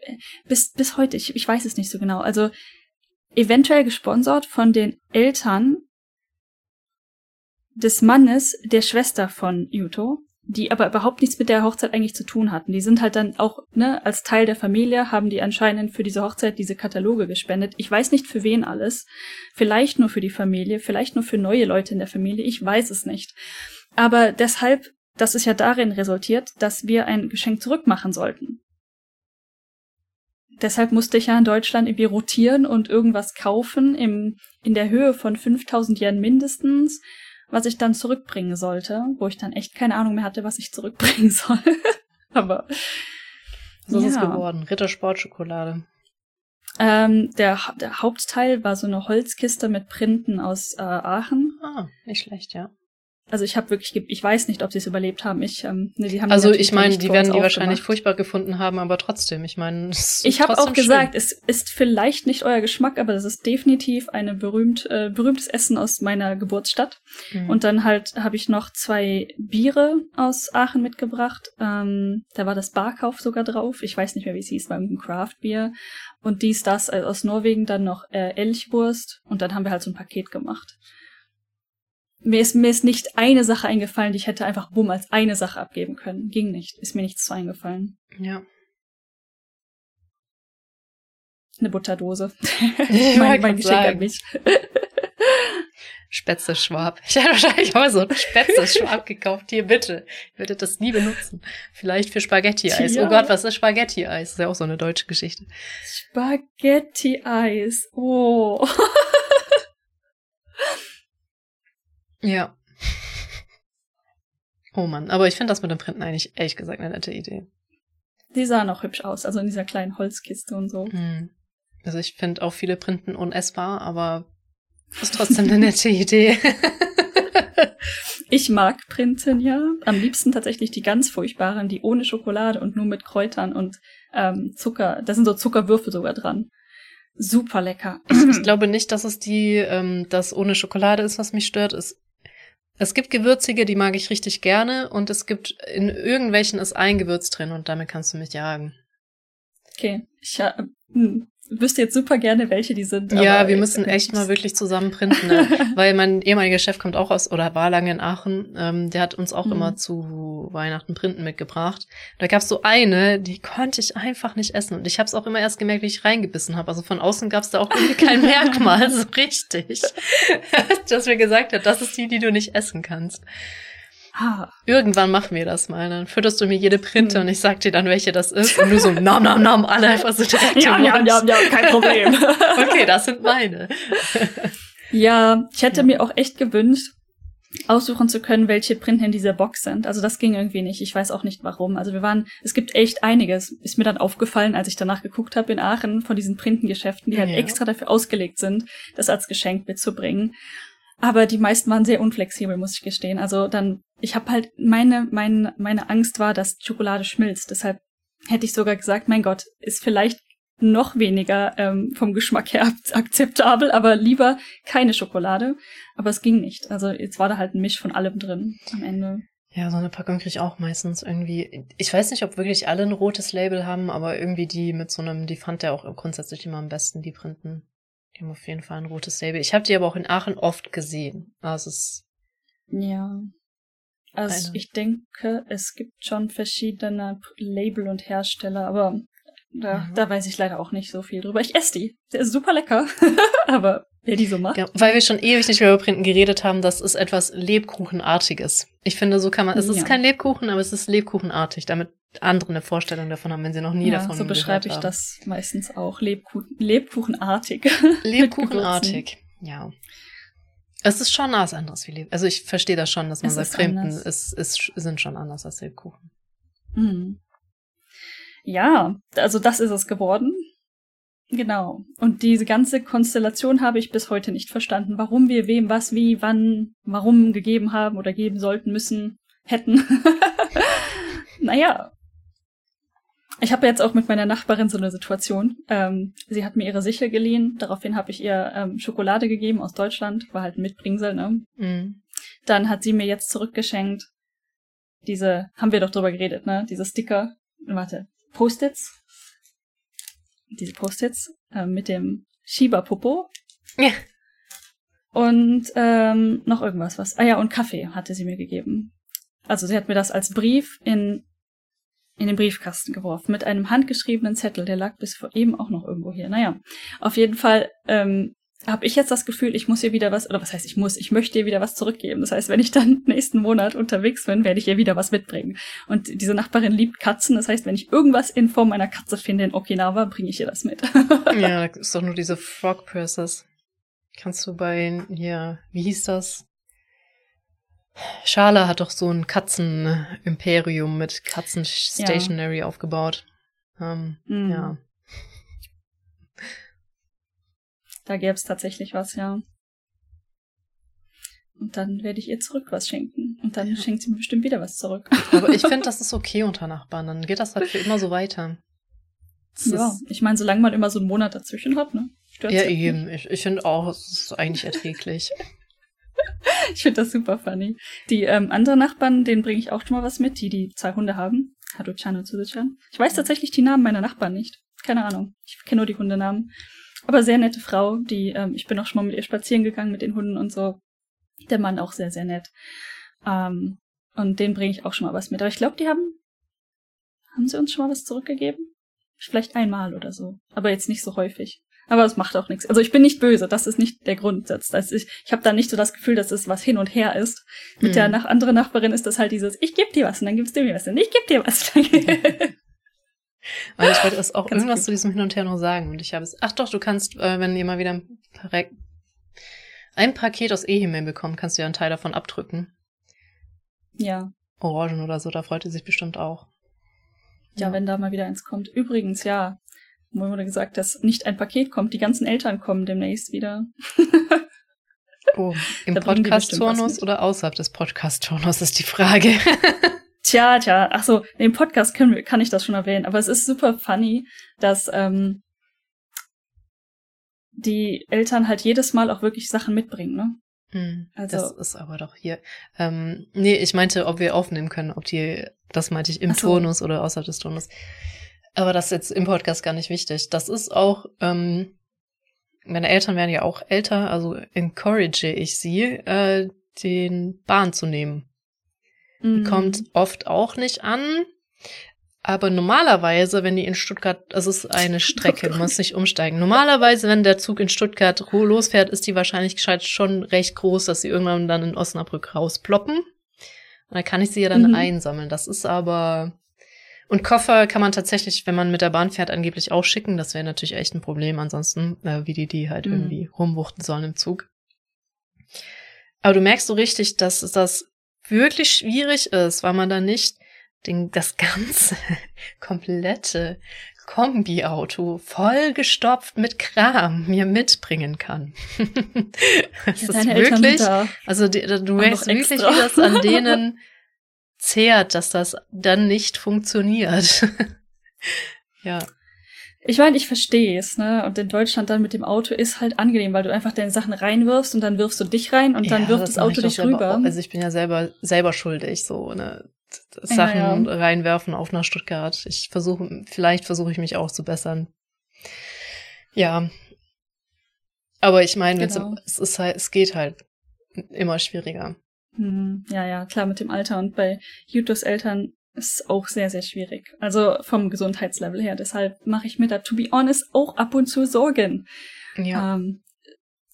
bis bis heute, ich, ich weiß es nicht so genau. Also eventuell gesponsert von den Eltern des Mannes der Schwester von Yuto, die aber überhaupt nichts mit der Hochzeit eigentlich zu tun hatten. Die sind halt dann auch, ne, als Teil der Familie haben die anscheinend für diese Hochzeit diese Kataloge gespendet. Ich weiß nicht für wen alles. Vielleicht nur für die Familie, vielleicht nur für neue Leute in der Familie, ich weiß es nicht. Aber deshalb das ist ja darin resultiert, dass wir ein Geschenk zurückmachen sollten. Deshalb musste ich ja in Deutschland irgendwie rotieren und irgendwas kaufen im, in der Höhe von 5000 Yen mindestens, was ich dann zurückbringen sollte, wo ich dann echt keine Ahnung mehr hatte, was ich zurückbringen soll. Aber so ja. ist es geworden. Rittersportschokolade. Ähm, der, der Hauptteil war so eine Holzkiste mit Printen aus äh, Aachen. Ah, nicht schlecht, ja. Also ich habe wirklich, ich weiß nicht, ob sie es überlebt haben. Ich, ähm, ne, die haben also ich meine, die werden die wahrscheinlich furchtbar gefunden haben, aber trotzdem, ich meine, ich habe auch gesagt, es ist vielleicht nicht euer Geschmack, aber das ist definitiv eine berühmt äh, berühmtes Essen aus meiner Geburtsstadt. Mhm. Und dann halt habe ich noch zwei Biere aus Aachen mitgebracht. Ähm, da war das Barkauf sogar drauf. Ich weiß nicht mehr, wie es hieß, beim Craft Beer. Und dies, das also aus Norwegen dann noch äh, Elchwurst. Und dann haben wir halt so ein Paket gemacht mir ist, mir ist nicht eine Sache eingefallen, die ich hätte einfach bumm als eine Sache abgeben können. Ging nicht. Ist mir nichts zu eingefallen. Ja. Eine Butterdose. mein mein Geschenk sagen. an mich. Spätzle-Schwab. Ich hätte wahrscheinlich auch so ein Spätzle-Schwab gekauft. Hier, bitte. Ich würde das nie benutzen. Vielleicht für Spaghetti-Eis. Ja. Oh Gott, was ist Spaghetti-Eis? Das ist ja auch so eine deutsche Geschichte. Spaghetti-Eis. Oh. Ja. Oh Mann, aber ich finde das mit dem Printen eigentlich ehrlich gesagt eine nette Idee. Die sahen auch hübsch aus, also in dieser kleinen Holzkiste und so. Hm. Also ich finde auch viele Printen unessbar, aber ist trotzdem eine nette Idee. ich mag Printen, ja. Am liebsten tatsächlich die ganz furchtbaren, die ohne Schokolade und nur mit Kräutern und ähm, Zucker. Da sind so Zuckerwürfel sogar dran. Super lecker. Ich, ich glaube nicht, dass es die, ähm, das ohne Schokolade ist, was mich stört. Es es gibt gewürzige, die mag ich richtig gerne und es gibt in irgendwelchen ist ein Gewürz drin und damit kannst du mich jagen. Okay, ich, äh, hm. Wüsste jetzt super gerne, welche die sind. Ja, wir müssen echt mal wirklich zusammen printen, ne? weil mein ehemaliger Chef kommt auch aus oder war lange in Aachen. Ähm, der hat uns auch mhm. immer zu Weihnachten Printen mitgebracht. Da gab's so eine, die konnte ich einfach nicht essen und ich habe es auch immer erst gemerkt, wie ich reingebissen habe. Also von außen gab's da auch irgendwie kein Merkmal so richtig, dass mir gesagt hat, das ist die, die du nicht essen kannst. Ah. Irgendwann machen wir das mal. Dann fütterst du mir jede Printe hm. und ich sag dir dann, welche das ist. Und du so, nam, nam, nam, alle einfach so direkt Ja, ja, ja, ja, kein Problem. okay, das sind meine. ja, ich hätte ja. mir auch echt gewünscht, aussuchen zu können, welche Printen in dieser Box sind. Also das ging irgendwie nicht. Ich weiß auch nicht warum. Also wir waren, es gibt echt einiges. Ist mir dann aufgefallen, als ich danach geguckt habe in Aachen von diesen Printengeschäften, die halt ja. extra dafür ausgelegt sind, das als Geschenk mitzubringen. Aber die meisten waren sehr unflexibel, muss ich gestehen. Also dann, ich habe halt meine, meine, meine Angst war, dass Schokolade schmilzt. Deshalb hätte ich sogar gesagt, mein Gott, ist vielleicht noch weniger ähm, vom Geschmack her akzeptabel, aber lieber keine Schokolade. Aber es ging nicht. Also jetzt war da halt ein Misch von allem drin am Ende. Ja, so eine Packung kriege ich auch meistens irgendwie. Ich weiß nicht, ob wirklich alle ein rotes Label haben, aber irgendwie die mit so einem, die fand der auch grundsätzlich immer am besten, die Printen. Die haben auf jeden Fall ein rotes Label. Ich habe die aber auch in Aachen oft gesehen. Also es ja. Also ich denke, es gibt schon verschiedene Label und Hersteller, aber da, mhm. da weiß ich leider auch nicht so viel drüber. Ich esse die. Der ist super lecker. aber wer die so macht. Ja, weil wir schon ewig nicht mehr über Printen geredet haben, das ist etwas Lebkuchenartiges. Ich finde, so kann man, es ja. ist kein Lebkuchen, aber es ist Lebkuchenartig. Damit andere eine Vorstellung davon haben, wenn sie noch nie ja, davon so beschreibe ich haben. das meistens auch. Lebkuchen, Lebkuchenartig. Lebkuchenartig, ja. Es ist schon was anderes wie Lebkuchen. Also ich verstehe das schon, dass man es sagt, Fremden ist, ist, sind schon anders als Lebkuchen. Mhm. Ja, also das ist es geworden. Genau. Und diese ganze Konstellation habe ich bis heute nicht verstanden. Warum wir wem was, wie, wann, warum gegeben haben oder geben sollten, müssen, hätten. naja, ich habe jetzt auch mit meiner Nachbarin so eine Situation. Ähm, sie hat mir ihre Sichel geliehen, daraufhin habe ich ihr ähm, Schokolade gegeben aus Deutschland, war halt ein Mitbringsel, ne? Mhm. Dann hat sie mir jetzt zurückgeschenkt diese, haben wir doch drüber geredet, ne? Diese Sticker, warte, Post-its. Diese Post-its äh, mit dem Shiba-Popo. Ja. Und ähm, noch irgendwas, was. Ah ja, und Kaffee hatte sie mir gegeben. Also sie hat mir das als Brief in in den Briefkasten geworfen mit einem handgeschriebenen Zettel, der lag bis vor eben auch noch irgendwo hier. Naja, auf jeden Fall ähm, habe ich jetzt das Gefühl, ich muss ihr wieder was, oder was heißt ich muss, ich möchte ihr wieder was zurückgeben. Das heißt, wenn ich dann nächsten Monat unterwegs bin, werde ich ihr wieder was mitbringen. Und diese Nachbarin liebt Katzen, das heißt, wenn ich irgendwas in Form einer Katze finde in Okinawa, bringe ich ihr das mit. ja, das ist doch nur diese Frog Purses. Kannst du bei, hier, wie hieß das? Schala hat doch so ein Katzen-Imperium mit Katzen-Stationary ja. aufgebaut. Ähm, mhm. Ja. Da gäbe es tatsächlich was, ja. Und dann werde ich ihr zurück was schenken. Und dann ja. schenkt sie mir bestimmt wieder was zurück. Aber ich finde, das ist okay unter Nachbarn. Dann geht das halt für immer so weiter. Das ja, ich meine, solange man immer so einen Monat dazwischen hat, ne? Stört's ja, eben. Ich, ich finde auch, es ist eigentlich erträglich. ich finde das super funny. Die ähm, anderen Nachbarn, denen bringe ich auch schon mal was mit, die die zwei Hunde haben. Haruchan und Suzuchan. Ich weiß tatsächlich die Namen meiner Nachbarn nicht. Keine Ahnung. Ich kenne nur die Hundenamen. Aber sehr nette Frau, die, ähm, ich bin auch schon mal mit ihr spazieren gegangen mit den Hunden und so. Der Mann auch sehr, sehr nett. Ähm, und den bringe ich auch schon mal was mit. Aber ich glaube, die haben, haben sie uns schon mal was zurückgegeben? Vielleicht einmal oder so. Aber jetzt nicht so häufig. Aber es macht auch nichts. Also ich bin nicht böse, das ist nicht der Grundsatz. Das ich ich habe da nicht so das Gefühl, dass es was hin und her ist. Mit mhm. der nach anderen Nachbarin ist das halt dieses, ich geb dir was und dann gibst du mir was und ich geb dir was. Weil ich wollte es auch Ganz irgendwas gut. zu diesem Hin und Her noch sagen. Und ich habe es. Ach doch, du kannst, äh, wenn ihr mal wieder ein, ein Paket aus E-Himmel bekommt, kannst du ja einen Teil davon abdrücken. Ja. Orangen oder so, da freut ihr sich bestimmt auch. Ja, ja, wenn da mal wieder eins kommt. Übrigens, ja, wo wurde gesagt, dass nicht ein Paket kommt, die ganzen Eltern kommen demnächst wieder. oh, im Podcast-Turnus oder außerhalb des Podcast-Turnus ist die Frage. tja, tja, ach so, im Podcast können, kann ich das schon erwähnen, aber es ist super funny, dass ähm, die Eltern halt jedes Mal auch wirklich Sachen mitbringen, ne? Hm, also, das ist aber doch hier. Ähm, nee, ich meinte, ob wir aufnehmen können, ob die, das meinte ich im so. Turnus oder außerhalb des Turnus. Aber das ist jetzt im Podcast gar nicht wichtig. Das ist auch, ähm, meine Eltern werden ja auch älter, also encourage ich sie, äh, den Bahn zu nehmen. Mhm. Kommt oft auch nicht an. Aber normalerweise, wenn die in Stuttgart, es ist eine Strecke, du musst nicht umsteigen. Normalerweise, wenn der Zug in Stuttgart losfährt, ist die Wahrscheinlichkeit schon recht groß, dass sie irgendwann dann in Osnabrück rausploppen. Und dann kann ich sie ja dann Mhm. einsammeln. Das ist aber. Und Koffer kann man tatsächlich, wenn man mit der Bahn fährt, angeblich auch schicken. Das wäre natürlich echt ein Problem ansonsten, äh, wie die die halt Mhm. irgendwie rumwuchten sollen im Zug. Aber du merkst so richtig, dass das wirklich schwierig ist, weil man da nicht den, das ganze komplette Kombi-Auto vollgestopft mit Kram mir mitbringen kann. das Ja, ist wirklich, da. also die, du merkst wirklich, wie das an denen zehrt, dass das dann nicht funktioniert. ja. Ich meine, ich verstehe es, ne? Und in Deutschland dann mit dem Auto ist halt angenehm, weil du einfach deine Sachen reinwirfst und dann wirfst du dich rein und dann Ja, wirft das ich Auto dich selber rüber. Also ich bin ja selber selber schuldig, so ne Ja, Sachen ja. reinwerfen auf nach Stuttgart. Ich versuche, vielleicht versuche ich mich auch zu bessern. Ja, aber ich meine, Genau. es ist halt, es geht halt immer schwieriger. Hm, ja, ja, klar, mit dem Alter. Und bei Jutos Eltern ist es auch sehr, sehr schwierig. Also vom Gesundheitslevel her. Deshalb mache ich mir da, to be honest, auch ab und zu Sorgen. Ja, Ähm,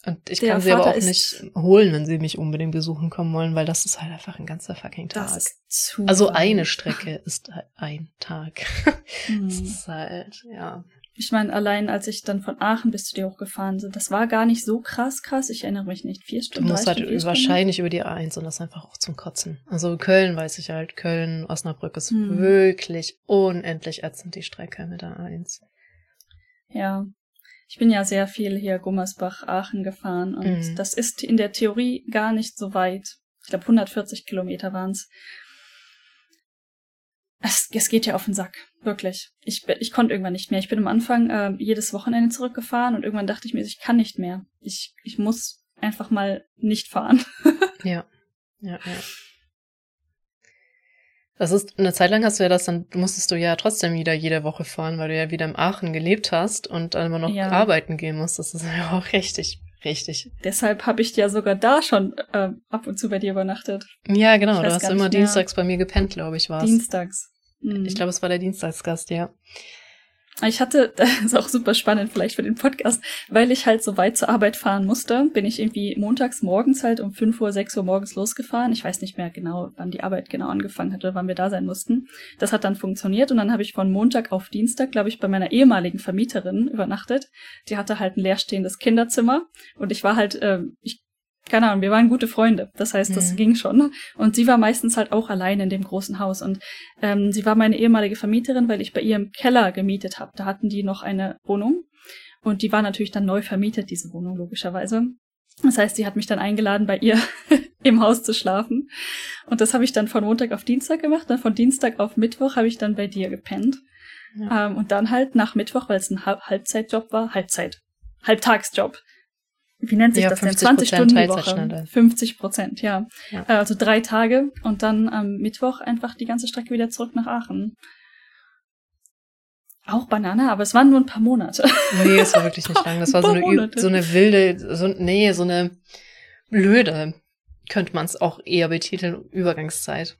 und ich kann sie aber Vater auch ist- nicht holen, wenn sie mich unbedingt besuchen kommen wollen, weil das ist halt einfach ein ganzer fucking Tag. das ist zu. also eine Strecke ist ein Tag. Hm. Das ist halt, ja. Ich meine, allein als ich dann von Aachen bis zu dir hochgefahren bin, das war gar nicht so krass krass. Ich erinnere mich nicht. Vier Du Stunden. musst drei halt Stunden, wahrscheinlich über die A1 und das einfach auch zum Kotzen. Also Köln weiß ich halt, Köln, Osnabrück ist Hm. wirklich unendlich ätzend, die Strecke mit der A1. Ja. Ich bin ja sehr viel hier Gummersbach, Aachen gefahren und Mhm. das ist in der Theorie gar nicht so weit. Ich glaube 140 Kilometer waren's. Es, es geht ja auf den Sack, wirklich. Ich, ich konnte irgendwann nicht mehr. Ich bin am Anfang äh, jedes Wochenende zurückgefahren und irgendwann dachte ich mir, ich kann nicht mehr. Ich, ich muss einfach mal nicht fahren. Ja, ja, ja. Das ist, eine Zeit lang hast du ja das dann, musstest du ja trotzdem wieder jede Woche fahren, weil du ja wieder in Aachen gelebt hast und dann immer noch Ja. arbeiten gehen musst. Das ist ja auch richtig, richtig. Deshalb habe ich ja sogar da schon äh, ab und zu bei dir übernachtet. Ja, genau, du hast immer mehr. dienstags bei mir gepennt, glaube ich, war's. Dienstags. Mhm. Ich glaube, es war der Dienstagsgast, ja. Ich hatte, das ist auch super spannend vielleicht für den Podcast, weil ich halt so weit zur Arbeit fahren musste, bin ich irgendwie montags morgens halt um 5 Uhr, 6 Uhr morgens losgefahren. Ich weiß nicht mehr genau, wann die Arbeit genau angefangen hat oder wann wir da sein mussten. Das hat dann funktioniert und dann habe ich von Montag auf Dienstag, glaube ich, bei meiner ehemaligen Vermieterin übernachtet. Die hatte halt ein leerstehendes Kinderzimmer und ich war halt, ähm, ich keine Ahnung, wir waren gute Freunde. Das heißt, das Mhm. ging schon. Und sie war meistens halt auch allein in dem großen Haus. Und ähm, sie war meine ehemalige Vermieterin, weil ich bei ihr im Keller gemietet habe. Da hatten die noch eine Wohnung. Und die war natürlich dann neu vermietet, diese Wohnung, logischerweise. Das heißt, sie hat mich dann eingeladen, bei ihr im Haus zu schlafen. Und das habe ich dann von Montag auf Dienstag gemacht. Dann von Dienstag auf Mittwoch habe ich dann bei dir gepennt. Ja. Ähm, und dann halt nach Mittwoch, weil es ein Halb Halbzeitjob war, Halbzeit, Halbtagsjob. Wie nennt sich Ja, das denn? 50% 20 Stunden die. Woche. 50 Prozent, ja. Ja. Äh, Also drei Tage und dann am Mittwoch einfach die ganze Strecke wieder zurück nach Aachen. Auch Banane, aber es waren nur ein paar Monate. Nee, es war wirklich nicht lang. Das war so eine, so eine wilde, so, nee, so eine blöde, könnte man es auch eher betiteln, Übergangszeit.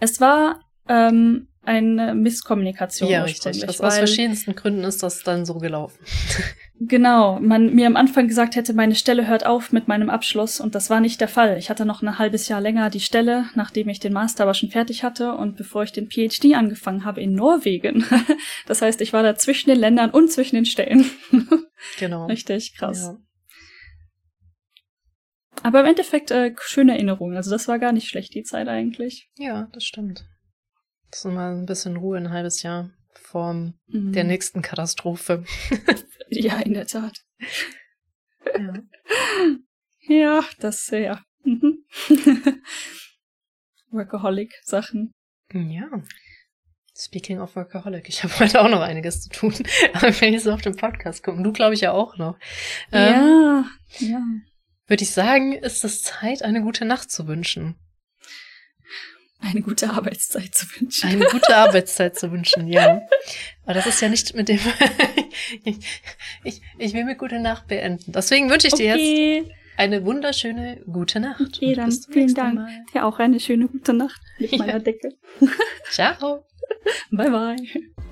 Es war ähm, eine Misskommunikation ja, richtig. Aus, verschiedensten Gründen ist das dann so gelaufen. Genau, man mir am Anfang gesagt hätte, meine Stelle hört auf mit meinem Abschluss und das war nicht der Fall. Ich hatte noch ein halbes Jahr länger die Stelle, nachdem ich den Master aber schon fertig hatte und bevor ich den PhD angefangen habe in Norwegen. Das heißt, ich war da zwischen den Ländern und zwischen den Stellen. Genau. Richtig krass. Ja. Aber im Endeffekt äh, schöne Erinnerungen. Also das war gar nicht schlecht, die Zeit eigentlich. ja, das stimmt. Das ist mal ein bisschen Ruhe, ein halbes Jahr vor Mhm. der nächsten Katastrophe. Ja, in der Tat. Ja. Ja, das ja. Mhm. Workaholic-Sachen. ja. Speaking of Workaholic, ich habe heute auch noch einiges zu tun. Aber wenn ich so auf den Podcast gucke, du glaube ich ja auch noch. Ähm, ja, ja. Würde ich sagen, ist es Zeit, eine gute Nacht zu wünschen. Eine gute Arbeitszeit zu wünschen. Eine gute Arbeitszeit zu wünschen, ja. Aber das ist ja nicht mit dem. ich, ich, ich will mit gute Nacht beenden. Deswegen wünsche ich dir okay. jetzt eine wunderschöne gute Nacht. Okay, dann vielen Dank. Mal. Ja, auch eine schöne gute Nacht mit Ja. meiner Decke. Ciao. Bye bye.